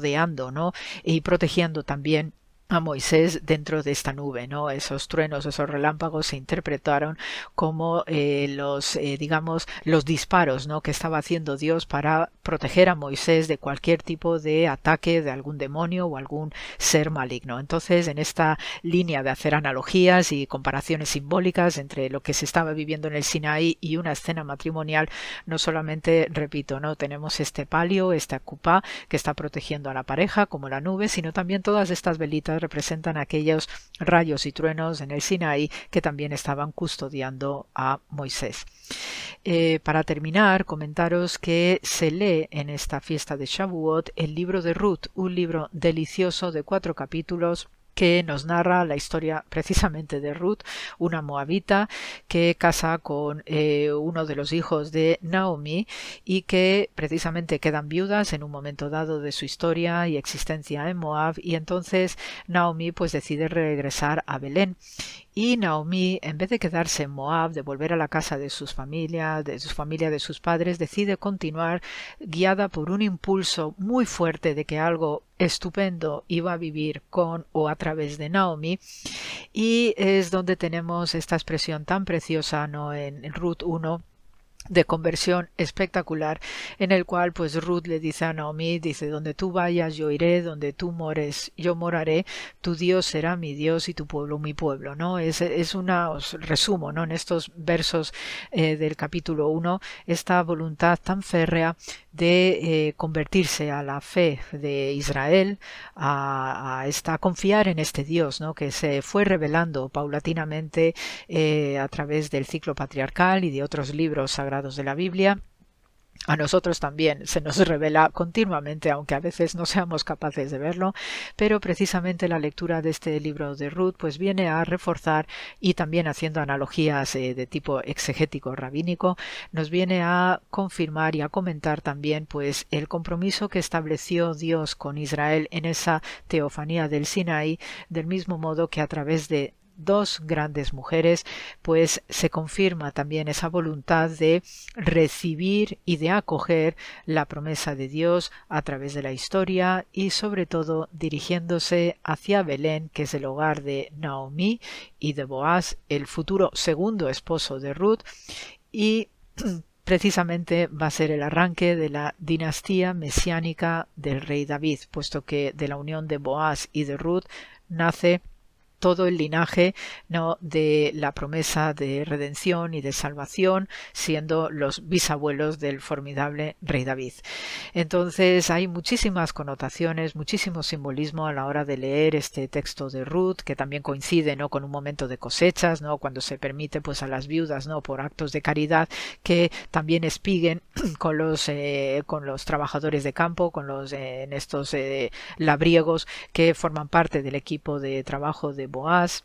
[SPEAKER 5] ¿no? Y protegiendo también a Moisés dentro de esta nube, ¿no? Esos truenos, esos relámpagos se interpretaron como eh, los, eh, digamos, los disparos, ¿no? Que estaba haciendo Dios para proteger a Moisés de cualquier tipo de ataque de algún demonio o algún ser maligno. Entonces, en esta línea de hacer analogías y comparaciones simbólicas entre lo que se estaba viviendo en el Sinaí y una escena matrimonial, no solamente, repito, no tenemos este palio, esta cupa que está protegiendo a la pareja como la nube, sino también todas estas velitas representan aquellos rayos y truenos en el Sinaí que también estaban custodiando a Moisés. Eh, para terminar, comentaros que se lee en esta fiesta de Shavuot el libro de Ruth, un libro delicioso de cuatro capítulos que nos narra la historia precisamente de Ruth, una moabita que casa con eh, uno de los hijos de Naomi y que precisamente quedan viudas en un momento dado de su historia y existencia en Moab y entonces Naomi pues decide regresar a Belén. Y Naomi, en vez de quedarse en Moab, de volver a la casa de sus familias, de su familia, de sus padres, decide continuar guiada por un impulso muy fuerte de que algo estupendo iba a vivir con o a través de Naomi y es donde tenemos esta expresión tan preciosa ¿no? en Ruth 1 de conversión espectacular en el cual pues Ruth le dice a Naomi dice donde tú vayas yo iré donde tú mores yo moraré tu Dios será mi Dios y tu pueblo mi pueblo no es, es una os resumo no en estos versos eh, del capítulo 1 esta voluntad tan férrea de eh, convertirse a la fe de Israel, a, a, esta, confiar en este Dios, ¿no? que se fue revelando paulatinamente eh, a través del ciclo patriarcal y de otros libros sagrados de la Biblia. A nosotros también se nos revela continuamente, aunque a veces no seamos capaces de verlo, pero precisamente la lectura de este libro de Ruth pues viene a reforzar y también haciendo analogías eh, de tipo exegético rabínico, nos viene a confirmar y a comentar también pues el compromiso que estableció Dios con Israel en esa teofanía del Sinaí, del mismo modo que a través de dos grandes mujeres, pues se confirma también esa voluntad de recibir y de acoger la promesa de Dios a través de la historia y sobre todo dirigiéndose hacia Belén, que es el hogar de Naomi y de Boaz, el futuro segundo esposo de Ruth, y (clears throat) precisamente va a ser el arranque de la dinastía mesiánica del rey David, puesto que de la unión de Boaz y de Ruth nace todo el linaje ¿no? de la promesa de redención y de salvación, siendo los bisabuelos del formidable rey David. Entonces hay muchísimas connotaciones, muchísimo simbolismo a la hora de leer este texto de Ruth, que también coincide ¿no? con un momento de cosechas, ¿no? cuando se permite pues a las viudas ¿no? por actos de caridad que también espiguen (clears throat) con los, eh, con los trabajadores de campo, con los eh, en estos eh, labriegos que forman parte del equipo de trabajo de Boaz.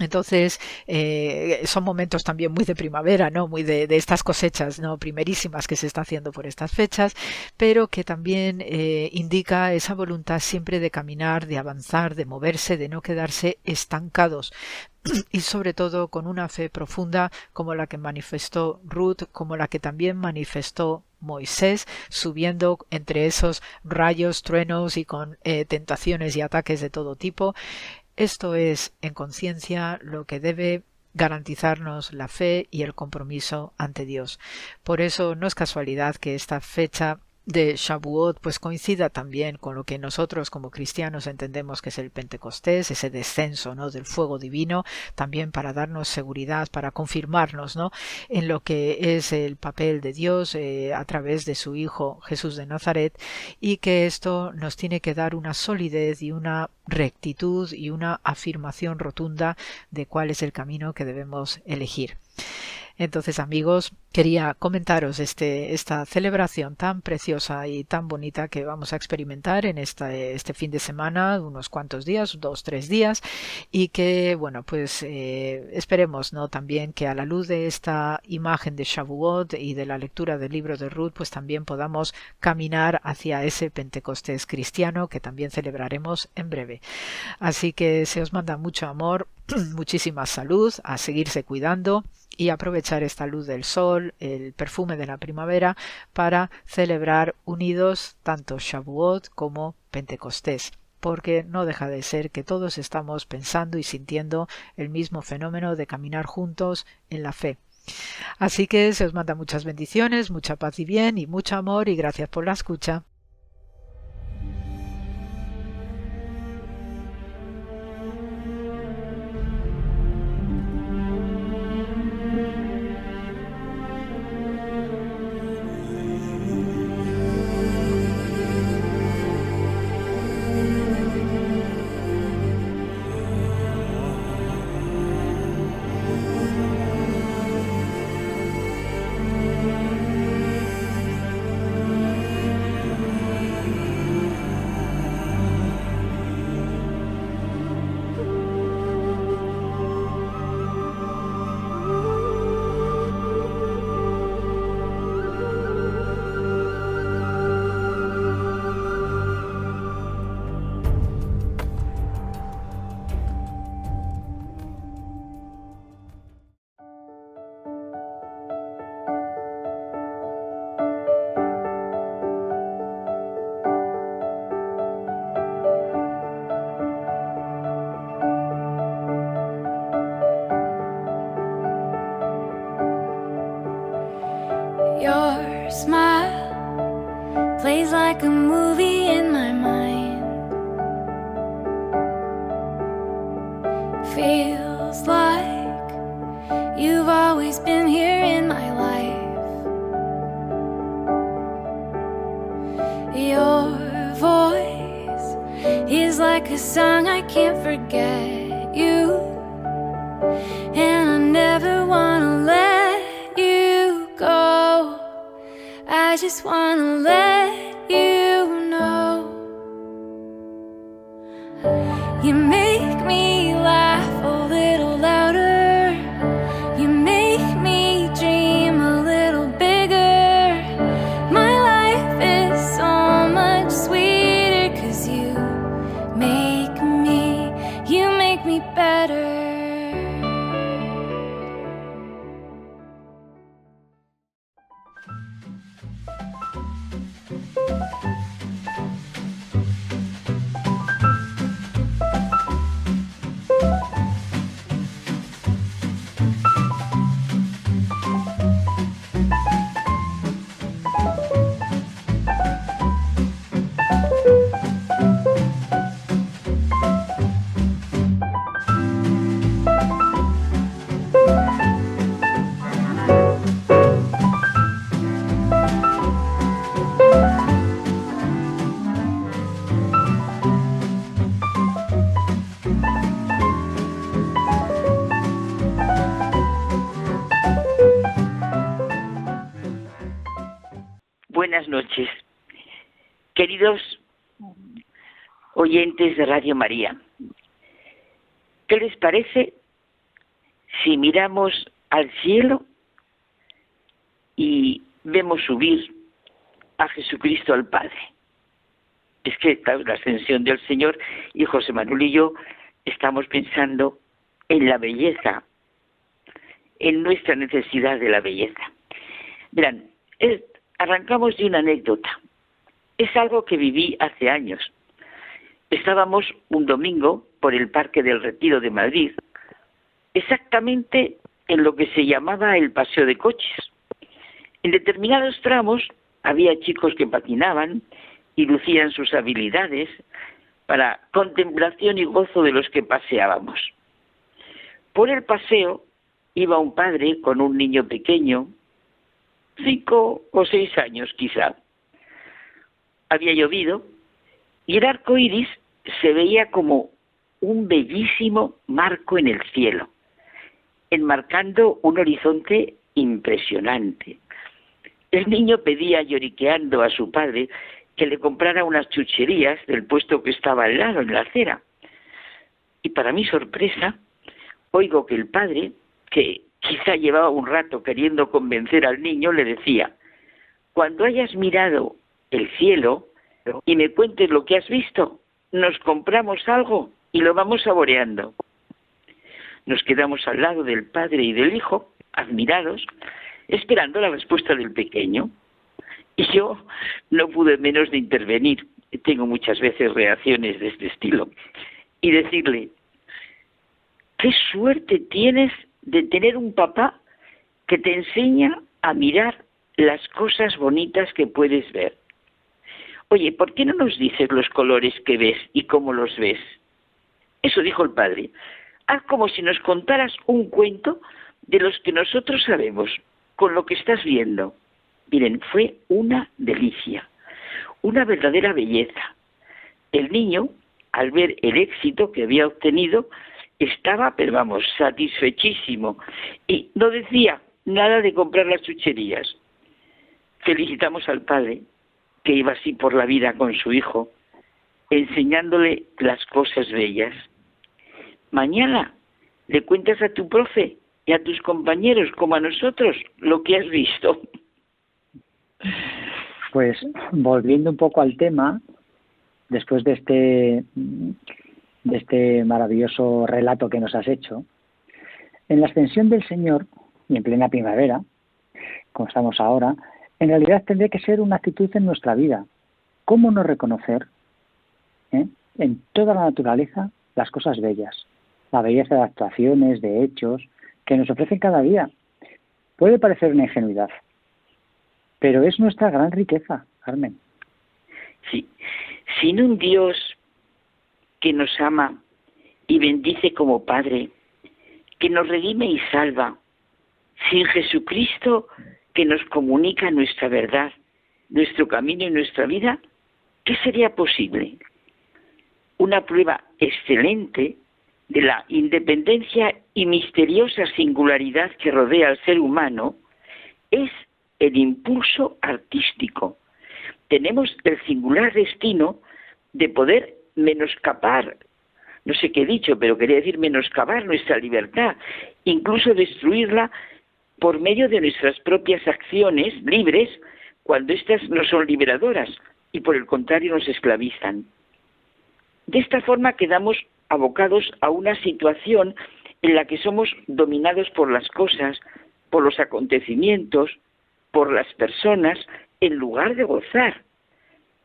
[SPEAKER 5] Entonces, eh, son momentos también muy de primavera, ¿no? Muy de, estas cosechas, ¿no? Primerísimas que se está haciendo por estas fechas, pero que también eh, indica esa voluntad siempre de caminar, de avanzar, de moverse, de no quedarse estancados (clears throat) y sobre todo con una fe profunda como la que manifestó Ruth, como la que también manifestó Moisés, subiendo entre esos rayos, truenos y con eh, tentaciones y ataques de todo tipo, esto es, en conciencia, lo que debe garantizarnos la fe y el compromiso ante Dios. Por eso no es casualidad que esta fecha de Shavuot pues coincida también con lo que nosotros como cristianos entendemos que es el Pentecostés, ese descenso ¿no? del fuego divino, también para darnos seguridad, para confirmarnos ¿no? en lo que es el papel de Dios eh, a través de su Hijo Jesús de Nazaret y que esto nos tiene que dar una solidez y una rectitud y una afirmación rotunda de cuál es el camino que debemos elegir. Entonces, amigos, quería comentaros este, esta celebración tan preciosa y tan bonita que vamos a experimentar en esta, este fin de semana, unos cuantos días, dos, tres días, y que, bueno, pues eh, esperemos, ¿no? También que a la luz de esta imagen de Shavuot y de la lectura del libro de Ruth, pues también podamos caminar hacia ese Pentecostés cristiano que también celebraremos en breve. Así que se os manda mucho amor, (clears throat) muchísima salud, a seguirse cuidando y aprovechar esta luz del sol, el perfume de la primavera, para celebrar unidos tanto Shavuot como Pentecostés porque no deja de ser que todos estamos pensando y sintiendo el mismo fenómeno de caminar juntos en la fe. Así que se os manda muchas bendiciones, mucha paz y bien y mucho amor y gracias por la escucha.
[SPEAKER 6] Your smile plays like a movie in my mind. Feels like you've always been here in my life. Your voice is like a song I can't forget you. Just wanna let
[SPEAKER 7] queridos oyentes de Radio María. ¿Qué les parece si miramos al cielo y vemos subir a Jesucristo al Padre? Es que la ascensión del Señor y José Manuel y yo estamos pensando en la belleza, en nuestra necesidad de la belleza. Verán, arrancamos de una anécdota. Es algo que viví hace años. Estábamos un domingo por el Parque del Retiro de Madrid, exactamente en lo que se llamaba el paseo de coches. En determinados tramos había chicos que patinaban y lucían sus habilidades para contemplación y gozo de los que paseábamos. Por el paseo iba un padre con un niño pequeño, cinco o seis años quizá. Había llovido y el arco iris se veía como un bellísimo marco en el cielo, enmarcando un horizonte impresionante. El niño pedía lloriqueando a su padre que le comprara unas chucherías del puesto que estaba al lado, en la acera. Y para mi sorpresa, oigo que el padre, que quizá llevaba un rato queriendo convencer al niño, le decía, cuando hayas mirado el cielo y me cuentes lo que has visto, nos compramos algo y lo vamos saboreando. Nos quedamos al lado del padre y del hijo, admirados, esperando la respuesta del pequeño. Y yo no pude menos de intervenir, tengo muchas veces reacciones de este estilo, y decirle, qué suerte tienes de tener un papá que te enseña a mirar las cosas bonitas que puedes ver. Oye, ¿por qué no nos dices los colores que ves y cómo los ves? Eso dijo el padre. Haz como si nos contaras un cuento de los que nosotros sabemos, con lo que estás viendo. Miren, fue una delicia, una verdadera belleza. El niño, al ver el éxito que había obtenido, estaba, pero vamos, satisfechísimo y no decía nada de comprar las chucherías. Felicitamos al padre, que iba así por la vida con su hijo, enseñándole las cosas bellas. Mañana le cuentas a tu profe y a tus compañeros, como a nosotros, lo que has visto.
[SPEAKER 8] Pues volviendo un poco al tema, después de este, de este maravilloso relato que nos has hecho, en la ascensión del Señor y en plena primavera, como estamos ahora, en realidad tendría que ser una actitud en nuestra vida. ¿Cómo no reconocer eh, en toda la naturaleza las cosas bellas? La belleza de actuaciones, de hechos, que nos ofrecen cada día. Puede parecer una ingenuidad, pero es nuestra gran riqueza, Carmen.
[SPEAKER 7] Sí, sin un Dios que nos ama y bendice como Padre, que nos redime y salva, sin Jesucristo que nos comunica nuestra verdad, nuestro camino y nuestra vida, ¿qué sería posible? Una prueba excelente de la independencia y misteriosa singularidad que rodea al ser humano es el impulso artístico. Tenemos el singular destino de poder menoscapar, no sé qué he dicho, pero quería decir menoscabar nuestra libertad, incluso destruirla por medio de nuestras propias acciones libres cuando éstas no son liberadoras y por el contrario nos esclavizan. De esta forma quedamos abocados a una situación en la que somos dominados por las cosas, por los acontecimientos, por las personas, en lugar de gozar.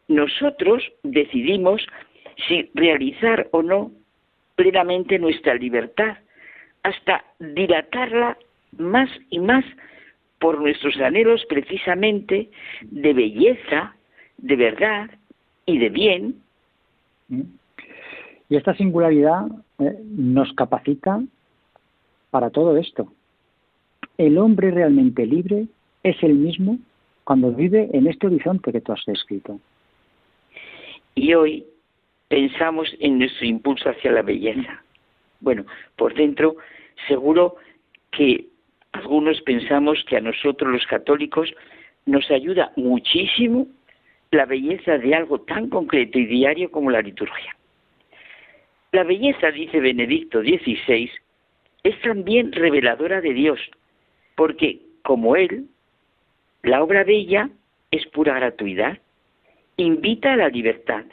[SPEAKER 7] Nosotros decidimos si realizar o no plenamente nuestra libertad, hasta dilatarla más y más por nuestros anhelos precisamente de belleza, de verdad y de bien.
[SPEAKER 8] ¿Mm? Y esta singularidad eh, nos capacita para todo esto. El hombre realmente libre es el mismo cuando vive en este horizonte que tú has descrito.
[SPEAKER 7] Y hoy pensamos en nuestro impulso hacia la belleza. Bueno, por dentro seguro que algunos pensamos que a nosotros los católicos nos ayuda muchísimo la belleza de algo tan concreto y diario como la liturgia. La belleza, dice Benedicto XVI, es también reveladora de Dios, porque como Él, la obra bella es pura gratuidad, invita a la libertad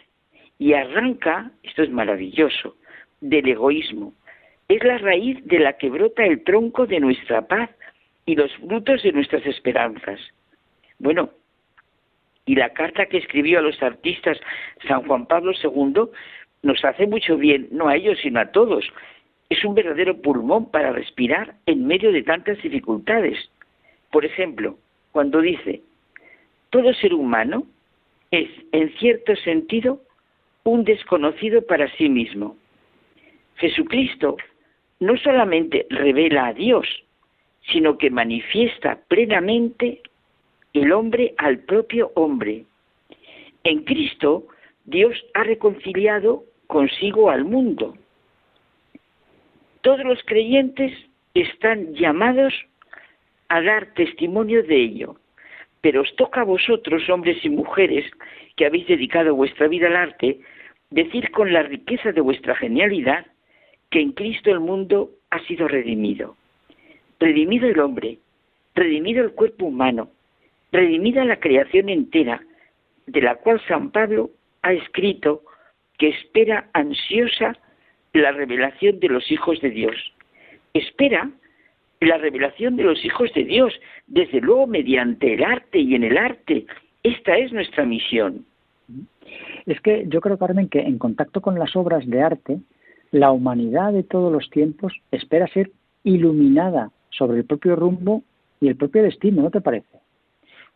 [SPEAKER 7] y arranca, esto es maravilloso, del egoísmo. Es la raíz de la que brota el tronco de nuestra paz y los frutos de nuestras esperanzas. Bueno, y la carta que escribió a los artistas San Juan Pablo II nos hace mucho bien, no a ellos, sino a todos. Es un verdadero pulmón para respirar en medio de tantas dificultades. Por ejemplo, cuando dice, todo ser humano es, en cierto sentido, un desconocido para sí mismo. Jesucristo no solamente revela a Dios, sino que manifiesta plenamente el hombre al propio hombre. En Cristo, Dios ha reconciliado consigo al mundo. Todos los creyentes están llamados a dar testimonio de ello. Pero os toca a vosotros, hombres y mujeres, que habéis dedicado vuestra vida al arte, decir con la riqueza de vuestra genialidad que en Cristo el mundo ha sido redimido. Redimido el hombre, redimido el cuerpo humano, redimida la creación entera, de la cual San Pablo ha escrito que espera ansiosa la revelación de los hijos de Dios. Espera la revelación de los hijos de Dios, desde luego mediante el arte y en el arte. Esta es nuestra misión.
[SPEAKER 8] Es que yo creo, Carmen, que en contacto con las obras de arte, la humanidad de todos los tiempos espera ser iluminada sobre el propio rumbo y el propio destino, ¿no te parece?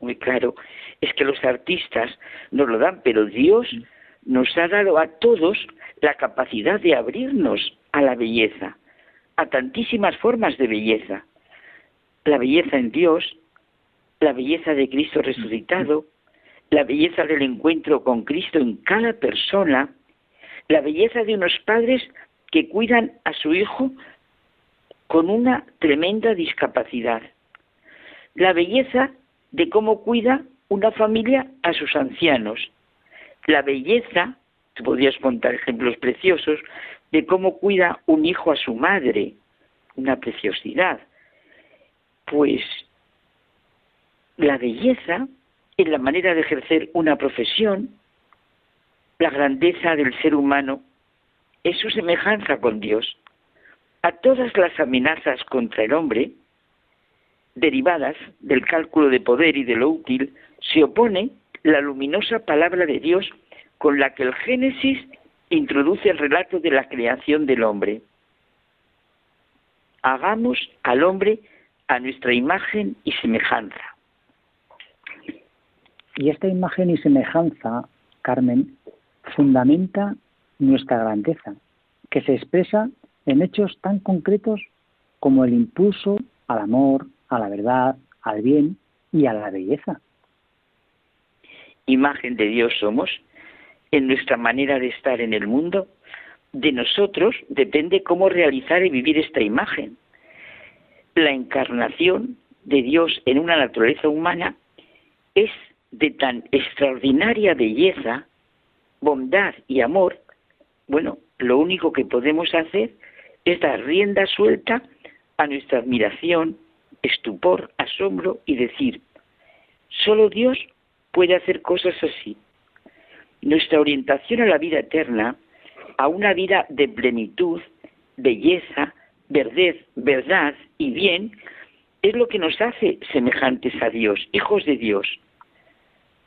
[SPEAKER 7] Muy claro, es que los artistas nos lo dan, pero Dios nos ha dado a todos la capacidad de abrirnos a la belleza a tantísimas formas de belleza. La belleza en Dios, la belleza de Cristo resucitado, la belleza del encuentro con Cristo en cada persona, la belleza de unos padres que cuidan a su hijo con una tremenda discapacidad, la belleza de cómo cuida una familia a sus ancianos, la belleza, te podrías contar ejemplos preciosos, de cómo cuida un hijo a su madre, una preciosidad. Pues la belleza en la manera de ejercer una profesión, la grandeza del ser humano, es su semejanza con Dios. A todas las amenazas contra el hombre, derivadas del cálculo de poder y de lo útil, se opone la luminosa palabra de Dios con la que el Génesis introduce el relato de la creación del hombre. Hagamos al hombre a nuestra imagen y semejanza.
[SPEAKER 8] Y esta imagen y semejanza, Carmen, fundamenta nuestra grandeza, que se expresa en hechos tan concretos como el impulso al amor, a la verdad, al bien y a la belleza.
[SPEAKER 7] Imagen de Dios somos en nuestra manera de estar en el mundo. De nosotros depende cómo realizar y vivir esta imagen. La encarnación de Dios en una naturaleza humana es de tan extraordinaria belleza, bondad y amor, bueno, lo único que podemos hacer es dar rienda suelta a nuestra admiración, estupor, asombro y decir, solo Dios puede hacer cosas así. Nuestra orientación a la vida eterna, a una vida de plenitud, belleza, verdad, verdad y bien, es lo que nos hace semejantes a Dios, hijos de Dios.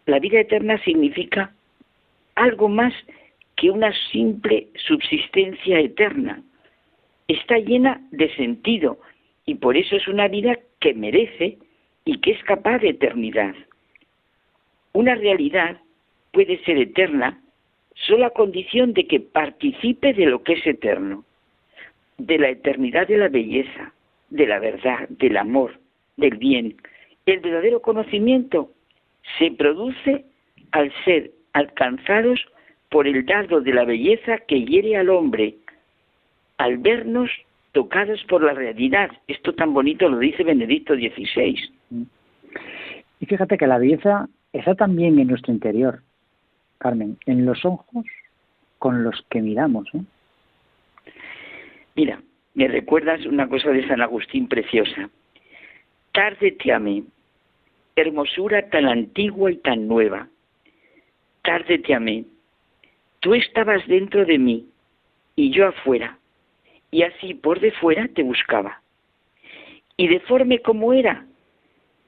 [SPEAKER 7] La vida eterna significa algo más que una simple subsistencia eterna. Está llena de sentido y por eso es una vida que merece y que es capaz de eternidad. Una realidad puede ser eterna solo a condición de que participe de lo que es eterno, de la eternidad de la belleza, de la verdad, del amor, del bien. El verdadero conocimiento se produce al ser alcanzados por el dardo de la belleza que hiere al hombre, al vernos tocados por la realidad. Esto tan bonito lo dice Benedicto XVI.
[SPEAKER 8] Y fíjate que la belleza está también en nuestro interior, Carmen, en los ojos con los que miramos. ¿eh?
[SPEAKER 7] Mira, me recuerdas una cosa de San Agustín preciosa. Tarde te amé, hermosura tan antigua y tan nueva. Tarde te amé, Tú estabas dentro de mí y yo afuera, y así por de fuera te buscaba. Y deforme como era,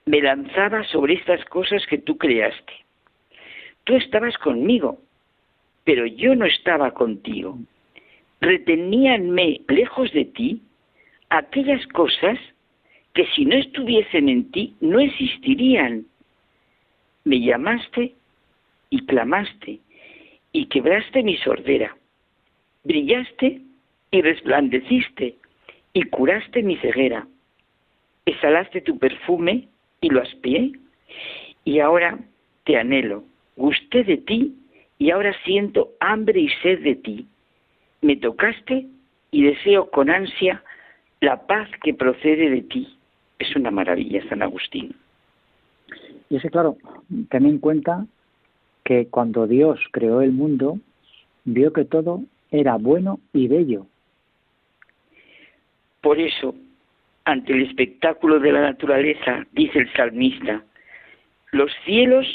[SPEAKER 7] me lanzaba sobre estas cosas que tú creaste. Tú estabas conmigo, pero yo no estaba contigo. Reteníanme lejos de ti aquellas cosas que si no estuviesen en ti no existirían. Me llamaste y clamaste y quebraste mi sordera. Brillaste y resplandeciste y curaste mi ceguera. Exhalaste tu perfume y lo aspié y ahora te anhelo. Gusté de ti y ahora siento hambre y sed de ti. Me tocaste y deseo con ansia la paz que procede de ti. Es una maravilla, San Agustín.
[SPEAKER 8] Y ese, claro, en cuenta que cuando Dios creó el mundo, vio que todo era bueno y bello.
[SPEAKER 7] Por eso, ante el espectáculo de la naturaleza, dice el salmista, los cielos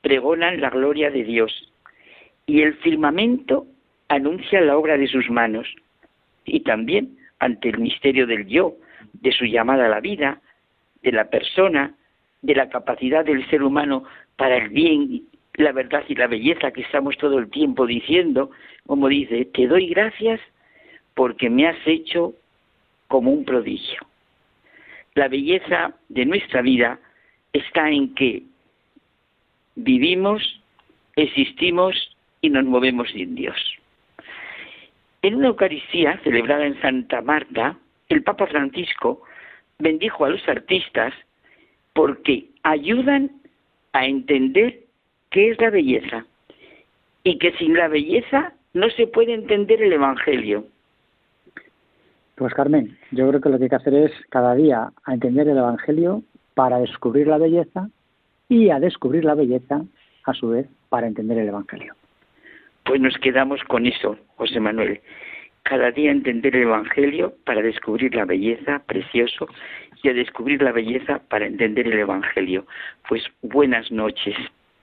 [SPEAKER 7] pregonan la gloria de Dios y el firmamento anuncia la obra de sus manos. Y también ante el misterio del yo, de su llamada a la vida, de la persona, de la capacidad del ser humano para el bien la verdad y la belleza que estamos todo el tiempo diciendo, como dice, te doy gracias porque me has hecho como un prodigio. La belleza de nuestra vida está en que vivimos, existimos y nos movemos sin Dios. En una Eucaristía celebrada en Santa Marta, el Papa Francisco bendijo a los artistas porque ayudan a entender qué es la belleza y que sin la belleza no se puede entender el Evangelio.
[SPEAKER 8] Pues Carmen, yo creo que lo que hay que hacer es cada día a entender el Evangelio para descubrir la belleza y a descubrir la belleza a su vez para entender el Evangelio.
[SPEAKER 7] Pues nos quedamos con eso, José Manuel. Cada día entender el Evangelio para descubrir la belleza, precioso, y a descubrir la belleza para entender el Evangelio. Pues buenas noches.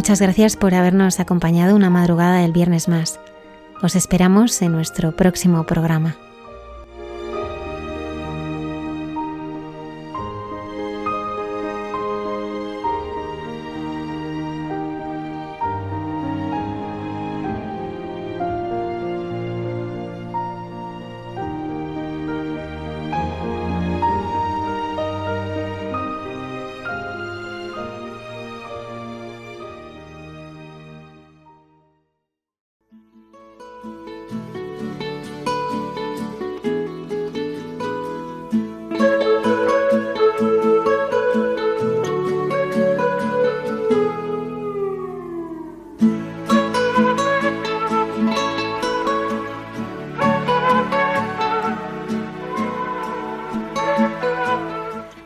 [SPEAKER 1] Muchas gracias por habernos acompañado una madrugada del viernes más. Os esperamos en nuestro próximo programa.